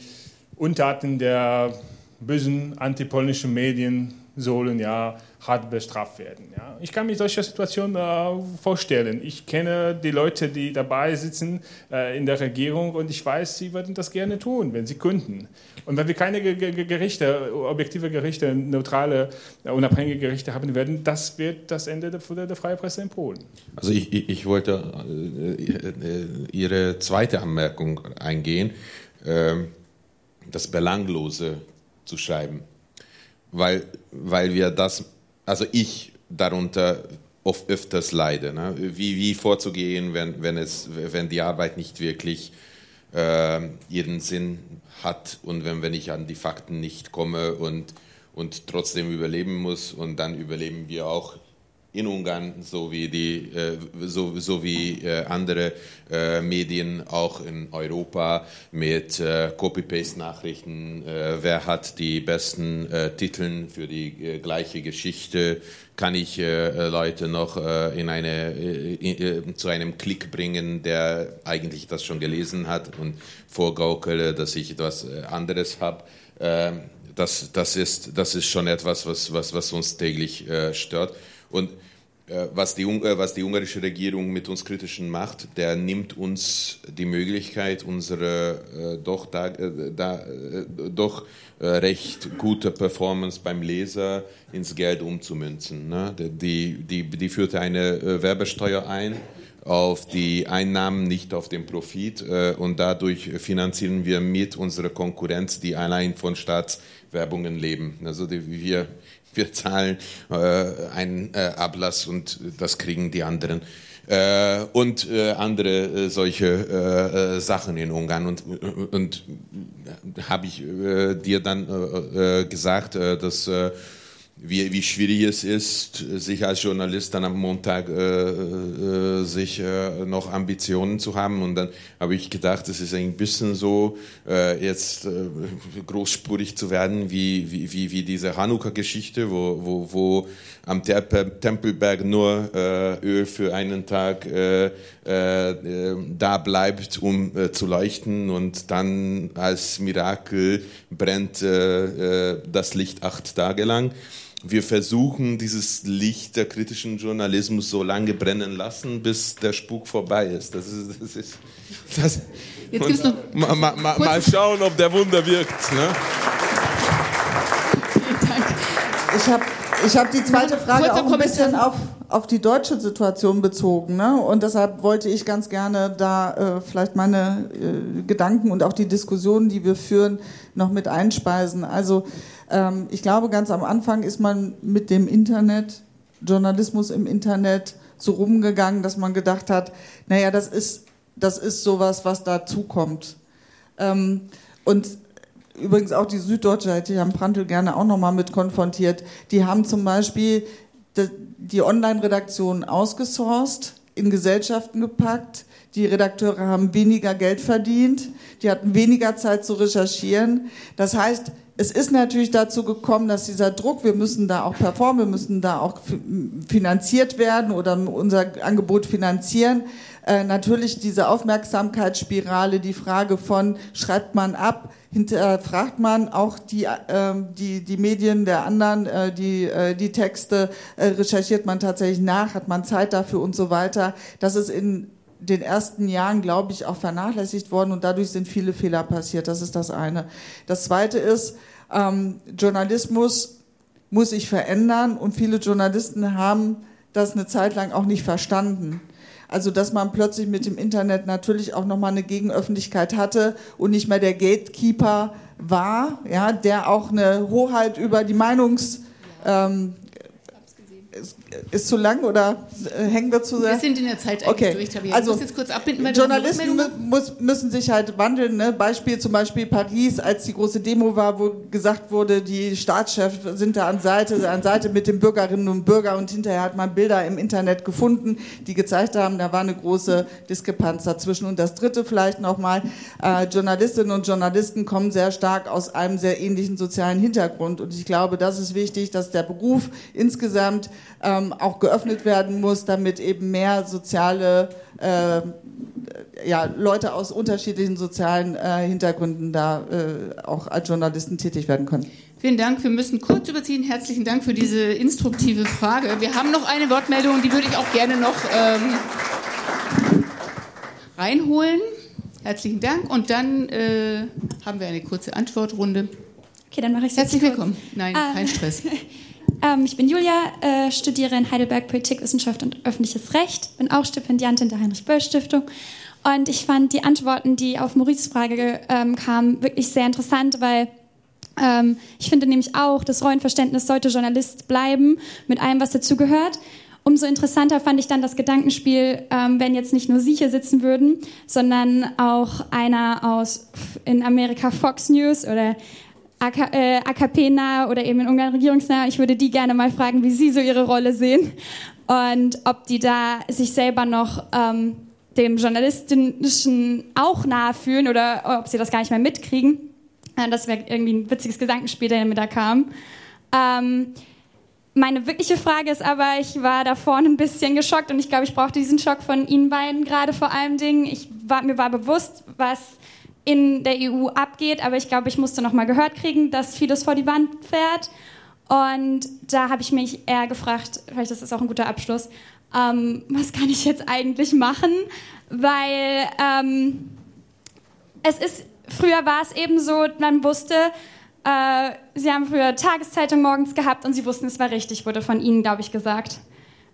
[SPEAKER 5] Untaten der bösen antipolnischen Medien sollen ja hart bestraft werden. Ja. Ich kann mir solche Situationen äh, vorstellen. Ich kenne die Leute, die dabei sitzen äh, in der Regierung und ich weiß, sie würden das gerne tun, wenn sie könnten. Und wenn wir keine Gerichte, objektive Gerichte, neutrale, äh, unabhängige Gerichte haben werden, das wird das Ende der, der, der freien Presse in Polen.
[SPEAKER 4] Also ich, ich wollte äh, äh, Ihre zweite Anmerkung eingehen. Ähm das Belanglose zu schreiben. Weil, weil wir das, also ich darunter oft öfters leide. Ne? Wie, wie vorzugehen, wenn, wenn, es, wenn die Arbeit nicht wirklich äh, ihren Sinn hat und wenn, wenn ich an die Fakten nicht komme und, und trotzdem überleben muss. Und dann überleben wir auch in Ungarn sowie, die, äh, so, wie äh, andere äh, Medien auch in Europa mit äh, Copy-Paste-Nachrichten. Äh, wer hat die besten äh, Titel für die gleiche Geschichte? Kann ich Leute noch in eine, in, zu einem Klick bringen, der eigentlich das schon gelesen hat und vorgaukele, dass ich etwas anderes habe? Ähm, das, das, ist, das ist schon etwas, was, was, was uns täglich stört. Und äh, was die, äh, was die ungarische Regierung mit uns Kritischen macht, der nimmt uns die Möglichkeit, unsere äh, doch, da, da, doch recht gute Performance beim Leser ins Geld umzumünzen. Ne? Die, die, die führte eine Werbesteuer ein auf die Einnahmen, nicht auf den Profit. Und dadurch finanzieren wir mit unserer Konkurrenz, die allein von Staatswerbungen leben. Also wir wir zahlen äh, einen äh, Ablass und das kriegen die anderen. Äh, und äh, andere äh, solche äh, Sachen in Ungarn. Und, und habe ich dir dann gesagt, dass wie, wie schwierig es ist, sich als Journalist dann am Montag äh, äh, sich äh, noch Ambitionen zu haben. Und dann habe ich gedacht, es ist ein bisschen so, äh, jetzt äh, großspurig zu werden, wie, wie, wie, wie diese Hanukkah-Geschichte, wo, wo, wo am Tempelberg nur äh, Öl für einen Tag da bleibt, um zu leuchten und dann als Mirakel brennt das Licht acht Tage lang wir versuchen, dieses Licht der kritischen Journalismus so lange brennen lassen, bis der Spuk vorbei ist. Das ist, das ist das
[SPEAKER 1] Jetzt gibt's noch
[SPEAKER 4] mal, mal, mal, mal schauen, ob der Wunder wirkt. Ne?
[SPEAKER 3] Ich habe ich hab die zweite Frage auch ein bisschen auf, auf die deutsche Situation bezogen. Ne? Und deshalb wollte ich ganz gerne da äh, vielleicht meine äh, Gedanken und auch die Diskussionen, die wir führen, noch mit einspeisen. Also ähm, ich glaube, ganz am Anfang ist man mit dem Internet, Journalismus im Internet, so rumgegangen, dass man gedacht hat, naja, das ist, das ist sowas, was dazukommt. Ähm, und übrigens auch die Süddeutsche hätte ich Herrn Prantl gerne auch nochmal mit konfrontiert. Die haben zum Beispiel die Online-Redaktion ausgesourced, in Gesellschaften gepackt. Die Redakteure haben weniger Geld verdient, die hatten weniger Zeit zu recherchieren. Das heißt, es ist natürlich dazu gekommen, dass dieser Druck, wir müssen da auch performen, wir müssen da auch finanziert werden oder unser Angebot finanzieren, äh, natürlich diese Aufmerksamkeitsspirale, die Frage von, schreibt man ab, hinterfragt man auch die, äh, die, die Medien der anderen, äh, die, äh, die Texte, äh, recherchiert man tatsächlich nach, hat man Zeit dafür und so weiter. Das ist in den ersten Jahren, glaube ich, auch vernachlässigt worden und dadurch sind viele Fehler passiert. Das ist das eine. Das zweite ist, ähm, Journalismus muss sich verändern und viele Journalisten haben das eine Zeit lang auch nicht verstanden. Also, dass man plötzlich mit dem Internet natürlich auch nochmal eine Gegenöffentlichkeit hatte und nicht mehr der Gatekeeper war, ja, der auch eine Hoheit über die Meinungs, ähm, ist, zu lang oder äh, hängen wir zu sehr?
[SPEAKER 1] Wir sind in der Zeit okay. durch.
[SPEAKER 3] Ich also, muss jetzt kurz abbinden, weil Journalisten muss, müssen sich halt wandeln. Ne? Beispiel zum Beispiel Paris, als die große Demo war, wo gesagt wurde, die Staatschefs sind da an Seite, an Seite mit den Bürgerinnen und Bürgern und hinterher hat man Bilder im Internet gefunden, die gezeigt haben, da war eine große Diskrepanz dazwischen. Und das Dritte vielleicht nochmal, äh, Journalistinnen und Journalisten kommen sehr stark aus einem sehr ähnlichen sozialen Hintergrund und ich glaube, das ist wichtig, dass der Beruf insgesamt ähm, auch geöffnet werden muss, damit eben mehr soziale äh, ja, Leute aus unterschiedlichen sozialen äh, Hintergründen da äh, auch als Journalisten tätig werden können.
[SPEAKER 1] Vielen Dank. Wir müssen kurz überziehen. Herzlichen Dank für diese instruktive Frage. Wir haben noch eine Wortmeldung, die würde ich auch gerne noch ähm, reinholen. Herzlichen Dank. Und dann äh, haben wir eine kurze Antwortrunde.
[SPEAKER 11] Okay, dann mache ich es
[SPEAKER 1] Herzlich willkommen. Nein, ah. kein Stress.
[SPEAKER 11] Ähm, ich bin Julia, äh, studiere in Heidelberg Politikwissenschaft und öffentliches Recht, bin auch Stipendiantin der Heinrich-Böll-Stiftung. Und ich fand die Antworten, die auf Maurice Frage ähm, kamen, wirklich sehr interessant, weil ähm, ich finde nämlich auch, das Rollenverständnis sollte Journalist bleiben, mit allem, was dazugehört. Umso interessanter fand ich dann das Gedankenspiel, ähm, wenn jetzt nicht nur Sie hier sitzen würden, sondern auch einer aus in Amerika Fox News oder AK, äh, AKP-nah oder eben in Ungarn regierungsnah. Ich würde die gerne mal fragen, wie sie so ihre Rolle sehen und ob die da sich selber noch ähm, dem Journalistischen auch nahe fühlen oder ob sie das gar nicht mehr mitkriegen. Äh, das wäre irgendwie ein witziges Gedankenspiel, der mir da kam. Ähm, meine wirkliche Frage ist aber, ich war da vorne ein bisschen geschockt und ich glaube, ich brauchte diesen Schock von Ihnen beiden gerade vor allem Dingen. Ich war, mir war bewusst, was in der EU abgeht, aber ich glaube, ich musste noch mal gehört kriegen, dass vieles vor die Wand fährt. Und da habe ich mich eher gefragt, vielleicht ist das auch ein guter Abschluss, ähm, was kann ich jetzt eigentlich machen? Weil ähm, es ist, früher war es eben so, man wusste, äh, sie haben früher Tageszeitung morgens gehabt und sie wussten, es war richtig, wurde von ihnen, glaube ich, gesagt.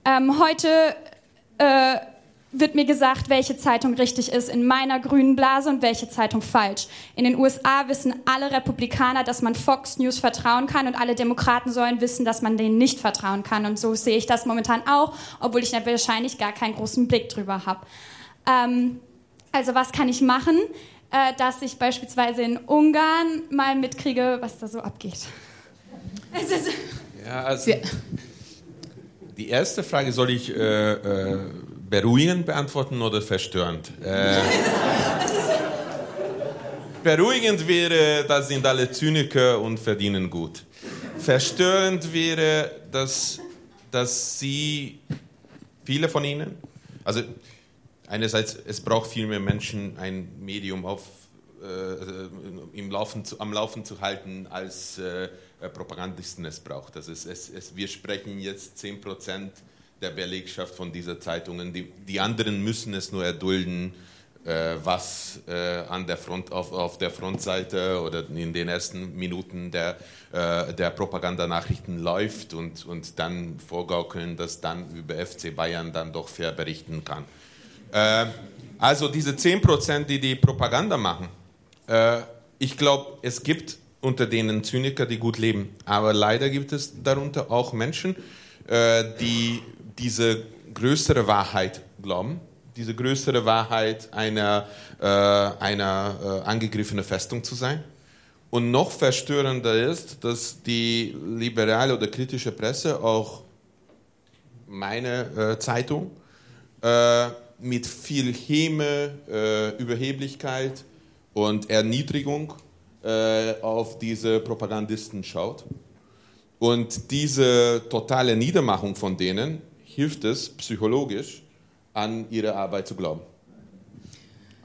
[SPEAKER 11] Ähm, heute äh, wird mir gesagt, welche Zeitung richtig ist in meiner grünen Blase und welche Zeitung falsch. In den USA wissen alle Republikaner, dass man Fox News vertrauen kann und alle Demokraten sollen wissen, dass man denen nicht vertrauen kann. Und so sehe ich das momentan auch, obwohl ich wahrscheinlich gar keinen großen Blick drüber habe. Ähm, also was kann ich machen, äh, dass ich beispielsweise in Ungarn mal mitkriege, was da so abgeht?
[SPEAKER 4] Ja, also die erste Frage soll ich äh, äh, beruhigend beantworten oder verstörend? Äh, beruhigend wäre, das sind alle Zyniker und verdienen gut. Verstörend wäre, dass, dass sie, viele von ihnen, also einerseits, es braucht viel mehr Menschen, ein Medium auf, äh, im Laufen zu, am Laufen zu halten, als äh, Propagandisten es braucht. Also es, es, es, wir sprechen jetzt 10 Prozent der Belegschaft von dieser Zeitungen. Die, die anderen müssen es nur erdulden, äh, was äh, an der Front, auf, auf der Frontseite oder in den ersten Minuten der, äh, der Propagandanachrichten läuft und, und dann vorgaukeln, dass dann über FC Bayern dann doch fair berichten kann. Äh, also diese 10 Prozent, die die Propaganda machen, äh, ich glaube, es gibt unter denen Zyniker, die gut leben. Aber leider gibt es darunter auch Menschen, äh, die diese größere Wahrheit glauben, diese größere Wahrheit einer, äh, einer äh, angegriffenen Festung zu sein. Und noch verstörender ist, dass die liberale oder kritische Presse, auch meine äh, Zeitung, äh, mit viel Häme, äh, Überheblichkeit und Erniedrigung äh, auf diese Propagandisten schaut. Und diese totale Niedermachung von denen hilft es psychologisch, an ihre Arbeit zu glauben.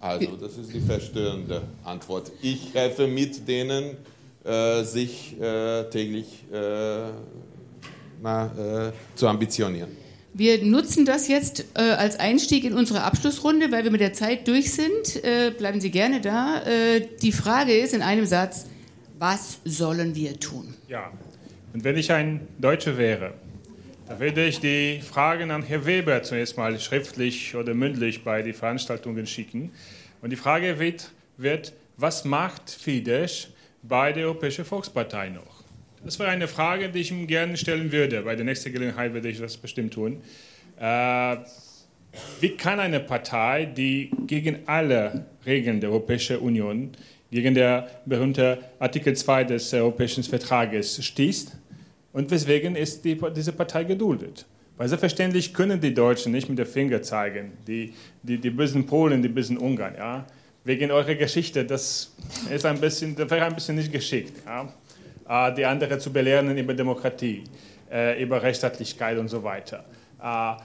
[SPEAKER 4] Also, das ist die verstörende Antwort. Ich helfe mit denen, äh, sich äh, täglich äh, na, äh, zu ambitionieren.
[SPEAKER 1] Wir nutzen das jetzt äh, als Einstieg in unsere Abschlussrunde, weil wir mit der Zeit durch sind. Äh, bleiben Sie gerne da. Äh, die Frage ist in einem Satz, was sollen wir tun?
[SPEAKER 5] Ja, und wenn ich ein Deutscher wäre, dann würde ich die Fragen an Herrn Weber zunächst mal schriftlich oder mündlich bei den Veranstaltungen schicken. Und die Frage wird, wird was macht Fidesz bei der Europäischen Volkspartei noch? Das wäre eine Frage, die ich ihm gerne stellen würde. Bei der nächsten Gelegenheit würde ich das bestimmt tun. Äh, wie kann eine Partei, die gegen alle Regeln der Europäischen Union, gegen der berühmte Artikel 2 des Europäischen Vertrages stieß, und weswegen ist die, diese Partei geduldet? Weil selbstverständlich können die Deutschen nicht mit dem Finger zeigen, die, die, die bösen Polen, die bösen Ungarn, ja. Wegen eurer Geschichte, das ist ein bisschen, das wäre ein bisschen nicht geschickt, ja äh, die andere zu belehren über Demokratie, äh, über Rechtsstaatlichkeit und so weiter. Äh,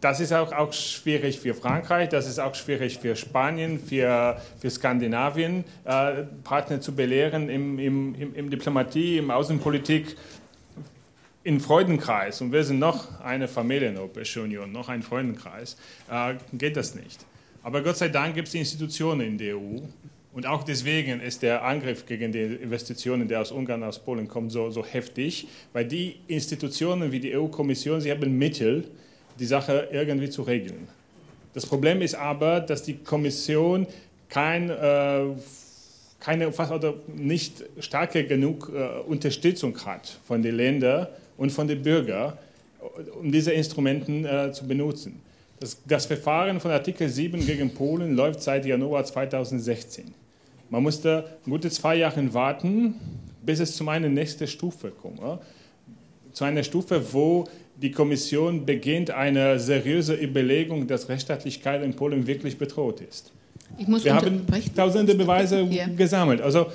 [SPEAKER 5] das ist auch, auch schwierig für Frankreich, das ist auch schwierig für Spanien, für, für Skandinavien, Partner zu belehren im, im, im Diplomatie, im Außenpolitik, im Freudenkreis, und wir sind noch eine Familie in der Europäischen Union, noch ein Freudenkreis, geht das nicht. Aber Gott sei Dank gibt es Institutionen in der EU, und auch deswegen ist der Angriff gegen die Investitionen, der aus Ungarn, aus Polen kommt, so, so heftig, weil die Institutionen wie die EU-Kommission, sie haben Mittel, die Sache irgendwie zu regeln. Das Problem ist aber, dass die Kommission kein, äh, keine fast oder nicht starke genug äh, Unterstützung hat von den Ländern und von den Bürgern, um diese Instrumente äh, zu benutzen. Das, das, Verfahren von Artikel 7 gegen Polen läuft seit Januar 2016. Man musste gute zwei Jahre warten, bis es zu einer nächsten Stufe kommt. Zu einer Stufe, wo die Kommission beginnt, eine seriöse Überlegung, dass Rechtsstaatlichkeit in Polen wirklich bedroht ist. Wir haben tausende Beweise ja. gesammelt. Also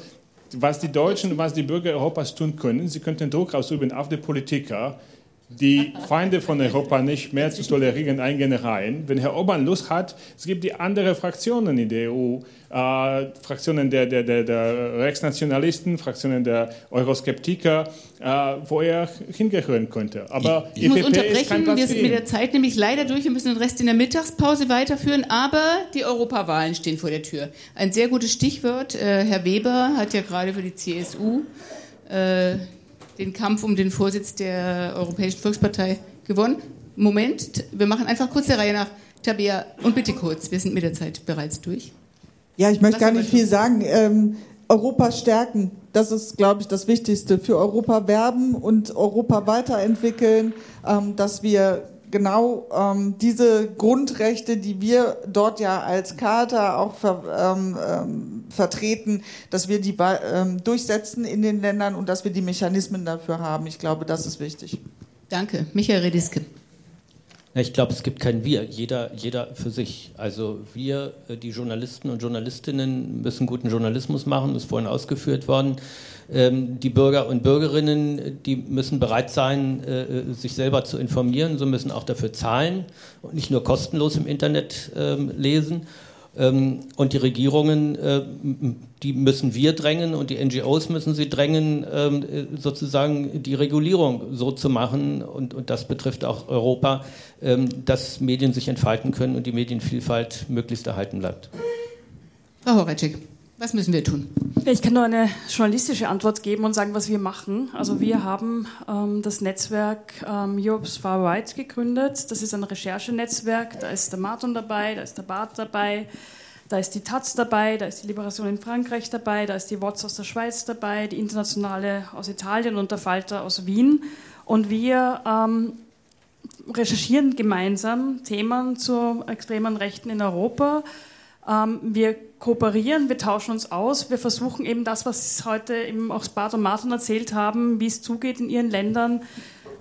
[SPEAKER 5] was die Deutschen was die Bürger Europas tun können, sie könnten Druck ausüben auf die Politiker, die Feinde von Europa nicht mehr zu tolerieren, eigene Reihen. Wenn Herr Orban Lust hat, es gibt die anderen Fraktionen in der EU, äh, Fraktionen der, der, der, der, Rechtsnationalisten, Fraktionen der Euroskeptiker, äh, wo er hingehören könnte. Aber
[SPEAKER 1] ich, ich muss unterbrechen, wir sind mit der Zeit nämlich leider durch, wir müssen den Rest in der Mittagspause weiterführen, aber die Europawahlen stehen vor der Tür. Ein sehr gutes Stichwort, äh, Herr Weber hat ja gerade für die CSU äh, den Kampf um den Vorsitz der Europäischen Volkspartei gewonnen. Moment, wir machen einfach kurz der Reihe nach. Tabea, und bitte kurz, wir sind mit der Zeit bereits durch.
[SPEAKER 3] Ja, ich möchte Was gar nicht viel sagen. Ähm, Europa stärken, das ist, glaube ich, das Wichtigste. Für Europa werben und Europa weiterentwickeln, ähm, dass wir genau ähm, diese Grundrechte, die wir dort ja als Charta auch ver, ähm, ähm vertreten, dass wir die ähm, durchsetzen in den Ländern und dass wir die Mechanismen dafür haben. Ich glaube, das ist wichtig.
[SPEAKER 1] Danke. Michael Rediske.
[SPEAKER 2] Ich glaube, es gibt kein Wir, jeder, jeder für sich. Also wir, äh, die Journalisten und Journalistinnen, müssen guten Journalismus machen, das ist vorhin ausgeführt worden. Ähm, die Bürger und Bürgerinnen, die müssen bereit sein, äh, sich selber zu informieren, so müssen auch dafür zahlen und nicht nur kostenlos im Internet ähm, lesen. Ähm, und die Regierungen, äh, die müssen wir drängen und die NGOs müssen sie drängen, ähm, äh, sozusagen die Regulierung so zu machen. Und, und das betrifft auch Europa, ähm, dass Medien sich entfalten können und die Medienvielfalt möglichst erhalten bleibt.
[SPEAKER 1] Frau Horecek. Was müssen wir tun?
[SPEAKER 6] Ich kann nur eine journalistische Antwort geben und sagen, was wir machen. Also wir haben ähm, das Netzwerk ähm, Europe's Far Right gegründet. Das ist ein Recherchenetzwerk. Da ist der Martin dabei, da ist der Bart dabei, da ist die Taz dabei, da ist die Liberation in Frankreich dabei, da ist die WOTS aus der Schweiz dabei, die Internationale aus Italien und der Falter aus Wien. Und wir ähm, recherchieren gemeinsam Themen zu extremen Rechten in Europa wir kooperieren, wir tauschen uns aus, wir versuchen eben das, was heute eben auch Bart und Martin erzählt haben, wie es zugeht in ihren Ländern,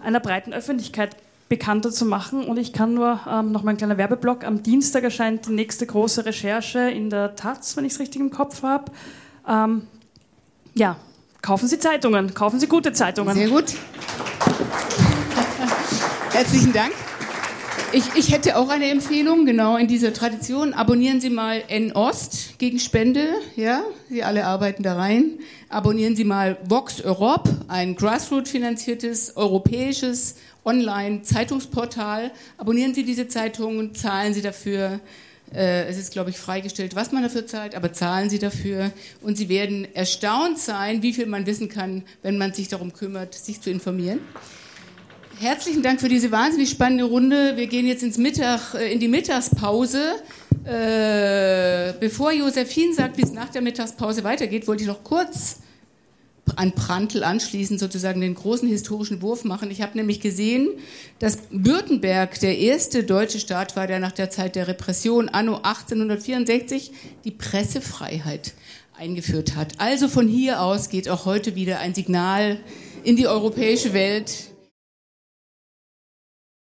[SPEAKER 6] einer breiten Öffentlichkeit bekannter zu machen. Und ich kann nur ähm, noch mal ein kleiner Werbeblock. Am Dienstag erscheint die nächste große Recherche in der Taz, wenn ich es richtig im Kopf habe. Ähm, ja, kaufen Sie Zeitungen, kaufen Sie gute Zeitungen.
[SPEAKER 1] Sehr gut. Herzlichen Dank. Ich, ich, hätte auch eine Empfehlung, genau in dieser Tradition. Abonnieren Sie mal N-Ost gegen Spende, ja, Sie alle arbeiten da rein. Abonnieren Sie mal Vox Europe, ein Grassroot-finanziertes europäisches Online-Zeitungsportal. Abonnieren Sie diese Zeitung und zahlen Sie dafür. Äh, es ist, glaube ich, freigestellt, was man dafür zahlt, aber zahlen Sie dafür. Und Sie werden erstaunt sein, wie viel man wissen kann, wenn man sich darum kümmert, sich zu informieren. Herzlichen Dank für diese wahnsinnig spannende Runde. Wir gehen jetzt ins Mittag, äh, in die Mittagspause. Äh, bevor Josephine sagt, wie es nach der Mittagspause weitergeht, wollte ich noch kurz an Prantl anschließend sozusagen den großen historischen Wurf machen. Ich habe nämlich gesehen, dass Württemberg der erste deutsche Staat war, der nach der Zeit der Repression anno 1864 die Pressefreiheit eingeführt hat. Also von hier aus geht auch heute wieder ein Signal in die europäische Welt